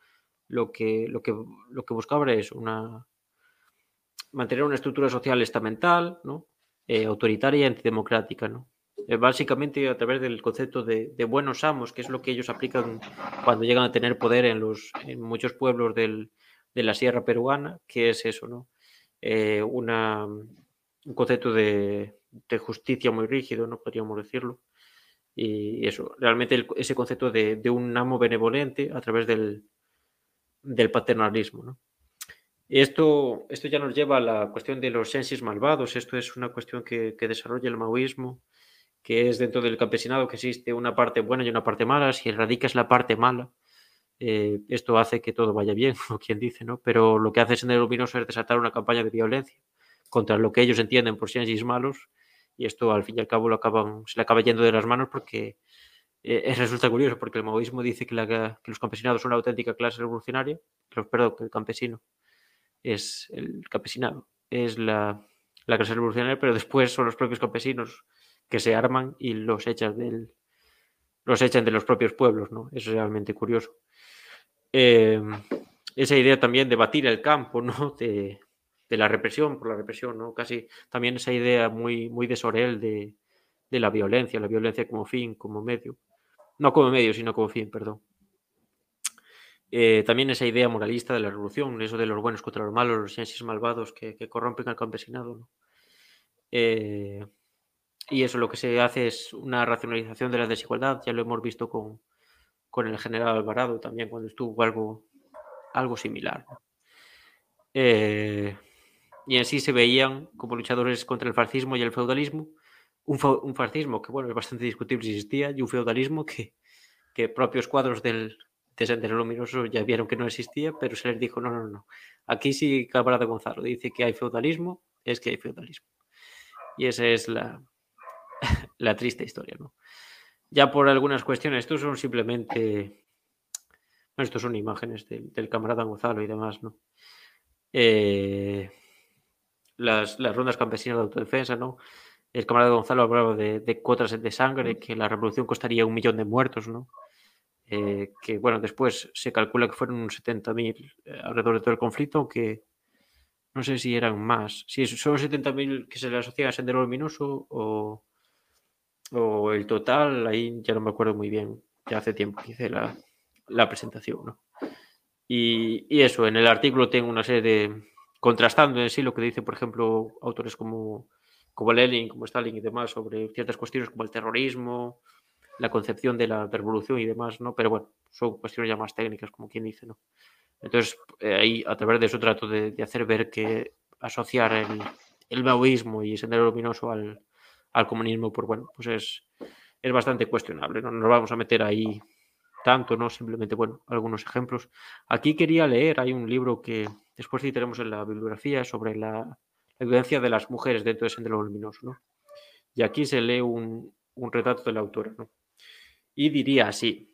lo que, buscaba era una, mantener una estructura social estamental, ¿no? Eh, autoritaria y antidemocrática. Eh, básicamente a través del concepto de, buenos amos, que es lo que ellos aplican cuando llegan a tener poder en, los, en muchos pueblos de la sierra peruana, que es eso, ¿no? Eh, una, un concepto de, justicia muy rígido, no podríamos decirlo, y eso, realmente ese concepto de, un amo benevolente a través del, paternalismo. ¿no? Esto, esto ya nos lleva a la cuestión de los sensis malvados. Esto es una cuestión que, desarrolla el maoísmo, que es dentro del campesinado que existe una parte buena y una parte mala. Si erradicas la parte mala, eh, esto hace que todo vaya bien, o quien dice, ¿no? Pero lo que hace Sendero Luminoso es desatar una campaña de violencia contra lo que ellos entienden por sensis malos y esto al fin y al cabo lo acaban, se le acaba yendo de las manos porque eh, resulta curioso, porque el maoísmo dice que, los campesinados son una auténtica clase revolucionaria, los, perdón, que el campesino es el campesinado, es la, clase revolucionaria, pero después son los propios campesinos que se arman y los echan del los echan de los propios pueblos, ¿no? Es realmente curioso. Eh, esa idea también de batir el campo, ¿no? De, de la represión por la represión, ¿no? Casi también esa idea muy, muy de Sorel de, la violencia, la violencia como fin, como medio. No como medio, sino como fin, perdón. Eh, también esa idea moralista de la revolución, eso de los buenos contra los malos, los ciencias malvados que, corrompen al campesinado. ¿no? Eh, y eso lo que se hace es una racionalización de la desigualdad, ya lo hemos visto con, con el general Alvarado también cuando estuvo algo, algo similar. Eh, y en sí se veían como luchadores contra el fascismo y el feudalismo. Un, fascismo que, bueno, es bastante discutible si existía, y un feudalismo que, que propios cuadros del, de Sendero Luminoso ya vieron que no existía, pero se les dijo, no, no, no. Aquí sí Camarada Gonzalo dice que hay feudalismo, es que hay feudalismo. Y esa es la, la triste historia, ¿no? Ya por algunas cuestiones, estos son simplemente Estos son imágenes del, camarada Gonzalo y demás, ¿no? Eh, las, rondas campesinas de autodefensa, ¿no? El camarada Gonzalo hablaba de, cuotas de sangre, que la revolución costaría un millón de muertos, ¿no? Eh, que bueno, después se calcula que fueron 70.000 eh, alrededor de todo el conflicto, aunque no sé si eran más. Si son 70.000 que se le asocian a Sendero Luminoso o, o el total, ahí ya no me acuerdo muy bien, ya hace tiempo que hice la, la presentación, ¿no? Y, y, eso, en el artículo tengo una serie de, contrastando en sí lo que dice, por ejemplo, autores como, como Lenin, como Stalin y demás, sobre ciertas cuestiones como el terrorismo, la concepción de la revolución y demás, ¿no? Pero bueno, son cuestiones ya más técnicas, como quien dice, ¿no? Entonces, eh, ahí a través de eso trato de, hacer ver que asociar el, el maoísmo y sendero luminoso al, al comunismo, pues bueno, pues es, es bastante cuestionable, ¿no? nos vamos a meter ahí tanto, ¿no? Simplemente, bueno, algunos ejemplos. Aquí quería leer, hay un libro que después sí tenemos en la bibliografía sobre la, evidencia de las mujeres dentro de Sendero Luminoso, ¿no? Y aquí se lee un, un retrato de la autora, ¿no? Y diría así,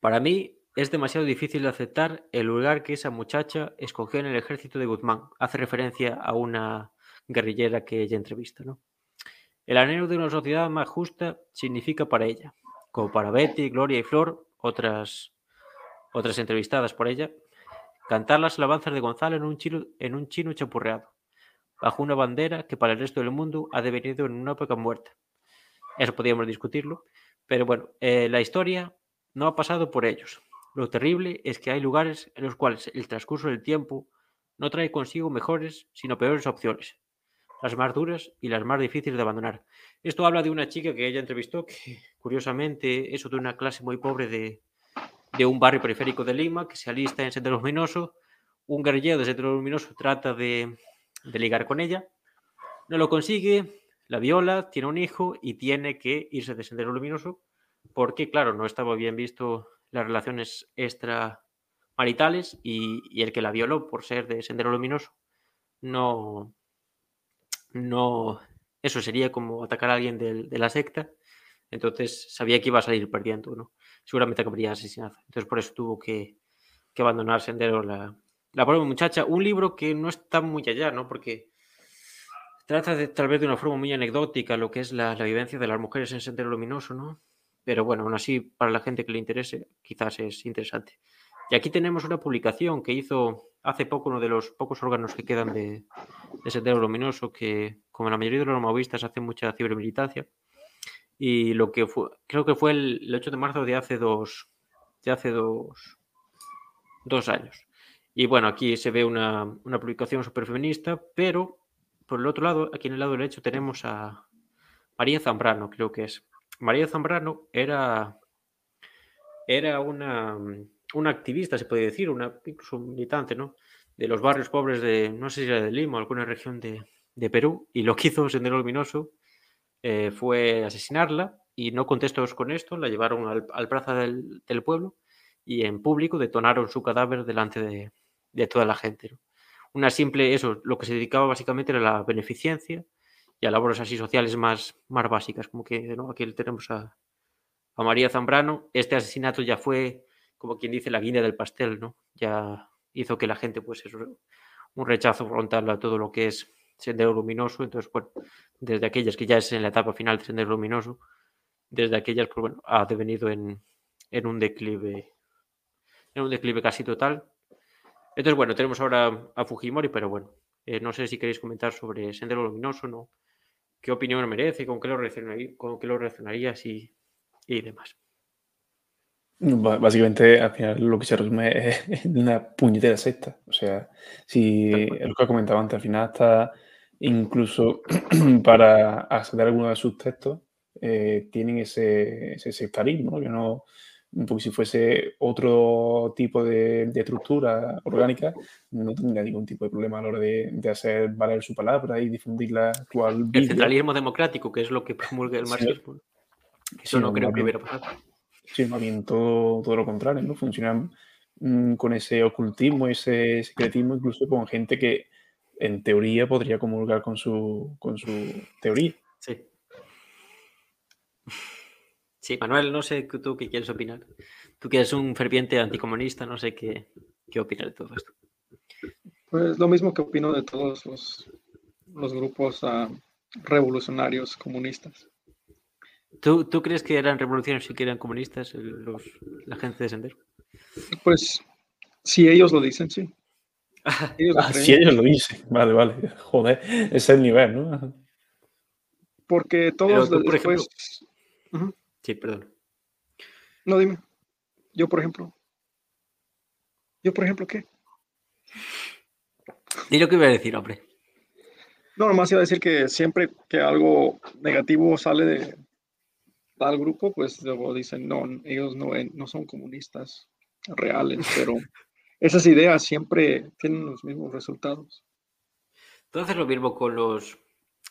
para mí es demasiado difícil de aceptar el lugar que esa muchacha escogió en el ejército de Guzmán. Hace referencia a una guerrillera que ella entrevista, ¿no? El anhelo de una sociedad más justa significa para ella como para Betty, Gloria y Flor, otras, otras entrevistadas por ella, cantar las alabanzas de Gonzalo en un, chino, en un chino chapurreado, bajo una bandera que para el resto del mundo ha devenido en una época muerta. Eso podríamos discutirlo, pero bueno, eh, la historia no ha pasado por ellos. Lo terrible es que hay lugares en los cuales el transcurso del tiempo no trae consigo mejores, sino peores opciones, las más duras y las más difíciles de abandonar. Esto habla de una chica que ella entrevistó, que curiosamente eso de una clase muy pobre de, un barrio periférico de Lima, que se alista en Sendero Luminoso. Un guerrillero de Sendero Luminoso trata de, de ligar con ella, no lo consigue, la viola, tiene un hijo y tiene que irse de Sendero Luminoso porque, claro, no estaba bien visto las relaciones extramaritales y, y el que la violó por ser de Sendero Luminoso no, no, eso sería como atacar a alguien de, la secta, entonces sabía que iba a salir perdiendo, ¿no? Seguramente acabaría asesinado. Entonces por eso tuvo que, abandonar Sendero la, la pobre muchacha. Un libro que no está muy allá, ¿no? Porque trata de, tal vez de una forma muy anecdótica lo que es la, la vivencia de las mujeres en Sendero Luminoso, ¿no? Pero bueno, aún así, para la gente que le interese, quizás es interesante. Y aquí tenemos una publicación que hizo hace poco uno de los pocos órganos que quedan de, de Sendero Luminoso, que como la mayoría de los maoístas hace mucha cibermilitancia. Y lo que fue, creo que fue el, 8 de marzo de hace dos, de hace dos, dos años. Y bueno, aquí se ve una, una publicación súper feminista, pero por el otro lado, aquí en el lado derecho tenemos a María Zambrano, creo que es. María Zambrano era, era una, una activista, se puede decir, una, incluso un militante, ¿no? De los barrios pobres de, no sé si era de Lima o alguna región de, Perú, y lo que hizo Sendero Luminoso eh, fue asesinarla, y no contestos con esto, la llevaron al, plaza del, pueblo y en público detonaron su cadáver delante de, toda la gente. Una simple, eso, lo que se dedicaba básicamente era la beneficencia y a labores así sociales más, más básicas, como que ¿no? aquí tenemos a, a María Zambrano. Este asesinato ya fue como quien dice, la guinda del pastel, ¿no? Ya hizo que la gente, pues, eso, un rechazo frontal a todo lo que es Sendero Luminoso. Entonces, bueno, desde aquellas que ya es en la etapa final de Sendero Luminoso, desde aquellas, pues bueno, ha devenido en, en un declive, en un declive casi total. Entonces, bueno, tenemos ahora a Fujimori, pero bueno, eh, no sé si queréis comentar sobre Sendero Luminoso, ¿no? ¿Qué opinión merece? ¿Con qué lo reaccionarías? ¿Con qué lo reaccionarías y, y demás? Básicamente, al final lo que se resume es una puñetera secta. O sea, si es lo que comentaba antes, al final hasta incluso para acceder a alguno de sus textos eh, tienen ese, ese sectarismo, que no, porque si fuese otro tipo de, estructura orgánica, no tendría ningún tipo de problema a la hora de, hacer valer su palabra y difundir la actual El centralismo democrático, que es lo que promulga el marxismo. Eso no creo que hubiera pasado. Sí, más bien todo, lo contrario, ¿no? Funcionan mm, con ese ocultismo, ese secretismo, incluso con gente que en teoría podría comulgar con su, con su teoría. Sí. Sí, Manuel, no sé tú qué quieres opinar. Tú que eres un ferviente anticomunista, no sé qué, qué opinas de todo esto. Pues lo mismo que opino de todos los, los grupos uh, revolucionarios comunistas. ¿Tú, ¿Tú, crees que eran revolucionarios y que eran comunistas los, la gente de Sendero? Pues si ellos lo dicen, sí. Ellos ah, si ellos lo dicen, vale, vale. Joder, es el nivel, ¿no? Porque todos después... Sí, perdón. No, dime. Yo, por ejemplo. Yo, por ejemplo, ¿qué? ¿Y lo que iba a decir, hombre? No, nomás iba a decir que siempre que algo negativo sale de tal grupo, pues luego dicen, no, ellos no, no son comunistas reales, pero esas ideas siempre tienen los mismos resultados. Entonces lo mismo con los...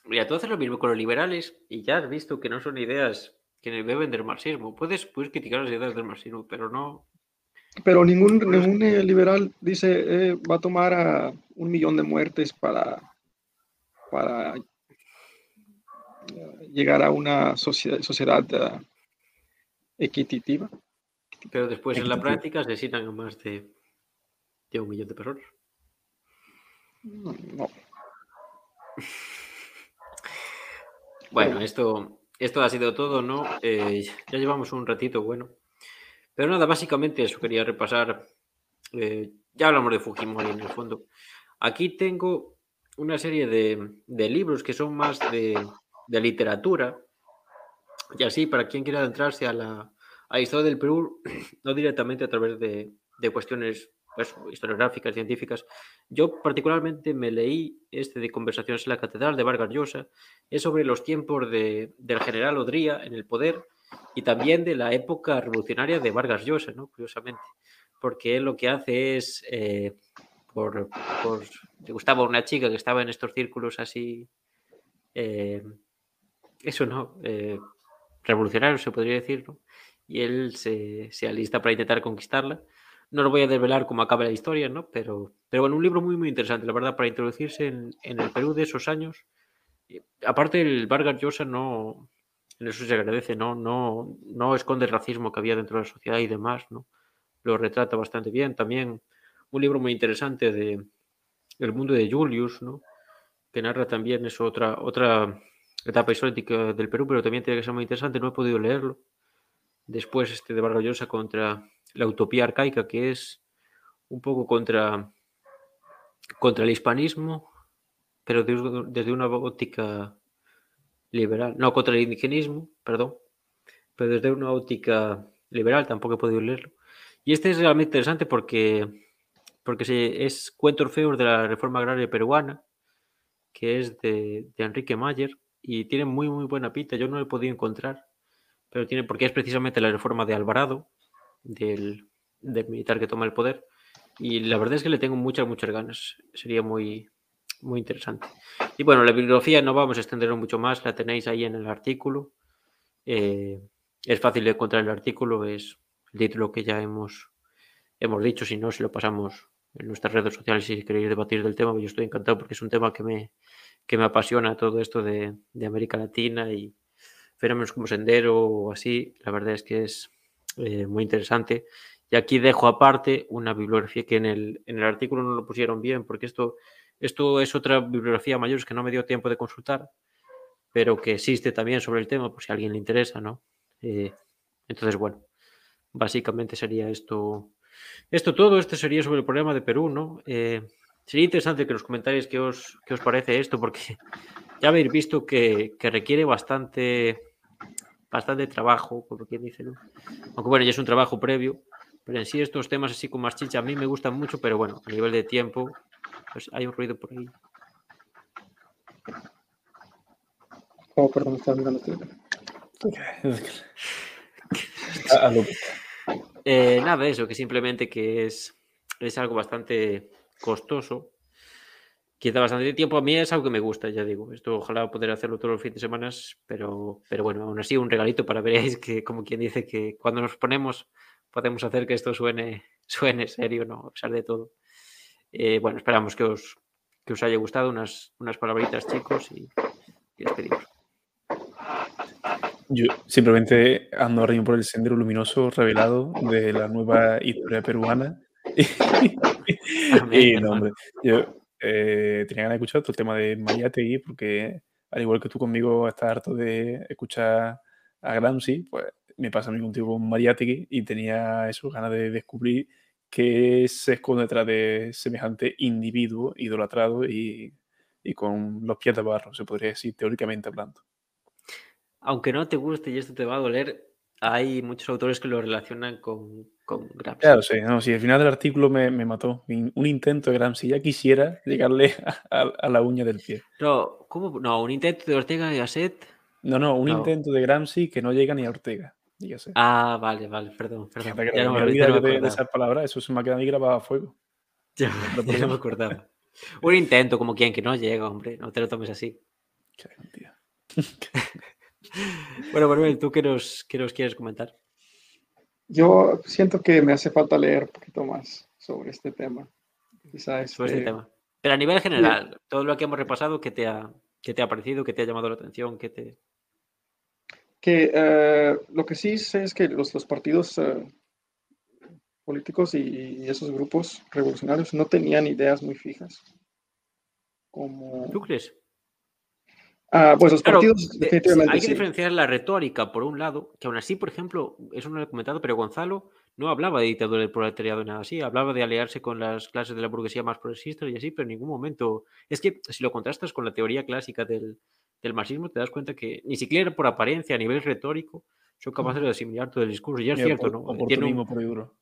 Mira, tú haces lo mismo con los liberales y ya has visto que no son ideas que beben del marxismo. Puedes, puedes criticar las ideas del marxismo, pero no, pero ningún, ningún eh, liberal dice eh, va a tomar a un millón de muertes para, para llegar a una sociedad, sociedad equitativa. Pero después en la práctica necesitan más de, de un millón de personas. No. Bueno, esto, esto ha sido todo, ¿no? ya llevamos un ratito, bueno. Pero nada, básicamente eso quería repasar. Eh, ya hablamos de Fujimori en el fondo. Aquí tengo una serie de, libros que son más de, literatura. Y así, para quien quiera adentrarse a la, historia del Perú, no directamente a través de, cuestiones pues, historiográficas, científicas. Yo particularmente me leí este de Conversaciones en la Catedral de Vargas Llosa. Es sobre los tiempos del general Odría en el poder y también de la época revolucionaria de Vargas Llosa, ¿no? Curiosamente, porque él lo que hace es, eh, por, le gustaba una chica que estaba en estos círculos así, eh, eso no, eh, revolucionario se podría decir, ¿no? Y él se, se, alista para intentar conquistarla. No lo voy a desvelar cómo acaba la historia, ¿no? Pero, pero bueno, un libro muy, muy interesante, la verdad, para introducirse en, en el Perú de esos años. Aparte, el Vargas Llosa no, en eso se agradece, ¿no? No, no esconde el racismo que había dentro de la sociedad y demás, ¿no? Lo retrata bastante bien. También un libro muy interesante de El mundo de Julius, ¿no? Que narra también es otra, otra etapa histórica del Perú, pero también tiene que ser muy interesante. No he podido leerlo. Después este de Vargas contra la utopía arcaica, que es un poco contra, contra el hispanismo, pero desde una óptica liberal, no contra el indigenismo, perdón, pero desde una óptica liberal, tampoco he podido leerlo. Y este es realmente interesante porque, porque es Cuento Orfeos de la Reforma Agraria Peruana, que es de, Enrique Mayer, y tiene muy, muy buena pinta. Yo no lo he podido encontrar, pero tiene, porque es precisamente la reforma de Alvarado, del, del militar que toma el poder, y la verdad es que le tengo muchas, muchas ganas. Sería muy, muy interesante. Y bueno, la bibliografía no vamos a extenderlo mucho más, la tenéis ahí en el artículo. Eh, es fácil de encontrar el artículo, es el título que ya hemos, hemos dicho, si no, si lo pasamos en nuestras redes sociales si queréis debatir del tema, yo estoy encantado porque es un tema que me, que me apasiona todo esto de, América Latina y fenómenos como Sendero o así, la verdad es que es eh, muy interesante. Y aquí dejo aparte una bibliografía que en el, en el artículo no lo pusieron bien, porque esto esto es otra bibliografía mayor que no me dio tiempo de consultar, pero que existe también sobre el tema, por si a alguien le interesa, ¿no? Eh, entonces, bueno, básicamente sería esto. Esto todo, este sería sobre el problema de Perú, ¿no? Eh, sería interesante que los comentarios qué os, os parece esto, porque ya habéis visto que, requiere bastante, bastante trabajo, como quien dice, ¿no? Aunque bueno, ya es un trabajo previo, pero en sí estos temas así con más chicha a mí me gustan mucho, pero bueno, a nivel de tiempo pues hay un ruido por ahí. Oh, perdón, estaba mirando eh, nada, eso, que simplemente que es, es algo bastante costoso. Quizá bastante tiempo. A mí es algo que me gusta, ya digo. Esto ojalá poder hacerlo todos los fines de semana, pero, pero bueno, aún así un regalito para veréis que, como quien dice, que cuando nos ponemos podemos hacer que esto suene, suene serio, ¿no? A pesar de todo. Eh, bueno, esperamos que os, que os haya gustado unas, unas palabritas, chicos, y, y despedimos. Yo simplemente ando arriba por el sendero luminoso revelado de la nueva historia peruana. y no, hombre, yo eh, tenía ganas de escuchar todo el tema de Mariategui porque al igual que tú conmigo estás harto de escuchar a Gramsci, pues me pasa a mí contigo con Mariategui y tenía eso, ganas de descubrir qué se esconde detrás de semejante individuo idolatrado y, y con los pies de barro, se podría decir, teóricamente hablando. Aunque no te guste y esto te va a doler, hay muchos autores que lo relacionan con, con Gramsci. Claro, sí, no, si al final del artículo me, me, mató. Un intento de Gramsci, ya quisiera llegarle a, a, la uña del pie. No, ¿cómo? No, un intento de Ortega y Gasset. No, no, un intento de Gramsci que no llega ni a Ortega. Ah, vale, vale, perdón. perdón. Ya, no me olvidé de, de esas palabras, eso se me ha quedado ahí grabado a fuego. Ya, ya me acordaba. un intento, como quien que no llega, hombre, no te lo tomes así. Qué bueno, Manuel, ¿tú qué nos, qué nos quieres comentar? Yo siento que me hace falta leer un poquito más sobre este tema. Quizá sobre este tema. Pero a nivel general, todo lo que hemos repasado, ¿qué te ha, qué te ha parecido? ¿Qué te ha llamado la atención? ¿Qué te... Que eh, lo que sí sé es que los, los partidos eh, políticos y, esos grupos revolucionarios no tenían ideas muy fijas. Como... ¿Tú crees? Ah, pues los partidos Hay que diferenciar la retórica, por un lado, que aún así, por ejemplo, eso no lo he comentado, pero Gonzalo no hablaba de dictadura del proletariado nada así, hablaba de aliarse con las clases de la burguesía más progresistas y así, pero en ningún momento. Es que si lo contrastas con la teoría clásica del, del marxismo, te das cuenta que ni siquiera por apariencia, a nivel retórico, son capaces de asimilar todo el discurso. Y es cierto, ¿no? Oportunismo un... por duro.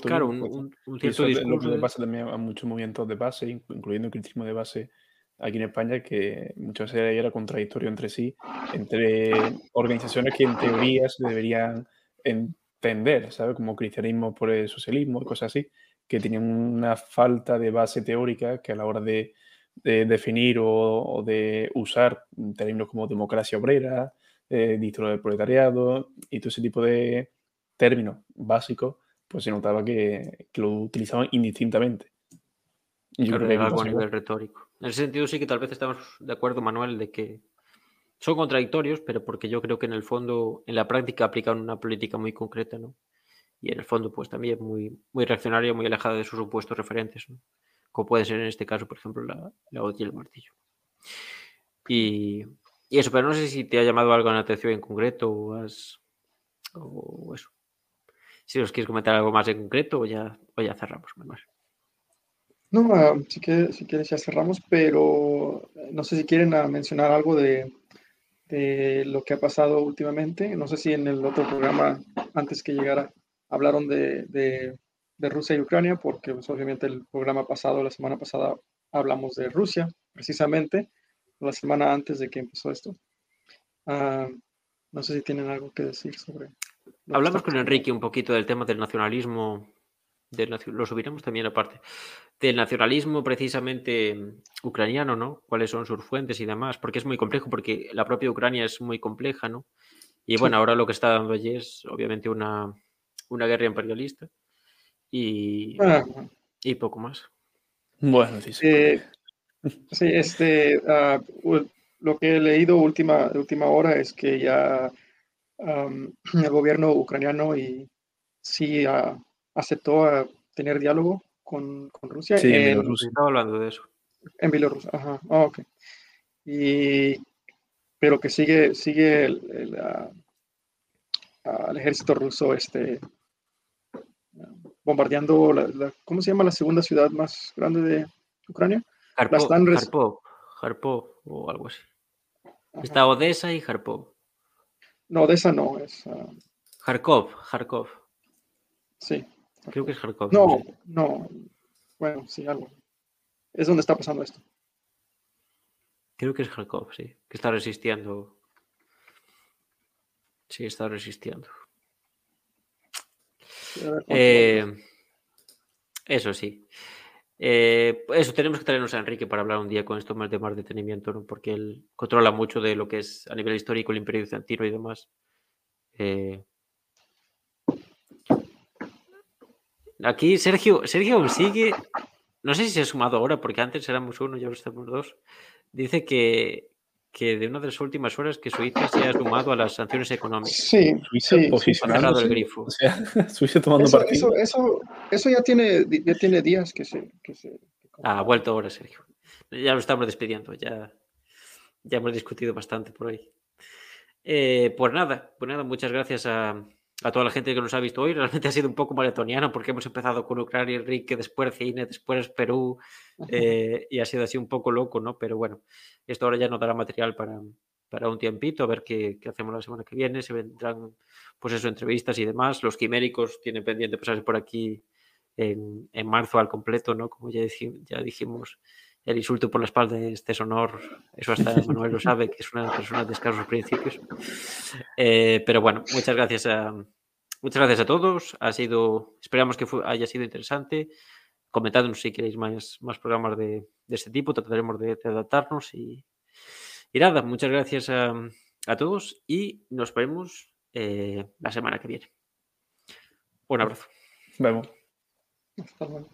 Claro, un, un, cierto discurso. Lo que pasa también a muchos movimientos de base, incluyendo el cristianismo de base aquí en España que muchas veces era contradictorio entre sí, entre organizaciones que en teoría se deberían entender, ¿sabes? Como cristianismo por el socialismo y cosas así, que tenían una falta de base teórica que a la hora de, definir o, de usar términos como democracia obrera, eh, dictadura del proletariado y todo ese tipo de términos básicos, pues se notaba que, lo utilizaban indistintamente. Yo creo que algo a nivel retórico. En ese sentido sí que tal vez estamos de acuerdo, Manuel, de que son contradictorios, pero porque yo creo que en el fondo, en la práctica aplican una política muy concreta, ¿no? Y en el fondo, pues también muy, muy reaccionaria, muy alejada de sus supuestos referentes, ¿no? Como puede ser en este caso, por ejemplo, la, la y el martillo. Y, eso, pero no sé si te ha llamado algo la atención en concreto o has. o eso. Si os quieres comentar algo más en concreto o ya, o ya cerramos, Manuel. No, si, que, si quieres ya cerramos, pero eh, no sé si quieren ah, mencionar algo de, lo que ha pasado últimamente. No sé si en el otro programa, antes que llegara, hablaron de, Rusia y Ucrania, porque pues, obviamente el programa pasado, la semana pasada, hablamos de Rusia, precisamente, la semana antes de que empezó esto. Ah, no sé si tienen algo que decir sobre... Hablamos con Enrique un poquito del tema del nacionalismo lo subiremos también aparte, del nacionalismo precisamente mm, ucraniano, ¿no? ¿Cuáles son sus fuentes y demás? Porque es muy complejo, porque la propia Ucrania es muy compleja, ¿no? Y bueno, ahora lo que está dando allí es obviamente una, una guerra imperialista y, ah. y poco más. Bueno, sí, sí. Eh, este, uh, lo que he leído última, última hora es que ya el gobierno ucraniano y sí ha aceptó a tener diálogo con, con Rusia. Sí, en, Bielorrusia. Estaba hablando de eso. En Bielorrusia, ajá. Oh, ok. Y, pero que sigue, sigue el, el, ejército ruso este, bombardeando, la, ¿cómo se llama la segunda ciudad más grande de Ucrania? Harpov, Harpov, o algo así. Está Odessa y Harpov. No, Odessa no, es... Uh... Kharkov, Kharkov. Sí. Creo que es Kharkov. No, no. Bueno, sí, algo. Es donde está pasando esto. Creo que es Kharkov, sí. Que está resistiendo. Sí, está resistiendo. Eh, eso sí. Eh, eso, tenemos que traernos a Enrique para hablar un día con esto más de más detenimiento, ¿no? porque él controla mucho de lo que es a nivel histórico el Imperio Bizantino y demás. Eh, Aquí Sergio, Sergio sigue, no sé si se ha sumado ahora, porque antes éramos uno y ahora estamos dos. Dice que, que de una de las últimas horas que Suiza se ha sumado a las sanciones económicas. Sí, Suiza sí, ha cerrado el grifo. O sea, Suiza tomando eso, partido. Eso, eso, ya, tiene, ya tiene días que se... Que se ha vuelto ahora, Sergio. Ya lo estamos despidiendo, ya, ya hemos discutido bastante por ahí. Eh, pues nada, pues nada, muchas gracias a, a toda la gente que nos ha visto hoy. Realmente ha sido un poco maratoniano porque hemos empezado con Ucrania y Enrique, después cine, después Perú eh, y ha sido así un poco loco, ¿no? Pero bueno, esto ahora ya nos dará material para, para un tiempito, a ver qué, qué, hacemos la semana que viene. Se vendrán, pues eso, entrevistas y demás. Los quiméricos tienen pendiente pasarse por aquí en, en marzo al completo, ¿no? Como ya, ya dijimos el insulto por la espalda de este sonor, eso hasta Manuel lo sabe, que es una persona de escasos principios. Eh, pero bueno, muchas gracias a, muchas gracias a todos. Ha sido, esperamos que haya sido interesante. Comentadnos si queréis más, más programas de, de este tipo, trataremos de, de adaptarnos y, y, nada, muchas gracias a, a todos y nos vemos eh, la semana que viene. Un abrazo. Vemos. Hasta luego.